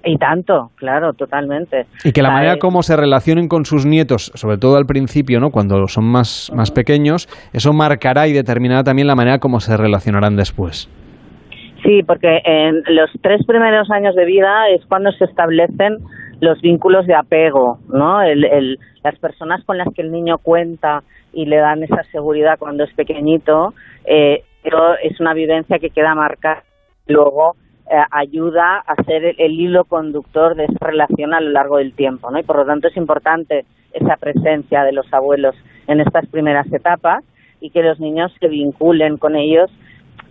Y tanto, claro, totalmente. Y que la manera como se relacionen con sus nietos, sobre todo al principio, ¿no? Cuando son más, más pequeños, eso marcará y determinará también la manera como se relacionarán después. Sí, porque en los tres primeros años de vida es cuando se establecen los vínculos de apego, ¿no? El, las personas con las que el niño cuenta y le dan esa seguridad cuando es pequeñito, eh, es una vivencia que queda marcada. Luego eh, ayuda a ser el, hilo conductor de esa relación a lo largo del tiempo, ¿no? Y por lo tanto es importante esa presencia de los abuelos en estas primeras etapas y que los niños se vinculen con ellos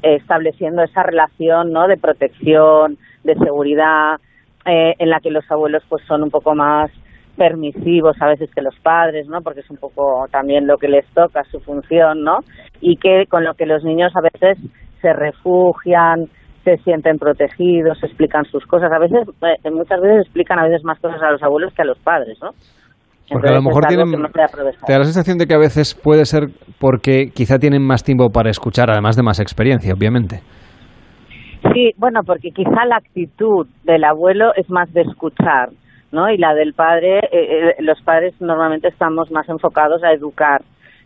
eh, estableciendo esa relación, ¿no? De protección, de seguridad, eh, en la que los abuelos pues son un poco más permisivos a veces que los padres, ¿no? Porque es un poco también lo que les toca, su función, ¿no? Y que con lo que los niños a veces se refugian, se sienten protegidos, explican sus cosas. A veces, eh, muchas veces explican a veces más cosas a los abuelos que a los padres, ¿no? Porque a lo mejor tienen, te da la sensación de que a veces puede ser porque quizá tienen más tiempo para escuchar, además de más experiencia, obviamente. Sí, bueno, porque quizá la actitud del abuelo es más de escuchar, ¿no? Y la del padre, eh, eh, los padres normalmente estamos más enfocados a educar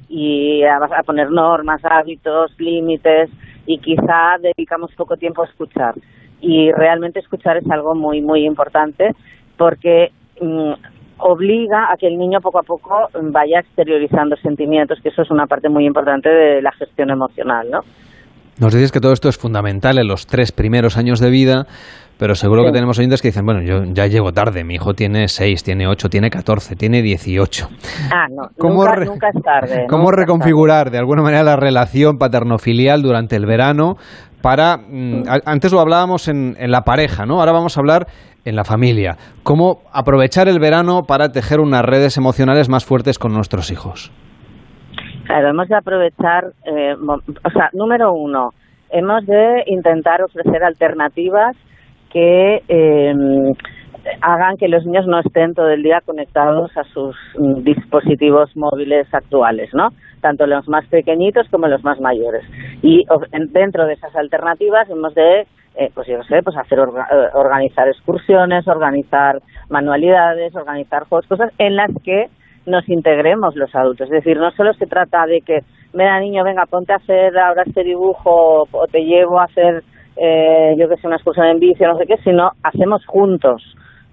y a, poner normas, hábitos, límites y quizá dedicamos poco tiempo a escuchar. Y realmente escuchar es algo muy, muy importante porque mm, obliga a que el niño poco a poco vaya exteriorizando sentimientos, que eso es una parte muy importante de la gestión emocional, ¿no? Nos dices que todo esto es fundamental en los tres primeros años de vida, pero seguro que tenemos oyentes que dicen, bueno, yo ya llego tarde, mi hijo tiene seis, tiene ocho, tiene catorce, tiene dieciocho. Ah, no, nunca, nunca, es tarde. ¿Cómo reconfigurar de alguna manera la relación paterno-filial durante el verano para, mm, antes lo hablábamos en, en la pareja, ¿no? Ahora vamos a hablar en la familia. ¿Cómo aprovechar el verano para tejer unas redes emocionales más fuertes con nuestros hijos? Claro, hemos de aprovechar, eh, o sea, número uno, hemos de intentar ofrecer alternativas que eh, hagan que los niños no estén todo el día conectados a sus mm, dispositivos móviles actuales, ¿no? Tanto los más pequeñitos como los más mayores. Y dentro de esas alternativas hemos de, eh, pues yo no sé, pues hacer eh, organizar excursiones, organizar manualidades, organizar juegos, cosas en las que nos integremos los adultos. Es decir, no solo se trata de que, venga niño, venga, ponte a hacer ahora este dibujo o te llevo a hacer, eh, yo que sé, una excursión en bici no sé qué, sino hacemos juntos.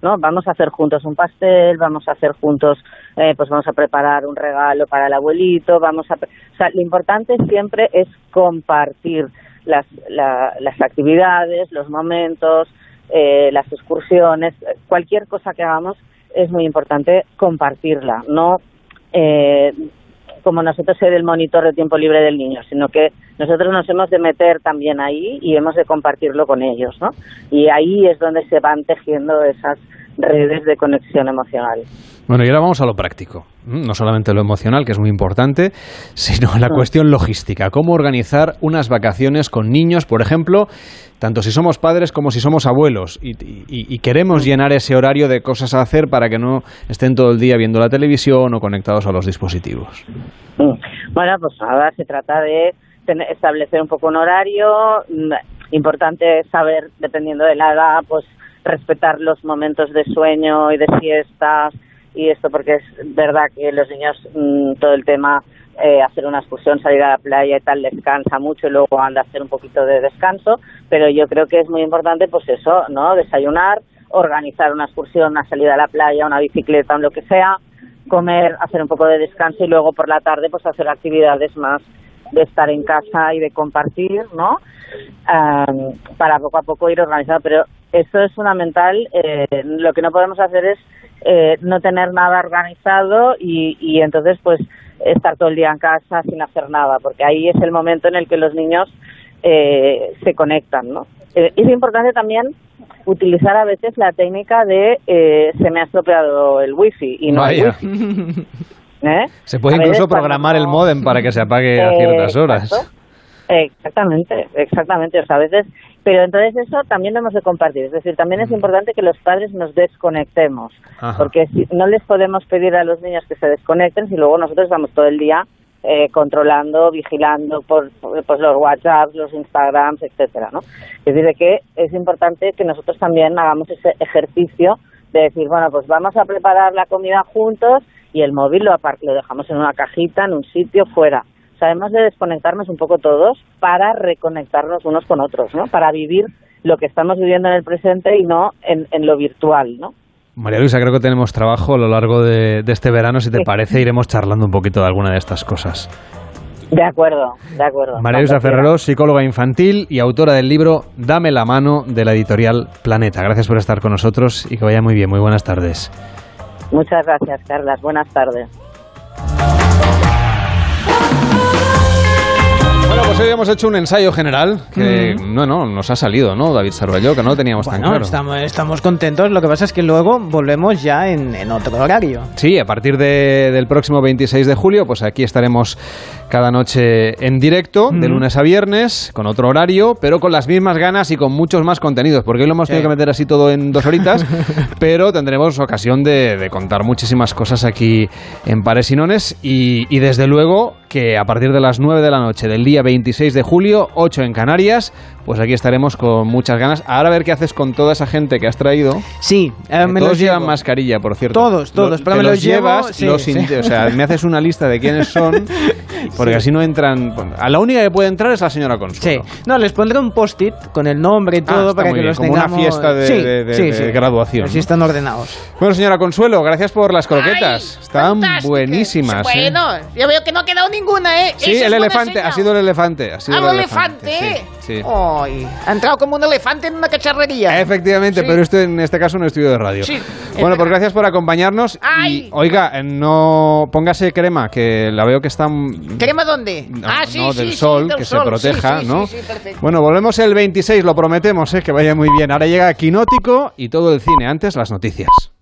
¿no? Vamos a hacer juntos un pastel, vamos a hacer juntos, eh, pues vamos a preparar un regalo para el abuelito, vamos a... O sea, lo importante siempre es compartir las, la- las actividades, los momentos, eh, las excursiones, cualquier cosa que hagamos es muy importante compartirla, no eh, como nosotros ser el monitor de tiempo libre del niño, sino que nosotros nos hemos de meter también ahí y hemos de compartirlo con ellos, ¿no? Y ahí es donde se van tejiendo esas redes de conexión emocional. Bueno, y ahora vamos a lo práctico. Mm, No solamente lo emocional, que es muy importante, <laughs> sino la cuestión logística. ¿Cómo organizar unas vacaciones con niños, por ejemplo, tanto si somos padres como si somos abuelos? Y, y- y queremos llenar ese horario de cosas a hacer para que no estén todo el día viendo la televisión o conectados a los dispositivos. Mm. Bueno, pues ahora se trata de establecer un poco un horario. Mm, Importante saber, dependiendo de la edad, pues respetar los momentos de sueño y de siestas y esto porque es verdad que los niños mm, todo el tema eh, hacer una excursión, salir a la playa y tal les cansa mucho y luego anda a hacer un poquito de descanso, pero yo creo que es muy importante pues eso, ¿no? Desayunar, organizar una excursión, una salida a la playa, una bicicleta, lo que sea, comer, hacer un poco de descanso y luego por la tarde pues hacer actividades más de estar en casa y de compartir, ¿no? Am, para poco a poco ir organizando, pero eso es fundamental. eh, lo que no podemos hacer es eh, no tener nada organizado y, y entonces pues estar todo el día en casa sin hacer nada, porque ahí es el momento en el que los niños eh, se conectan, ¿no? Eh, es importante también utilizar a veces la técnica de eh, se me ha estropeado el wifi y no el wifi. <laughs> ¿eh? Se puede A incluso programar el modem para que se apague a ciertas horas. exacto. Exactamente, exactamente. O sea, a veces, pero entonces eso también lo hemos de compartir. Es decir, también es importante que los padres nos desconectemos, Ajá. porque si, no les podemos pedir a los niños que se desconecten si luego nosotros estamos todo el día eh, controlando, vigilando por, por, pues, los WhatsApps, los Instagrams, etcétera, ¿no? Es decir, de que es importante que nosotros también hagamos ese ejercicio de decir, bueno, pues vamos a preparar la comida juntos y el móvil lo, lo dejamos en una cajita, en un sitio, fuera. Sabemos de desconectarnos un poco todos para reconectarnos unos con otros, ¿no? Para vivir lo que estamos viviendo en el presente y no en, en lo virtual, ¿no? María Luisa, creo que tenemos trabajo a lo largo de, de este verano. Si te Sí. parece, iremos charlando un poquito de alguna de estas cosas. De acuerdo, de acuerdo. María Luisa Ferrero, psicóloga infantil y autora del libro Dame la mano de la editorial Planeta. Gracias por estar con nosotros y que vaya muy bien. Muy buenas tardes. Muchas gracias, Carlas. Buenas tardes. Bueno, pues hoy hemos hecho un ensayo general que, no, no, nos ha salido, ¿no, David Sarballó? Que no lo teníamos tan claro. estamos, estamos contentos. Lo que pasa es que luego volvemos ya en, en otro horario. Sí, a partir de- del próximo 26 de julio, pues aquí estaremos cada noche en directo, de Ujú. lunes a viernes, con otro horario, pero con las mismas ganas y con muchos más contenidos, porque hoy lo hemos tenido que meter así todo en dos horitas, <laughs> pero tendremos ocasión de, de contar muchísimas cosas aquí en Pares y Nones y, y desde luego que a partir de las 9 de la noche del día 26 de julio, 8 en Canarias, pues aquí estaremos con muchas ganas. Ahora a ver qué haces con toda esa gente que has traído. Sí, eh, me todos los llevan llevo. mascarilla, por cierto. Todos, todos, Lo- pero me los, los llevo, llevas, sí, los sí. o sea, me haces una lista de quiénes son, <laughs> porque así no entran. A la única que puede entrar es la señora Consuelo. Sí, no, les pondré un post-it con el nombre y Ah, todo para que bien, los como una tengamos. fiesta de- sí, de- de- sí, de sí. graduación, Así están ordenados. Bueno, señora Consuelo, gracias por las croquetas. Están buenísimas. ¿eh? Bueno, yo veo que no ha quedado ninguna, ¿eh? Sí, el elefante, ha sido el elefante. Ha sido Ah, el el elefante. elefante. Sí, sí. Ay, ha entrado como un elefante en una cacharrería. Efectivamente, Sí. pero esto en este caso un estudio de radio. Sí, bueno, pues gracias por acompañarnos. Y, oiga, eh, no póngase crema, que la veo que está. ¿Crema dónde? No, ah, sí, no, sí, del sí, sol, del que sol. se proteja, ¿no? sí, sí, perfecto. Bueno, volvemos el 26, lo prometemos, ¿eh? que vaya muy bien. Ahora llega Quinótico y todo el cine. Antes, las noticias.